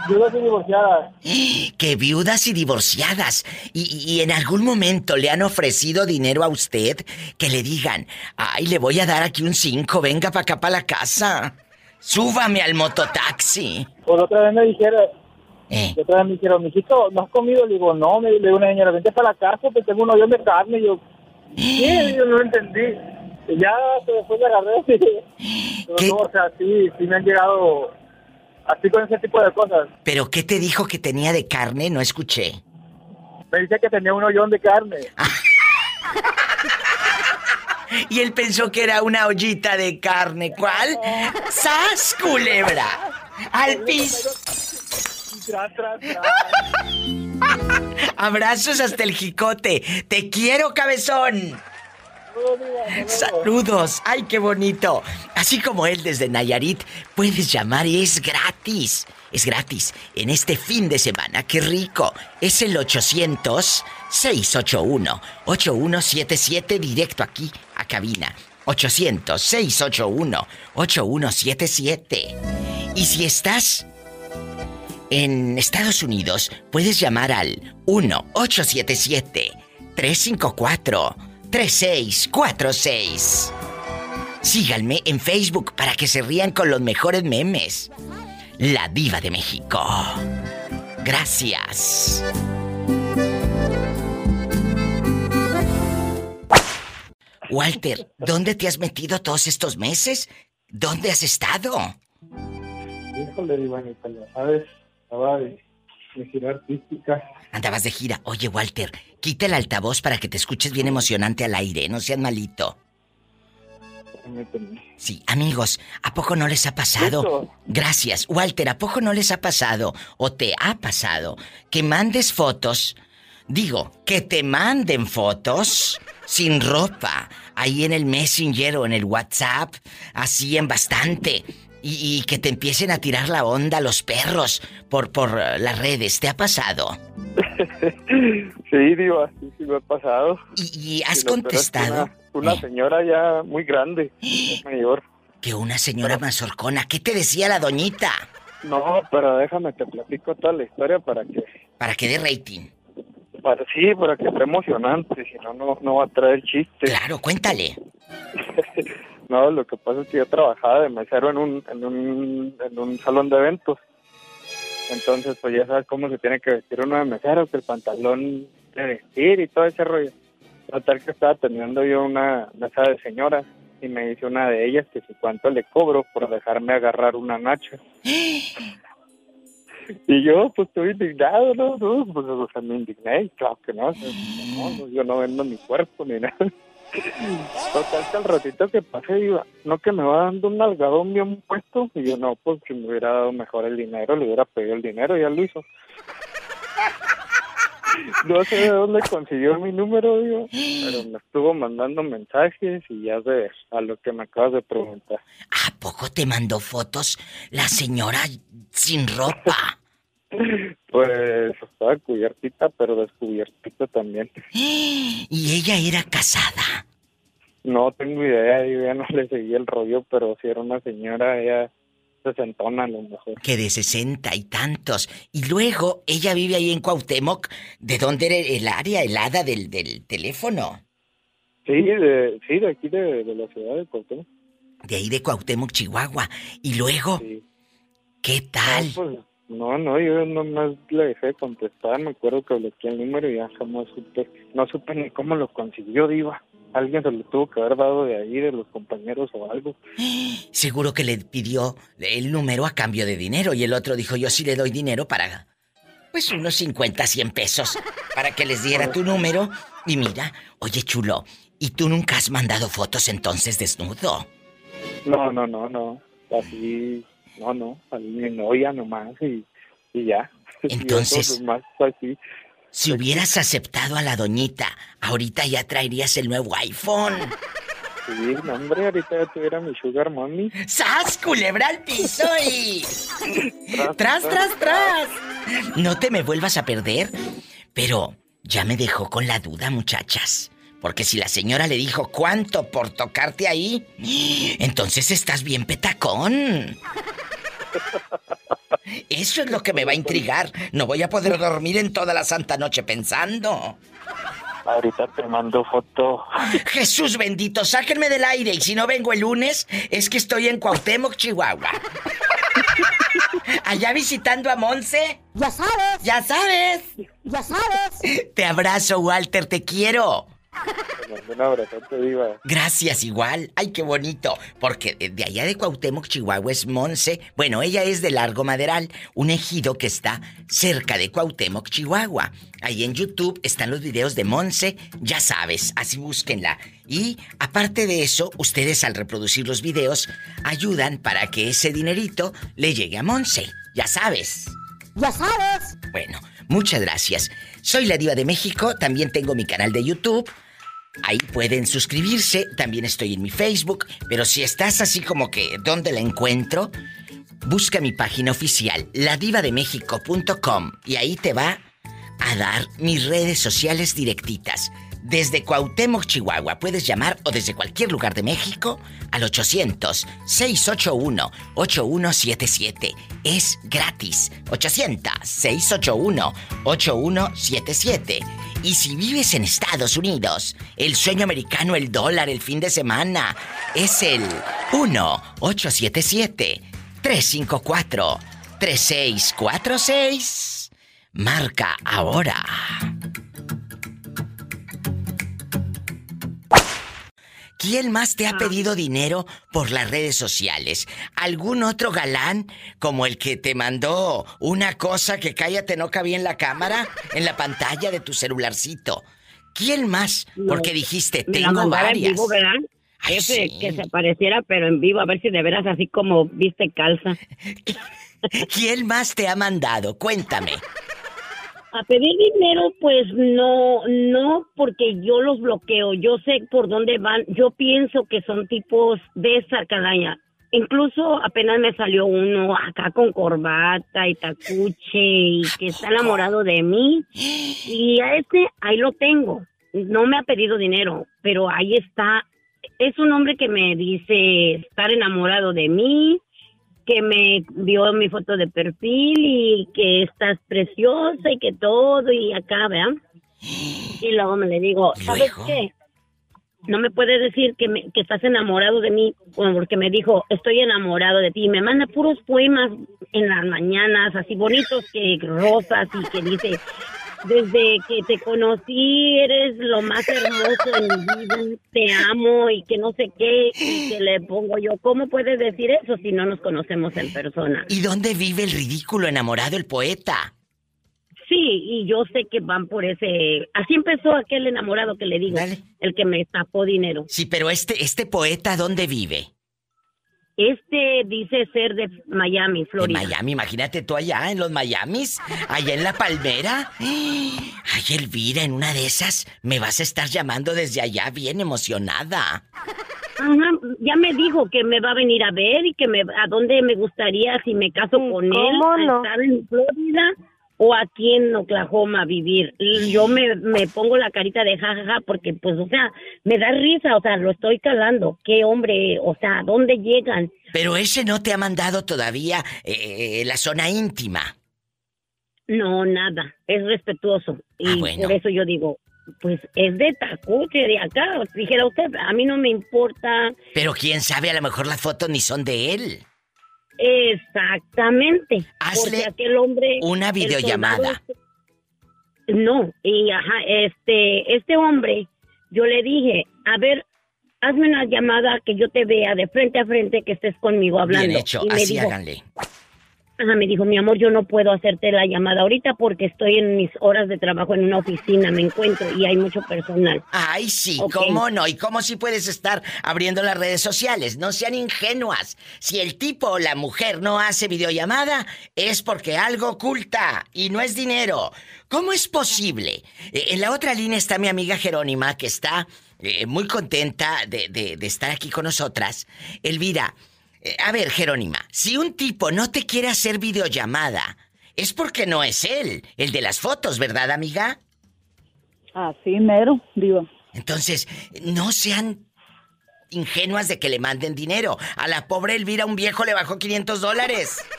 [SPEAKER 17] Yo no soy divorciada.
[SPEAKER 2] Que viudas y divorciadas. Y, y en algún momento le han ofrecido dinero a usted que le digan, ay, le voy a dar aquí un 5, venga para acá para la casa. Súbame al mototaxi.
[SPEAKER 17] Pues otra vez me dijeron...
[SPEAKER 2] Eh.
[SPEAKER 17] Otra vez me dijeron, mijito, ¿no has comido? Le digo, no, me le digo una señora, vente para la casa, que tengo un hoyón de carne. Y yo, ¿qué? Yo no entendí. Y ya pues, después me agarré. Pero no, o sea, sí, sí me han llegado así con ese tipo de cosas.
[SPEAKER 2] ¿Pero qué te dijo que tenía de carne? No escuché.
[SPEAKER 17] Me dice que tenía un hoyón de carne.
[SPEAKER 2] Y él pensó que era una ollita de carne. ¿Cuál? ¡Sas, culebra! ¡Al piso!
[SPEAKER 17] Tras, tras, tras.
[SPEAKER 2] Abrazos hasta el jicote. ¡Te quiero, cabezón! Saludos. ¡Ay, qué bonito! Así como él desde Nayarit, puedes llamar y es gratis. Es gratis. En este fin de semana, qué rico. Es el 800-681-8177 directo aquí a cabina. 800-681-8177. Y si estás en Estados Unidos, puedes llamar al 1-877-354-3646. Síganme en Facebook para que se rían con los mejores memes. La Diva de México. Gracias. Walter, ¿dónde te has metido todos estos meses? ¿Dónde has estado?
[SPEAKER 12] Híjole, Ivanita, ya sabes, de, gira artística.
[SPEAKER 2] Andabas de gira. Oye, Walter, quita el altavoz para que te escuches bien emocionante al aire, no seas malito. Sí, amigos, ¿a poco no les ha pasado? Gracias. Walter, ¿a poco no les ha pasado o te ha pasado que mandes fotos? Digo, que te manden fotos sin ropa, ahí en el Messenger o en el WhatsApp, así en bastante, y, y que te empiecen a tirar la onda los perros por, por eh, las redes. ¿Te ha pasado?
[SPEAKER 12] Sí, Diva, sí, sí me ha pasado.
[SPEAKER 2] ¿Y, y has contestado?
[SPEAKER 12] Una, una
[SPEAKER 2] Eh.
[SPEAKER 12] señora ya muy grande, mayor.
[SPEAKER 2] Que una señora mazorcona. ¿Qué te decía la doñita?
[SPEAKER 12] No, pero déjame, te platico toda la historia para que...
[SPEAKER 2] Para que dé rating.
[SPEAKER 12] Para, sí, para que sea emocionante, si no, no va a traer chiste.
[SPEAKER 2] Claro, cuéntale.
[SPEAKER 12] No, lo que pasa es que yo trabajaba de mesero en un, en un, en un salón de eventos. Entonces, pues ya sabes cómo se tiene que vestir uno de mesero, que el pantalón de vestir y todo ese rollo. Total que estaba teniendo yo una mesa de señoras y me dice una de ellas que si cuánto le cobro por dejarme agarrar una nacha. Y yo, pues, estoy indignado, ¿no? pues, o sea, me indigné claro que no, no, yo no vendo mi cuerpo ni nada. Total que al ratito que pasé iba, no que me va dando un nalgadón bien puesto, y yo no, pues si me hubiera dado mejor el dinero, le hubiera pedido el dinero, ya lo hizo. No sé de dónde consiguió mi número, digo, pero me estuvo mandando mensajes y ya sé a lo que me acabas de preguntar.
[SPEAKER 2] ¿A poco te mandó fotos la señora sin ropa?
[SPEAKER 12] Pues estaba cubiertita, pero descubiertita también.
[SPEAKER 2] ¿Y ella era casada?
[SPEAKER 12] No tengo idea, yo ya no le seguí el rollo, pero si era una señora, ella sesentona a lo mejor.
[SPEAKER 2] Que de sesenta y tantos. Y luego ella vive ahí en Cuauhtémoc. ¿De dónde era el área helada del, del teléfono?
[SPEAKER 12] Sí, de, sí, de aquí de, de la ciudad de Cuauhtémoc.
[SPEAKER 2] De ahí de Cuauhtémoc, Chihuahua. Y luego, ¿qué tal?
[SPEAKER 12] No, pues, no, no, yo nomás le dejé de contestar, me acuerdo que bloqueé el número y ya jamás supe, no supe ni cómo lo consiguió, Diva. Alguien se lo tuvo que haber dado de ahí, de los compañeros o algo.
[SPEAKER 2] Seguro que le pidió el número a cambio de dinero y el otro dijo, yo sí le doy dinero para, pues unos 50, 100 pesos, para que les diera tu número. Y mira, oye chulo, ¿y tú nunca has mandado fotos entonces desnudo?
[SPEAKER 12] No, no, no, no, así, no, no, a mi novia nomás y, y ya.
[SPEAKER 2] Entonces-
[SPEAKER 12] eso, más así.
[SPEAKER 2] Si hubieras aceptado a la doñita, ahorita ya traerías el nuevo iPhone.
[SPEAKER 12] Sí, no, hombre, ahorita ya tuviera mi sugar mommy.
[SPEAKER 2] ¡Sas, culebra al piso y... ¡Tras, tras, tras! No te me vuelvas a perder. Pero ya me dejó con la duda, muchachas. Porque si la señora le dijo cuánto por tocarte ahí, entonces estás bien petacón. Eso es lo que me va a intrigar. No voy a poder dormir en toda la santa noche pensando.
[SPEAKER 12] Ahorita te mando foto.
[SPEAKER 2] Jesús bendito, sáquenme del aire y si no vengo el lunes es que estoy en Cuauhtémoc, Chihuahua. Allá visitando a Monse.
[SPEAKER 14] Ya sabes.
[SPEAKER 2] Ya sabes.
[SPEAKER 14] Ya sabes.
[SPEAKER 2] Te abrazo, Walter, te quiero.
[SPEAKER 12] Diva.
[SPEAKER 2] Gracias, igual. Ay, qué bonito. Porque de- de allá de Cuauhtémoc, Chihuahua, es Monse. Bueno, ella es de Largo Maderal, un ejido que está cerca de Cuauhtémoc, Chihuahua. Ahí en YouTube están los videos de Monse, ya sabes, así búsquenla. Y aparte de eso, ustedes al reproducir los videos ayudan para que ese dinerito le llegue a Monse, ya sabes.
[SPEAKER 14] Ya sabes.
[SPEAKER 2] Bueno, muchas gracias. Soy la diva de México, también tengo mi canal de YouTube. Ahí pueden suscribirse, también estoy en mi Facebook, pero si estás así como que, ¿dónde la encuentro? Busca mi página oficial, ladivademexico.com, y ahí te va a dar mis redes sociales directitas. Desde Cuauhtémoc, Chihuahua, puedes llamar o desde cualquier lugar de México al 800-681-8177. Es gratis. 800-681-8177. Y si vives en Estados Unidos, el sueño americano, el dólar, el fin de semana, es el 1-877-354-3646. Marca ahora. ¿Quién más te ha pedido dinero por las redes sociales? ¿Algún otro galán como el que te mandó una cosa que cállate no cabía en la cámara, en la pantalla de tu celularcito? ¿Quién más? Porque dijiste, tengo varias. Ay,
[SPEAKER 3] Ese,
[SPEAKER 2] sí.
[SPEAKER 3] que se pareciera, pero en vivo, a ver si de veras así como viste calza.
[SPEAKER 2] ¿Quién más te ha mandado? Cuéntame.
[SPEAKER 3] A pedir dinero, pues no, no, porque yo los bloqueo. Yo sé por dónde van. Yo pienso que son tipos de esa calaña. Incluso apenas me salió uno acá con corbata y tacuche y que está enamorado de mí. Y a este ahí lo tengo. No me ha pedido dinero, pero ahí está. Es un hombre que me dice estar enamorado de mí, que me vio mi foto de perfil y que estás preciosa y que todo y acá, ¿verdad? Y luego me le digo, ¿sabes qué? No me puedes decir que, me- que estás enamorado de mí, porque me dijo, estoy enamorado de ti. Y me manda puros poemas en las mañanas, así bonitos, que rosas y que dice, desde que te conocí eres lo más hermoso en mi vida, te amo y que no sé qué, y que le pongo yo, ¿cómo puedes decir eso si no nos conocemos en persona?
[SPEAKER 2] ¿Y dónde vive el ridículo enamorado, el poeta?
[SPEAKER 3] Sí, y yo sé que van por ese... Así empezó aquel enamorado que le digo, el que me estafó dinero.
[SPEAKER 2] Sí, pero este, este poeta, ¿dónde vive?
[SPEAKER 3] Este dice ser de Miami, Florida.
[SPEAKER 2] En Miami, imagínate tú allá en los Miamis, allá en la palmera. Ay, Elvira, en una de esas me vas a estar llamando desde allá bien emocionada.
[SPEAKER 3] Ajá, ya me dijo que me va a venir a ver y que me a dónde me gustaría si me caso con él,
[SPEAKER 5] no?
[SPEAKER 3] estar en Florida o aquí en Oklahoma vivir. Y Yo me, me pongo la carita de jajaja porque pues o sea, me da risa, o sea, lo estoy calando. Qué hombre, o sea, ¿a dónde llegan?
[SPEAKER 2] Pero ese no te ha mandado todavía eh, la zona íntima.
[SPEAKER 3] No, nada, es respetuoso. Y
[SPEAKER 2] Ah, bueno.
[SPEAKER 3] por eso yo digo, pues es de Tacuche, de acá. Dijera usted, a mí no me importa
[SPEAKER 2] Pero quién sabe, a lo mejor las fotos ni son de él.
[SPEAKER 3] Exactamente.
[SPEAKER 2] Hazle
[SPEAKER 3] porque aquel hombre...
[SPEAKER 2] una videollamada.
[SPEAKER 3] este- No, y ajá, este, este hombre, yo le dije, a ver, hazme una llamada que yo te vea de frente a frente que estés conmigo hablando.
[SPEAKER 2] Bien hecho,
[SPEAKER 3] Y
[SPEAKER 2] así
[SPEAKER 3] dijo,
[SPEAKER 2] háganle.
[SPEAKER 3] Ajá, me dijo, mi amor, yo no puedo hacerte la llamada ahorita porque estoy en mis horas de trabajo en una oficina, me encuentro y hay mucho personal.
[SPEAKER 2] Ay, sí. ¿cómo no? ¿Y cómo si puedes estar abriendo las redes sociales? No sean ingenuas. Si el tipo o la mujer no hace videollamada, es porque algo oculta y no es dinero. ¿Cómo es posible? Eh, en la otra línea está mi amiga Jerónima, que está eh, muy contenta de, de- de estar aquí con nosotras. Elvira, eh, a ver, Jerónima, si un tipo no te quiere hacer videollamada, es porque no es él, el de las fotos, ¿verdad, amiga?
[SPEAKER 26] Así mero, digo.
[SPEAKER 2] Entonces, no sean ingenuas de que le manden dinero. A la pobre Elvira un viejo le bajó 500 dólares.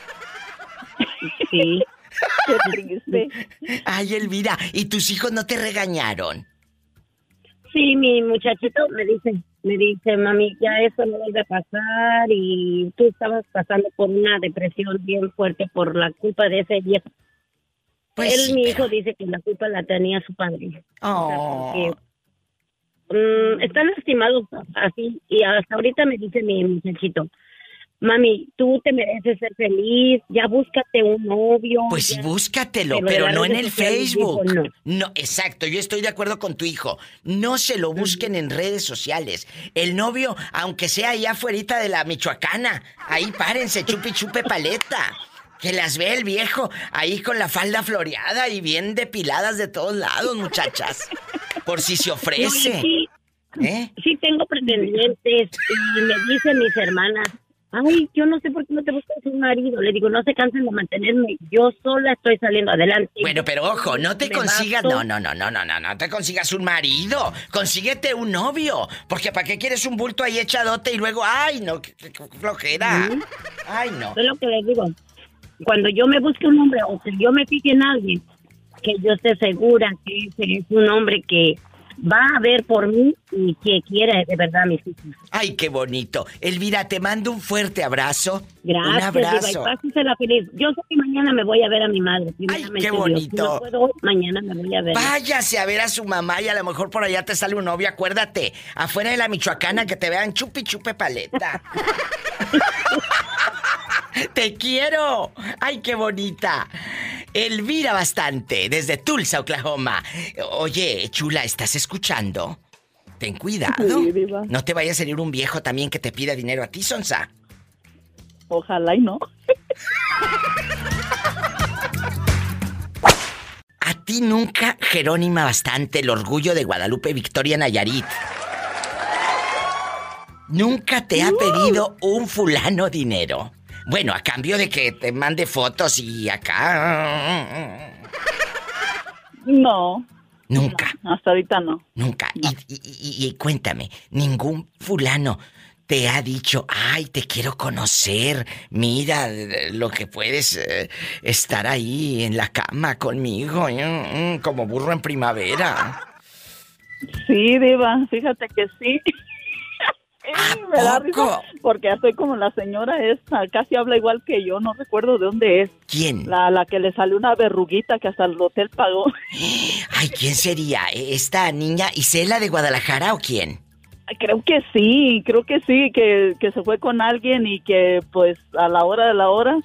[SPEAKER 3] Sí.
[SPEAKER 2] Ay, Elvira, ¿y tus hijos no te regañaron?
[SPEAKER 3] Sí, mi muchachito me dice, me dice, mami, ya eso no vuelve a pasar y tú estabas pasando por una depresión bien fuerte por la culpa de ese viejo.
[SPEAKER 2] Pues
[SPEAKER 3] Él,
[SPEAKER 2] sí,
[SPEAKER 3] mi hijo, dice que la culpa la tenía su padre.
[SPEAKER 2] Oh.
[SPEAKER 3] O sea, porque, mm, están lastimados así y hasta ahorita me dice mi muchachito, mami, tú te mereces ser feliz, ya búscate un novio.
[SPEAKER 2] Pues
[SPEAKER 3] ya".
[SPEAKER 2] búscatelo,
[SPEAKER 3] Pero
[SPEAKER 2] no en el Facebook.
[SPEAKER 3] no.
[SPEAKER 2] No, exacto, yo estoy de acuerdo con tu hijo. No se lo busquen en redes sociales. El novio, aunque sea allá afuera de la Michoacana, ahí párense, chupi chupe paleta. Que las ve el viejo ahí con la falda floreada y bien depiladas de todos lados, muchachas. Por si se
[SPEAKER 3] No,
[SPEAKER 2] ofrece.
[SPEAKER 3] sí,
[SPEAKER 2] ¿Eh?
[SPEAKER 3] sí tengo pretendientes y me dicen mis hermanas, ay, yo no sé por qué no te buscas un marido. Le digo, no se cansen de mantenerme, yo sola estoy saliendo adelante.
[SPEAKER 2] Bueno, pero ojo, no te
[SPEAKER 3] Me
[SPEAKER 2] consigas,
[SPEAKER 3] basto.
[SPEAKER 2] no, no, no, no, no, no, no te consigas un marido, consíguete un novio, porque ¿para qué quieres un bulto ahí echadote y luego, ay, no, qué, qué- qué flojera? Ay, no.
[SPEAKER 3] Es lo que les digo. Cuando yo me busque un hombre o que yo me fije en alguien, que yo esté segura que ese es un hombre que va a ver por mí y que quiere de verdad a mis hijos.
[SPEAKER 2] Ay, qué bonito. Elvira, te mando un fuerte abrazo.
[SPEAKER 3] Gracias,
[SPEAKER 2] un abrazo.
[SPEAKER 3] Diva, pásensela feliz. Yo sé que mañana me voy a ver a mi madre. primeramente
[SPEAKER 2] qué bonito.
[SPEAKER 3] Si no puedo hoy, mañana me voy a ver.
[SPEAKER 2] Váyase a ver a su mamá y a lo mejor por allá te sale un novio, acuérdate. Afuera de la Michoacana que te vean chupi chupe paleta. ¡Te quiero! ¡Ay, qué bonita! Elvira bastante, desde Tulsa, Oklahoma. Oye, chula, ¿estás escuchando? Ten cuidado.
[SPEAKER 26] Sí, diva.
[SPEAKER 2] No te vaya a salir un viejo también que te pida dinero a ti, Sonsa.
[SPEAKER 26] Ojalá y no.
[SPEAKER 2] A ti nunca, Jerónima Bastante, el orgullo de Guadalupe Victoria Nayarit. Nunca te ha pedido un fulano dinero. Bueno, a cambio de que te mande fotos y acá.
[SPEAKER 26] No.
[SPEAKER 2] Nunca.
[SPEAKER 26] Hasta ahorita no.
[SPEAKER 2] Nunca. Y, y- y- y cuéntame, ningún fulano te ha dicho, ay, te quiero conocer, mira lo que puedes eh, estar ahí en la cama conmigo, mm, mm, como burro en primavera.
[SPEAKER 26] Sí, Diva, fíjate que sí. Me da risa porque estoy como la señora esta, casi habla igual que yo, no recuerdo de dónde es.
[SPEAKER 2] ¿Quién?
[SPEAKER 26] La, la que le salió una verruguita que hasta el hotel pagó.
[SPEAKER 2] Ay, ¿quién sería? ¿Esta niña Isela de Guadalajara o quién?
[SPEAKER 26] Creo que sí, creo que sí, que, que se fue con alguien y que pues a la hora de la hora,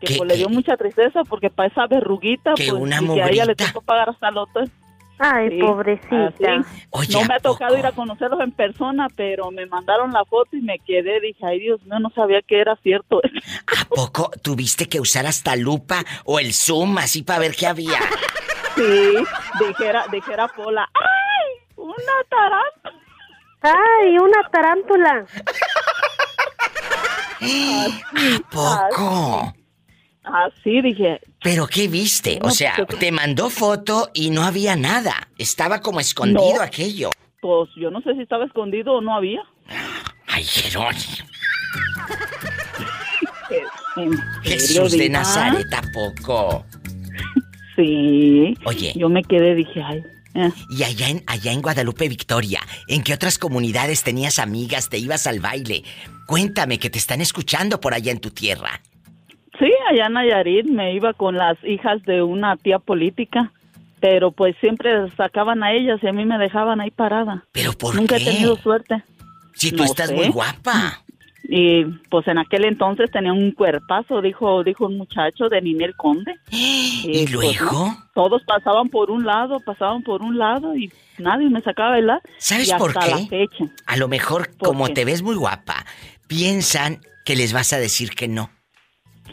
[SPEAKER 26] que pues, le dio mucha tristeza porque para esa verruguita,
[SPEAKER 2] Que
[SPEAKER 26] pues
[SPEAKER 2] una
[SPEAKER 26] y que a ella le tocó pagar hasta el hotel.
[SPEAKER 22] Ay,
[SPEAKER 26] Sí,
[SPEAKER 22] pobrecita.
[SPEAKER 26] no me ha tocado ir a conocerlos en persona, pero me mandaron la foto y me quedé, dije, ay Dios mío, no sabía que era cierto.
[SPEAKER 2] ¿A poco tuviste que usar hasta lupa o el zoom así para ver qué había?
[SPEAKER 26] Sí, dijera, dijera Pola, ¡ay! Una tarántula.
[SPEAKER 22] ¡Ay, una tarántula!
[SPEAKER 2] ¿A poco?
[SPEAKER 26] Así dije.
[SPEAKER 2] ¿Pero qué viste? O sea,
[SPEAKER 26] pues-
[SPEAKER 2] te mandó foto y no había nada. Estaba como escondido
[SPEAKER 26] No.
[SPEAKER 2] aquello.
[SPEAKER 26] Pues yo no sé si estaba escondido o no había.
[SPEAKER 2] Ay, Jerónimo.
[SPEAKER 26] ¿En
[SPEAKER 2] Jesús de? Nazaret, ¿a poco?
[SPEAKER 26] Sí.
[SPEAKER 2] Oye.
[SPEAKER 26] Yo me quedé, dije, ay. eh.
[SPEAKER 2] Y allá en, allá en Guadalupe, Victoria, ¿en qué otras comunidades tenías amigas, te ibas al baile? Cuéntame que te están escuchando por allá en tu tierra.
[SPEAKER 26] Sí, allá en Nayarit me iba con las hijas de una tía política, pero pues siempre sacaban a ellas y a mí me dejaban ahí parada.
[SPEAKER 2] ¿Pero por
[SPEAKER 26] Nunca
[SPEAKER 2] qué?
[SPEAKER 26] he tenido suerte.
[SPEAKER 2] Si tú
[SPEAKER 26] No
[SPEAKER 2] estás
[SPEAKER 26] sé.
[SPEAKER 2] muy guapa.
[SPEAKER 26] Y pues en aquel entonces tenía un cuerpazo, dijo dijo un muchacho de Ninel Conde.
[SPEAKER 2] ¿Y
[SPEAKER 26] pues,
[SPEAKER 2] luego?
[SPEAKER 26] no, todos pasaban por un lado, pasaban por un lado y nadie me sacaba a bailar.
[SPEAKER 2] ¿Sabes
[SPEAKER 26] y hasta
[SPEAKER 2] por qué?
[SPEAKER 26] la fecha.
[SPEAKER 2] A lo mejor,
[SPEAKER 26] ¿Por
[SPEAKER 2] como
[SPEAKER 26] qué?
[SPEAKER 2] te ves muy guapa, piensan que les vas a decir que no.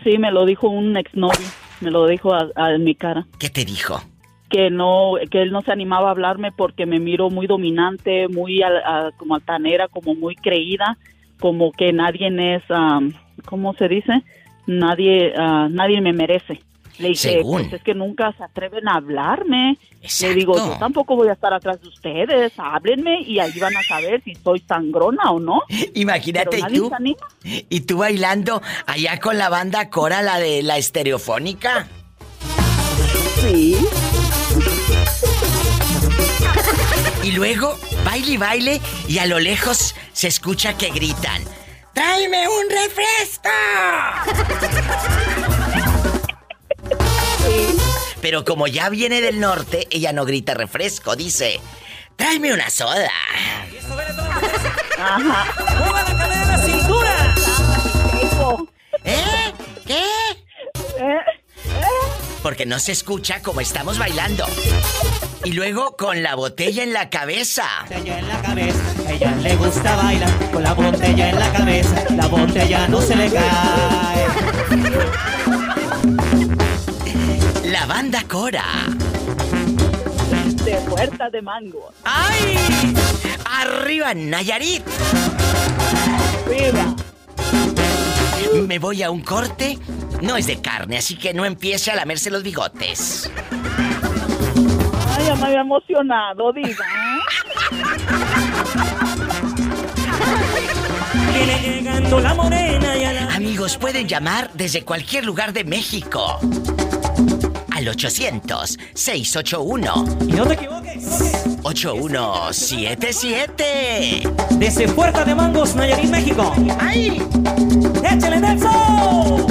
[SPEAKER 26] Sí, me lo dijo un exnovio, me lo dijo a, a mi cara.
[SPEAKER 2] ¿Qué te dijo?
[SPEAKER 26] que no que él no se animaba a hablarme porque me miro muy dominante muy a- como altanera como muy creída como que nadie es am, cómo se dice nadie ah, nadie me merece le dije
[SPEAKER 2] Según.
[SPEAKER 26] pues es que nunca se atreven a hablarme le digo yo tampoco voy a estar atrás de ustedes háblenme y ahí van a saber si soy sangrona o no
[SPEAKER 2] Imagínate, ¿y tú? ¿Y tú bailando allá con la banda Cora, la de la estereofónica?
[SPEAKER 26] Sí.
[SPEAKER 2] Y luego, baile y baile, y a lo lejos se escucha que gritan: ¡Tráeme un refresco! Pero como ya viene del norte, ella no grita refresco, dice: ¡Tráeme una soda!
[SPEAKER 26] Ajá.
[SPEAKER 14] ¡Mueva la cintura!
[SPEAKER 2] ¿Eh? ¿Qué? Porque no se escucha como estamos bailando. Y luego con la botella en la cabeza.
[SPEAKER 14] en la cabeza. Ella le gusta bailar con la botella en la cabeza. La botella no se le cae.
[SPEAKER 2] La banda Cora.
[SPEAKER 26] de puerta de mango
[SPEAKER 2] ¡Ay! ¡Arriba, Nayarit!
[SPEAKER 26] ¡Viva!
[SPEAKER 2] Me voy a un corte. No es de carne, así que no empiece a lamerse los bigotes.
[SPEAKER 26] Ay, ya me había emocionado, diva.
[SPEAKER 14] Viene llegando la morena y a la...
[SPEAKER 2] Amigos, pueden llamar desde cualquier lugar de México. Al 800-681.
[SPEAKER 14] Y no te equivoques.
[SPEAKER 2] 8177.
[SPEAKER 14] Desde Puerta de Mangos, Nayarit, México.
[SPEAKER 2] ¡Ay!
[SPEAKER 14] ¡Échale, Nelson!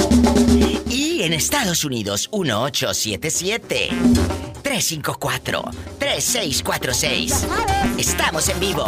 [SPEAKER 2] Y en Estados Unidos, 1877 354 3646. Estamos en vivo.